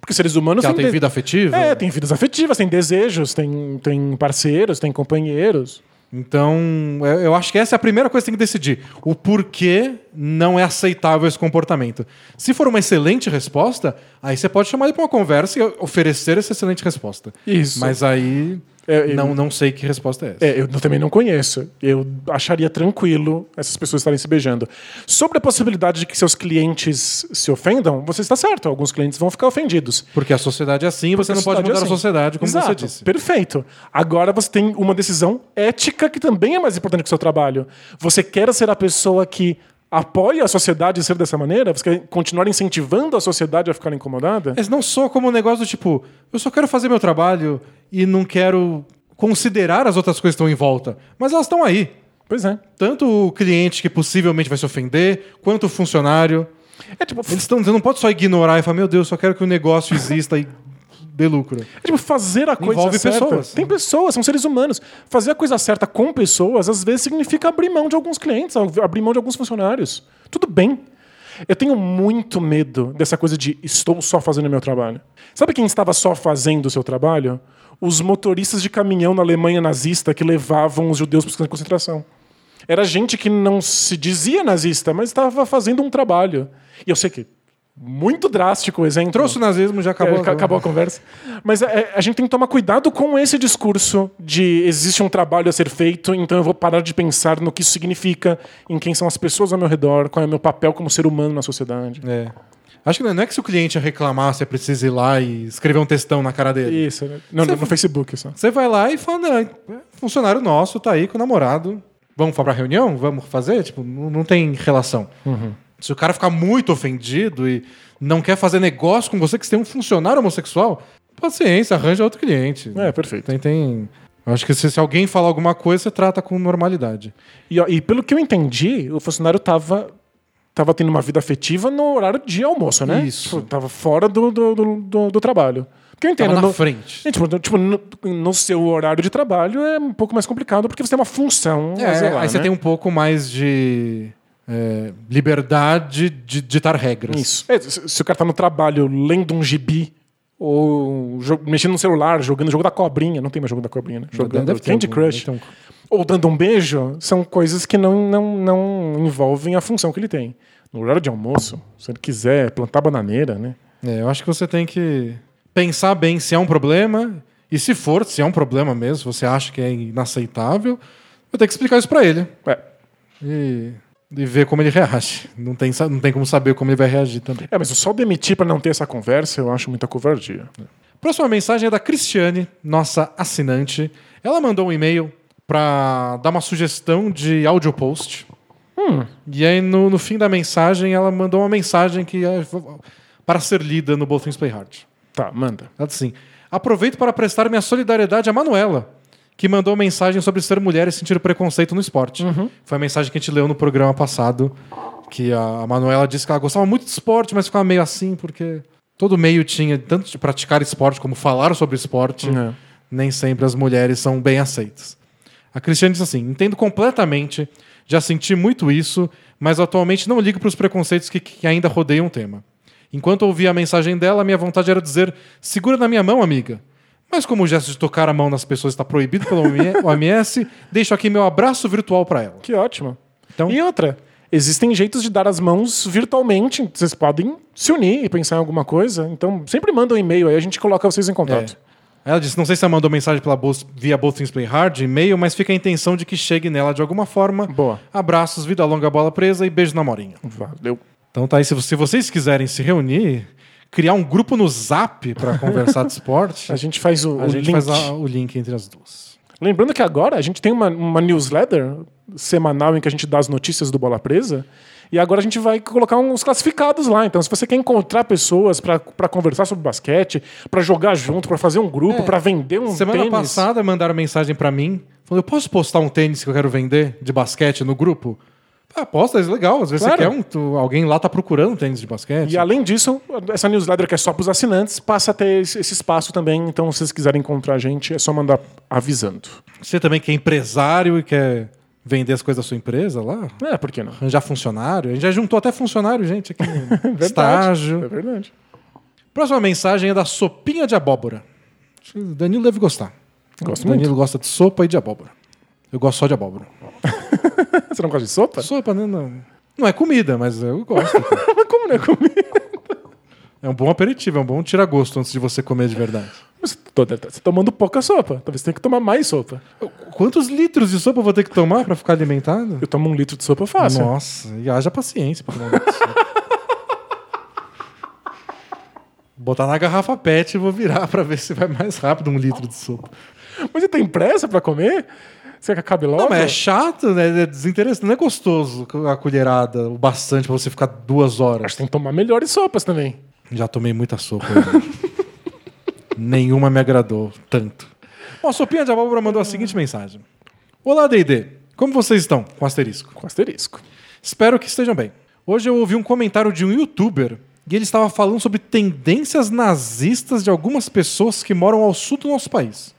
Porque seres humanos Que ela tem de- vida afetiva. É, tem vidas afetivas, tem desejos, tem, tem parceiros, tem companheiros. Então, eu eu acho que essa é a primeira coisa que tem que decidir. O porquê não é aceitável esse comportamento. Se for uma excelente resposta, aí você pode chamar ele para uma conversa e oferecer essa excelente resposta. Isso. Mas aí, É, eu- não, não sei que resposta é essa. É, eu também não conheço. Eu acharia tranquilo essas pessoas estarem se beijando. Sobre a possibilidade de que seus clientes se ofendam, você está certo. Alguns clientes vão ficar ofendidos. Porque a sociedade é assim e você não pode é mudar a assim. sociedade, como Exato, você disse. Perfeito. Agora você tem uma decisão ética que também é mais importante que o seu trabalho. Você quer ser a pessoa que apoia a sociedade a ser dessa maneira? Você quer continuar incentivando a sociedade a ficar incomodada? Mas não só como um negócio do tipo, eu só quero fazer meu trabalho e não quero considerar as outras coisas que estão em volta. Mas elas estão aí. Pois é. Tanto o cliente que possivelmente vai se ofender, quanto o funcionário. É tipo, Eles estão dizendo, não pode só ignorar e falar, meu Deus, só quero que o negócio exista e dê lucro. É tipo, fazer a coisa Envolve certa. pessoas. Tem pessoas, são seres humanos. Fazer a coisa certa com pessoas, às vezes, significa abrir mão de alguns clientes, abrir mão de alguns funcionários. Tudo bem. Eu tenho muito medo dessa coisa de estou só fazendo meu trabalho. Sabe quem estava só fazendo o seu trabalho? Os motoristas de caminhão na Alemanha nazista que levavam os judeus para os campos de concentração. Era gente que não se dizia nazista, mas estava fazendo um trabalho. E eu sei que muito drástico o exemplo. Trouxe o nazismo, já acabou. É, acabou, a conversa. Mas é, a gente tem que tomar cuidado com esse discurso de existe um trabalho a ser feito, então eu vou parar de pensar no que isso significa, em quem são as pessoas ao meu redor, qual é o meu papel como ser humano na sociedade. É. Acho que não é que se o cliente reclamar, você precisa ir lá e escrever um textão na cara dele. Isso, né? Não, no, no Facebook só. Você vai lá e fala, não, é funcionário nosso tá aí com o namorado. Vamos pra reunião? Vamos fazer? Tipo, não, não tem relação. Se o cara ficar muito ofendido e não quer fazer negócio com você, que você tem um funcionário homossexual, paciência, arranja outro cliente. É, perfeito. Tem, tem... Acho que se, se alguém falar alguma coisa, você trata com normalidade. E, ó, e pelo que eu entendi, o funcionário tava, tava tendo uma vida afetiva no horário de almoço, né? Isso. Tipo, tava fora do, do, do, do- trabalho. Porque eu entendo. Tava na no- frente. É, tipo, no, tipo, no, no seu horário de trabalho é um pouco mais complicado porque você tem uma função. É, zelar, aí você né? tem um pouco mais de é, liberdade de ditar regras. Isso. É, se, o cara tá no trabalho lendo um gibi ou mexendo no celular, jogando o jogo da cobrinha, não tem mais jogo da cobrinha, né? Jogando Candy algum, Crush. um- Ou dando um beijo, são coisas que não, não, não envolvem a função que ele tem. No horário de almoço, se ele quiser plantar bananeira, né? É, eu acho que você tem que pensar bem se é um problema e se for, se é um problema mesmo, você acha que é inaceitável, vai ter que explicar isso pra ele. É, e, e ver como ele reage. Não tem, não tem como saber como ele vai reagir também. É, mas só demitir pra não ter essa conversa, eu acho muita covardia. Próxima mensagem é da Cristiane, nossa assinante. Ela mandou um e-mail para dar uma sugestão de audio post. E aí, no, no fim da mensagem, ela mandou uma mensagem que é para ser lida no Both Things Play Hard. Tá, manda. Ela disse assim: Aproveito para prestar minha solidariedade à Manuela, que mandou mensagem sobre ser mulher e sentir preconceito no esporte. Foi a mensagem que a gente leu no programa passado, que a Manuela disse que ela gostava muito de esporte, mas ficava meio assim, porque todo meio tinha, tanto de praticar esporte como falar sobre esporte, É. nem sempre as mulheres são bem aceitas. A Cristiane diz assim: entendo completamente, já senti muito isso, mas atualmente não ligo para os preconceitos que, que ainda rodeiam o tema. Enquanto ouvia a mensagem dela, minha vontade era dizer: segura na minha mão, amiga. Mas como o gesto de tocar a mão nas pessoas está proibido pelo OMS, deixo aqui meu abraço virtual para ela. Que ótimo. Então- E outra, existem jeitos de dar as mãos virtualmente. Vocês podem se unir e pensar em alguma coisa. Então, sempre manda um e-mail aí, a gente coloca vocês em contato. Ela disse: não sei se ela mandou mensagem pela via Both Things Play Hard, e-mail, mas fica a intenção de que chegue nela de alguma forma. Boa. Abraços, vida longa, bola presa e beijo na morinha. Valeu. Então tá aí, se, se vocês quiserem se reunir, criar um grupo no Zap para (laughs) conversar de esporte, A gente faz o, a o gente link. faz a- o link entre as duas. Lembrando que agora a gente tem uma, uma newsletter semanal em que a gente dá as notícias do Bola Presa. E agora a gente vai colocar uns classificados lá. Então, se você quer encontrar pessoas pra conversar sobre basquete, pra jogar junto, pra fazer um grupo, É. pra vender um Semana tênis, passada mandaram mensagem para mim, falando: eu posso postar um tênis que eu quero vender de basquete no grupo? Ah, posta, é legal. Às vezes Claro. você quer um. tu- alguém lá tá procurando tênis de basquete. E além disso, essa newsletter que é só para os assinantes passa a ter esse espaço também. Então, se vocês quiserem encontrar a gente, é só mandar avisando. Você também que é empresário e quer vender as coisas da sua empresa lá, É, por que não? arranjar funcionário. A gente já juntou até funcionário, gente, aqui (laughs) no Verdade. estágio. É verdade. Próxima mensagem é da sopinha de abóbora. Acho que o Danilo deve gostar. Gosto o Danilo gosta de sopa e de abóbora. Eu gosto só de abóbora. (laughs) Você não gosta de sopa? Sopa, né? Não, não é comida, mas eu gosto. (laughs) Mas como não é comida? é um bom aperitivo, é um bom tira-gosto antes de você comer de verdade. Tá você tá tomando pouca sopa. Talvez você tenha que tomar mais sopa. Quantos litros de sopa eu vou ter que tomar pra ficar alimentado? Eu tomo um litro de sopa fácil. Nossa, e haja paciência pra tomar um litro de sopa. Botar na garrafa pet e vou virar pra ver se vai mais rápido um litro de sopa. Mas você tem pressa pra comer? Você quer cabe logo? Não, mas é chato, né? É desinteressante. Não é gostoso a colherada o bastante pra você ficar duas horas. Acho que tem que tomar melhores sopas também. Já tomei muita sopa. hoje. (laughs) Nenhuma me agradou tanto. Bom, a Sopinha de Abóbora mandou a seguinte mensagem. Olá, D&D. Como vocês estão? Com asterisco. Com asterisco. Espero que estejam bem. Hoje eu ouvi um comentário de um youtuber e ele estava falando sobre tendências nazistas de algumas pessoas que moram ao sul do nosso país.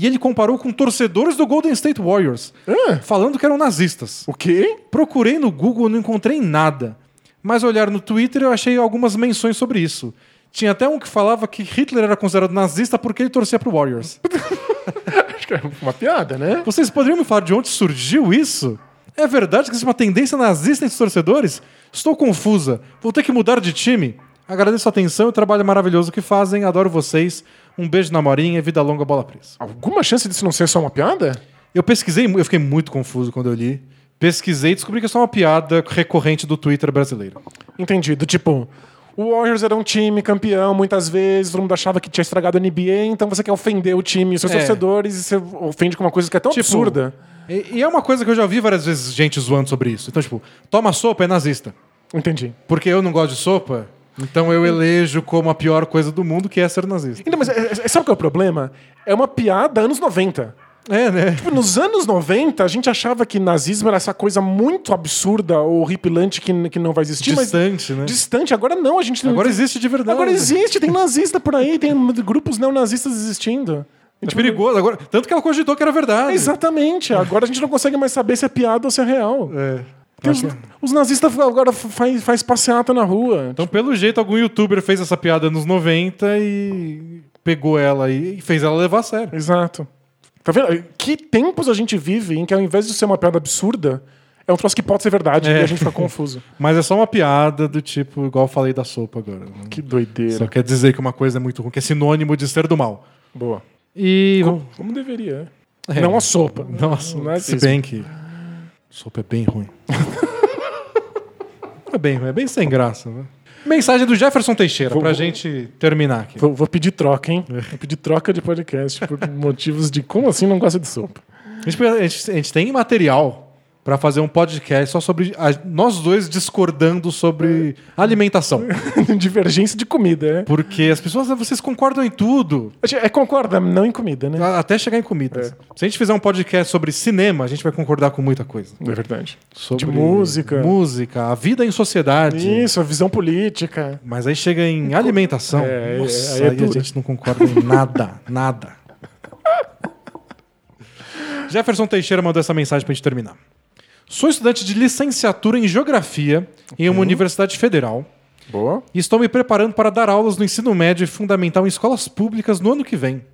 E ele comparou com torcedores do Golden State Warriors, Ah. falando que eram nazistas. O quê? Procurei no Google e não encontrei nada. Mas olhar no Twitter eu achei algumas menções sobre isso. Tinha até um que falava que Hitler era considerado nazista porque ele torcia pro Warriors. (laughs) Acho que é uma piada, né? Vocês poderiam me falar de onde surgiu isso? É verdade que existe uma tendência nazista entre os torcedores? Estou confusa. Vou ter que mudar de time? Agradeço a atenção e o trabalho maravilhoso que fazem. Adoro vocês. Um beijo na Morinha vida longa, bola presa. Alguma chance disso não ser só uma piada? Eu pesquisei, eu fiquei muito confuso quando eu li. Pesquisei e descobri que é só uma piada recorrente do Twitter brasileiro. Entendido. Tipo, o Warriors era um time campeão muitas vezes, todo mundo achava que tinha estragado a NBA, então você quer ofender o time e os seus É. torcedores e você ofende com uma coisa que é tão Tipo, absurda. E, e é uma coisa que eu já ouvi várias vezes gente zoando sobre isso. Então, tipo, toma sopa é nazista. Entendi. Porque eu não gosto de sopa, então eu elejo como a pior coisa do mundo que é ser nazista. Então, mas é, é, sabe qual é o problema? É uma piada anos 90. É, né? Tipo, nos anos 90, a gente achava que nazismo era essa coisa muito absurda ou horripilante que, que não vai existir. Distante, né? Distante. Agora não, a gente... Agora existe de verdade. Agora existe, tem nazista por aí, tem grupos neonazistas existindo. É perigoso. Agora, tanto que ela cogitou que era verdade. Exatamente. Agora a gente não consegue mais saber se é piada ou se é real. É. Porque os, os nazistas agora faz, faz passeata na rua. Então, pelo jeito, algum youtuber fez essa piada nos 90 e pegou ela e fez ela levar a sério. Exato. Tá vendo? Que tempos a gente vive em que ao invés de ser uma piada absurda, é um troço que pode ser verdade É. e a gente fica confuso. (laughs) Mas é só uma piada do tipo, igual eu falei da sopa agora. Que doideira. Só quer dizer que uma coisa é muito ruim, que é sinônimo de ser do mal. Boa. E. Como deveria. É. Não a sopa. Nossa, Não é se bem que. Sopa é bem ruim. (laughs) é bem ruim, é bem sem graça. Né? Mensagem do Jefferson Teixeira, Vou- pra vou- gente terminar aqui. Vou, vou pedir troca, hein? Vou pedir troca de podcast por (laughs) motivos de como assim não gosta de sopa. A gente, a gente- a gente tem material pra fazer um podcast só sobre a- nós dois discordando sobre alimentação. (laughs) Divergência de comida, né? Porque as pessoas, vocês concordam em tudo. É concorda, não em comida, né? a- Até chegar em comidas. Se a gente fizer um podcast sobre cinema, a gente vai concordar com muita coisa. É verdade. Sobre De música. Música, a vida em sociedade. Isso, a visão política. Mas aí chega em alimentação. É, Nossa, aí é aí, a duro. gente não concorda em nada, (laughs) nada. Jefferson Teixeira mandou essa mensagem pra gente terminar. Sou estudante de licenciatura em Geografia em uma universidade federal Boa. e estou me preparando para dar aulas no ensino médio e fundamental em escolas públicas no ano que vem,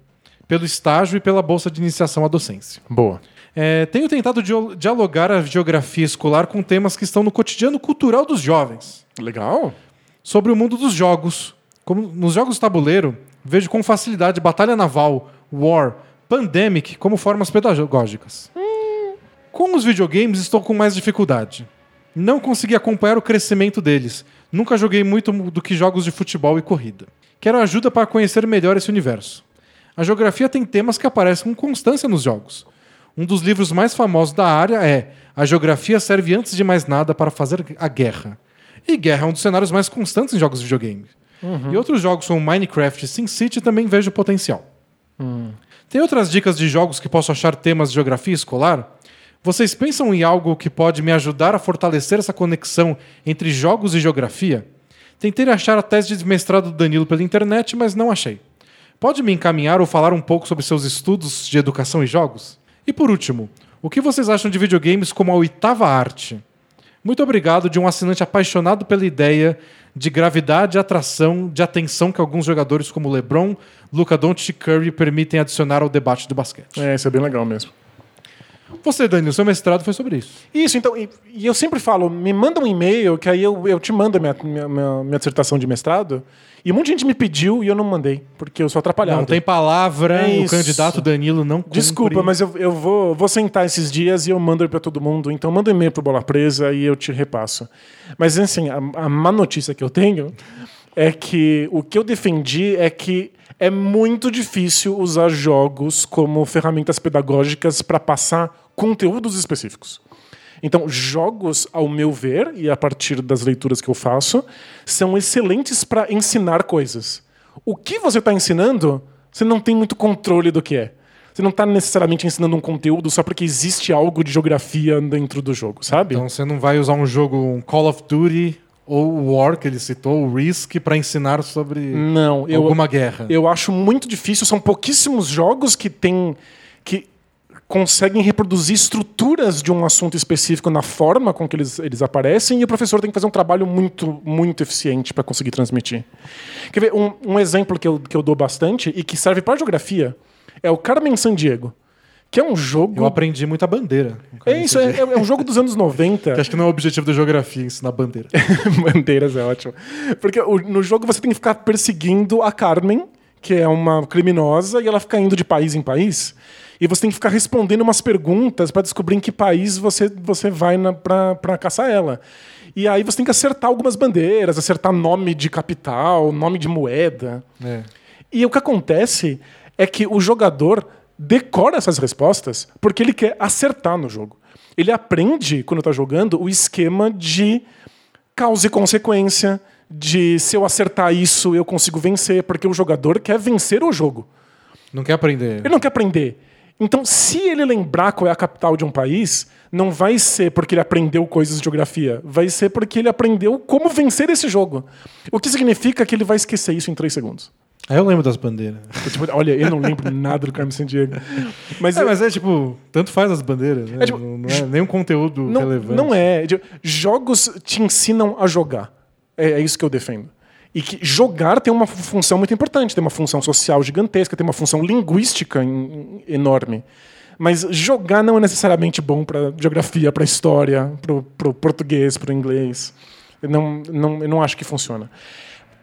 pelo estágio e pela bolsa de iniciação à docência. Boa. É, tenho tentado dialogar a geografia escolar com temas que estão no cotidiano cultural dos jovens Legal. sobre o mundo dos jogos. Como nos jogos tabuleiro, vejo com facilidade batalha naval, war, pandemic como formas pedagógicas. Com os videogames estou com mais dificuldade. Não consegui acompanhar o crescimento deles. Nunca joguei muito do que jogos de futebol e corrida. Quero ajuda para conhecer melhor esse universo. A geografia tem temas que aparecem com constância nos jogos. Um dos livros mais famosos da área é A Geografia serve antes de mais nada para fazer a guerra. E guerra é um dos cenários mais constantes em jogos de videogame. E outros jogos como Minecraft e SimCity também vejo potencial. Tem outras dicas de jogos que posso achar temas de geografia escolar? Vocês pensam em algo que pode me ajudar a fortalecer essa conexão entre jogos e geografia? Tentei achar a tese de mestrado do Danilo pela internet, mas não achei. Pode me encaminhar ou falar um pouco sobre seus estudos de educação e jogos? E por último, o que vocês acham de videogames como a oitava arte? Muito obrigado de um assinante apaixonado pela ideia de gravidade atração de atenção que alguns jogadores como LeBron, Luka Doncic e Curry permitem adicionar ao debate do basquete. É, isso é bem legal mesmo. Você, Danilo, seu mestrado foi sobre isso. Isso, então, e, e eu sempre falo, me manda um e-mail que aí eu, eu te mando a minha, minha, minha, minha dissertação de mestrado. E um monte de gente me pediu e eu não mandei, porque eu sou atrapalhado. Não tem palavra, É o candidato Danilo não cumpre. Desculpa, mas eu, eu vou, vou sentar esses dias e eu mando para todo mundo. Então manda um e-mail pro Bola Presa e eu te repasso. Mas assim, a, a má notícia que eu tenho é que o que eu defendi é que é muito difícil usar jogos como ferramentas pedagógicas para passar conteúdos específicos. Então, jogos, ao meu ver, e a partir das leituras que eu faço, são excelentes para ensinar coisas. O que você está ensinando, você não tem muito controle do que é. Você não está necessariamente ensinando um conteúdo só porque existe algo de geografia dentro do jogo, sabe? Então você não vai usar um jogo, um Call of Duty ou o War, que ele citou, o Risk, para ensinar sobre não, eu, alguma guerra. eu acho muito difícil. São pouquíssimos jogos que têm. que conseguem reproduzir estruturas de um assunto específico na forma com que eles, eles aparecem e o professor tem que fazer um trabalho muito, muito eficiente para conseguir transmitir. Quer ver? Um, um exemplo que eu, que eu dou bastante e que serve para geografia é o Carmen Sandiego, que é um jogo. Eu aprendi muita bandeira. com É isso, é, é um jogo dos anos 90. (laughs) Que acho que não é o objetivo da geografia, ensinar bandeira. (laughs) Bandeiras é ótimo. Porque o- no jogo você tem que ficar perseguindo a Carmen, que é uma criminosa, e ela fica indo de país em país. E você tem que ficar respondendo umas perguntas para descobrir em que país você, você vai pra caçar ela. E aí você tem que acertar algumas bandeiras, acertar nome de capital, nome de moeda. É. E o que acontece é que o jogador decora essas respostas porque ele quer acertar no jogo. Ele aprende, quando está jogando, o esquema de causa e consequência, de se eu acertar isso eu consigo vencer, porque o jogador quer vencer o jogo. Não quer aprender. Ele não quer aprender. Então, se ele lembrar qual é a capital de um país, não vai ser porque ele aprendeu coisas de geografia, vai ser porque ele aprendeu como vencer esse jogo. O que significa que ele vai esquecer isso em três segundos. Aí eu lembro das bandeiras. Eu, tipo, olha, eu não lembro nada do Carmen Sandiego. Mas, É, mas é tipo, tanto faz as bandeiras, né? É, tipo, não, não é nenhum conteúdo não, relevante. não é. Tipo, Jogos te ensinam a jogar. É, é isso que eu defendo. E que jogar tem uma função muito importante. Tem uma função social gigantesca, tem uma função linguística em- em- enorme. Mas jogar não é necessariamente bom para geografia, para história, para o português, para o inglês. Eu não, não, eu não acho que funciona.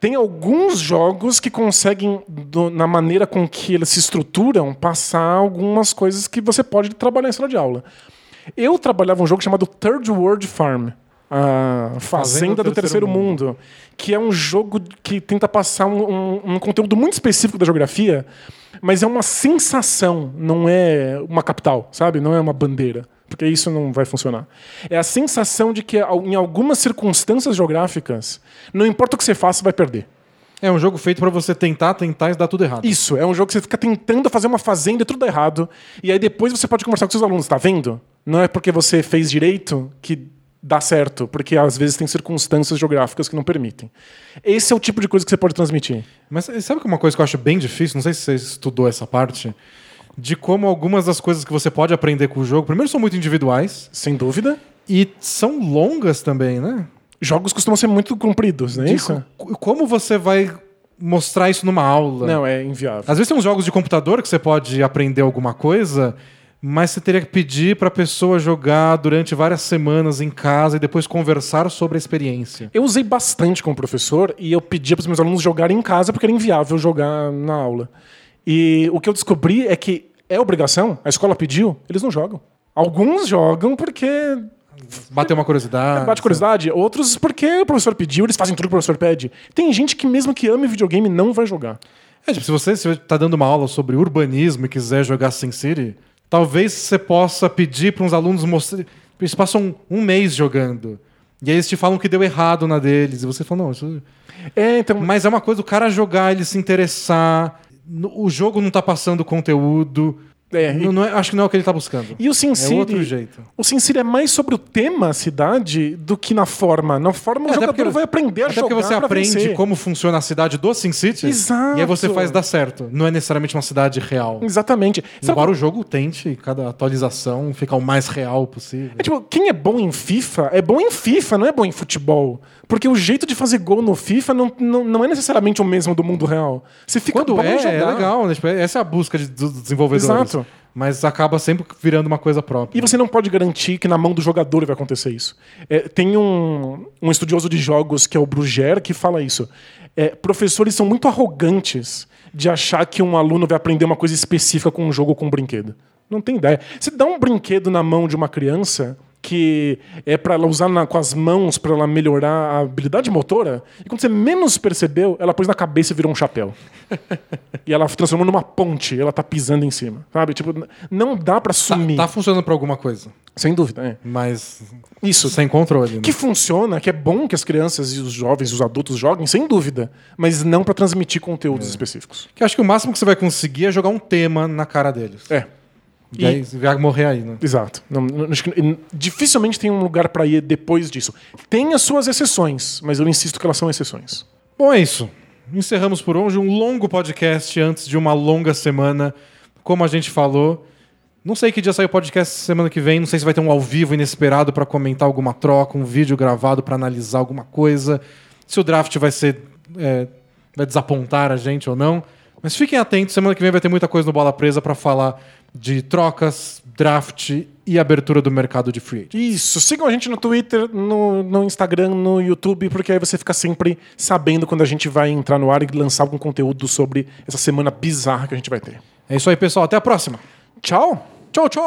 Tem alguns jogos que conseguem, do- na maneira com que eles se estruturam, passar algumas coisas que você pode trabalhar em sala de aula. Eu trabalhava um jogo chamado Third World Farm. A Fazenda, Fazenda do Terceiro Terceiro mundo. Que é um jogo que tenta passar um, um- um conteúdo muito específico da geografia, mas é uma sensação, não é uma capital, sabe? Não é uma bandeira. Porque isso não vai funcionar. É a sensação de que em algumas circunstâncias geográficas, não importa o que você faça, você vai perder. É um jogo feito pra você tentar, tentar e dar tudo errado. Isso, é um jogo que você fica tentando fazer uma fazenda e tudo dá errado. E aí depois você pode conversar com seus alunos, tá vendo? Não é porque você fez direito que dá certo, porque às vezes tem circunstâncias geográficas que não permitem. Esse é o tipo de coisa que você pode transmitir. Mas sabe que uma coisa que eu acho bem difícil? Não sei se você estudou essa parte. De como algumas das coisas que você pode aprender com o jogo, primeiro, são muito individuais Sem dúvida. e são longas também, né? Jogos costumam ser muito compridos, não é De isso? co- Como você vai mostrar isso numa aula? Não, é inviável. Às vezes tem uns jogos de computador que você pode aprender alguma coisa, mas você teria que pedir pra pessoa jogar durante várias semanas em casa e depois conversar sobre a experiência. Eu usei bastante como professor e eu pedia para os meus alunos jogarem em casa porque era inviável jogar na aula. E o que eu descobri é que é obrigação, a escola pediu, eles não jogam. Alguns jogam porque Bater uma curiosidade. bate curiosidade, outros porque o professor pediu, eles fazem tudo que o professor pede. Tem gente que mesmo que ame videogame não vai jogar. É, tipo, se você se tá dando uma aula sobre urbanismo e quiser jogar SimCity, talvez você possa pedir para uns alunos mostrarem. Eles passam um mês jogando. E aí eles te falam que deu errado na deles. E você fala, não, isso. É, então, Mas é uma coisa do cara jogar, ele se interessar. O jogo não tá passando conteúdo. É, Não- não é- acho que não é o que ele tá buscando. E o Sin É City, outro jeito. O Sin City é mais sobre o tema cidade do que na forma. Na forma, o É, jogador porque- vai aprender a Até jogar porque você aprende vencer. como funciona a cidade do SimCity. Exato. E aí você faz dar certo. Não é necessariamente uma cidade real. Exatamente. Embora o jogo tente, cada atualização, ficar o mais real possível. É tipo, quem é bom em FIFA é bom em FIFA, não é bom em futebol. Porque o jeito de fazer gol no FIFA não, não, não é necessariamente o mesmo do mundo real. Você fica Quando é, jogar. é legal, né? Tipo, essa é a busca de- dos desenvolvedores. Exato. Mas acaba sempre virando uma coisa própria. E você não pode garantir que na mão do jogador vai acontecer isso. É, tem um, um estudioso de jogos que é o Bruger que fala isso. É, professores são muito arrogantes de achar que um aluno vai aprender uma coisa específica com um jogo ou com um brinquedo. Não tem ideia. Você dá um brinquedo na mão de uma criança que é para ela usar na- com as mãos para ela melhorar a habilidade motora, e quando você menos percebeu, ela pôs na cabeça e virou um chapéu. (laughs) e ela transformou numa ponte, ela tá pisando em cima. Sabe? Tipo, não dá para Tá, sumir. tá funcionando pra alguma coisa. Sem dúvida, é. Mas Isso. sem controle. Né? Que funciona, que é bom que as crianças e os jovens, os adultos joguem, sem dúvida. Mas não para transmitir conteúdos específicos. Que eu acho que o máximo que você vai conseguir é jogar um tema na cara deles. É, E aí você vai morrer aí, né? exato. Não- não- dificilmente tem um lugar para ir depois disso. Tem as suas exceções, mas eu insisto que elas são exceções. Bom, é isso. Encerramos por hoje um longo podcast antes de uma longa semana. Como a gente falou. Não sei que dia sai o podcast semana que vem. Não sei se vai ter um ao vivo inesperado pra comentar alguma troca, um vídeo gravado pra analisar alguma coisa. Se o draft vai ser. é, vai desapontar a gente ou não. Mas fiquem atentos, semana que vem vai ter muita coisa no Bola Presa pra falar de trocas, draft e abertura do mercado de free agent. Isso. Sigam a gente no Twitter, no, no Instagram, no YouTube, porque aí você fica sempre sabendo quando a gente vai entrar no ar e lançar algum conteúdo sobre essa semana bizarra que a gente vai ter. É isso aí, pessoal. Até a próxima. Tchau! Tchau, tchau!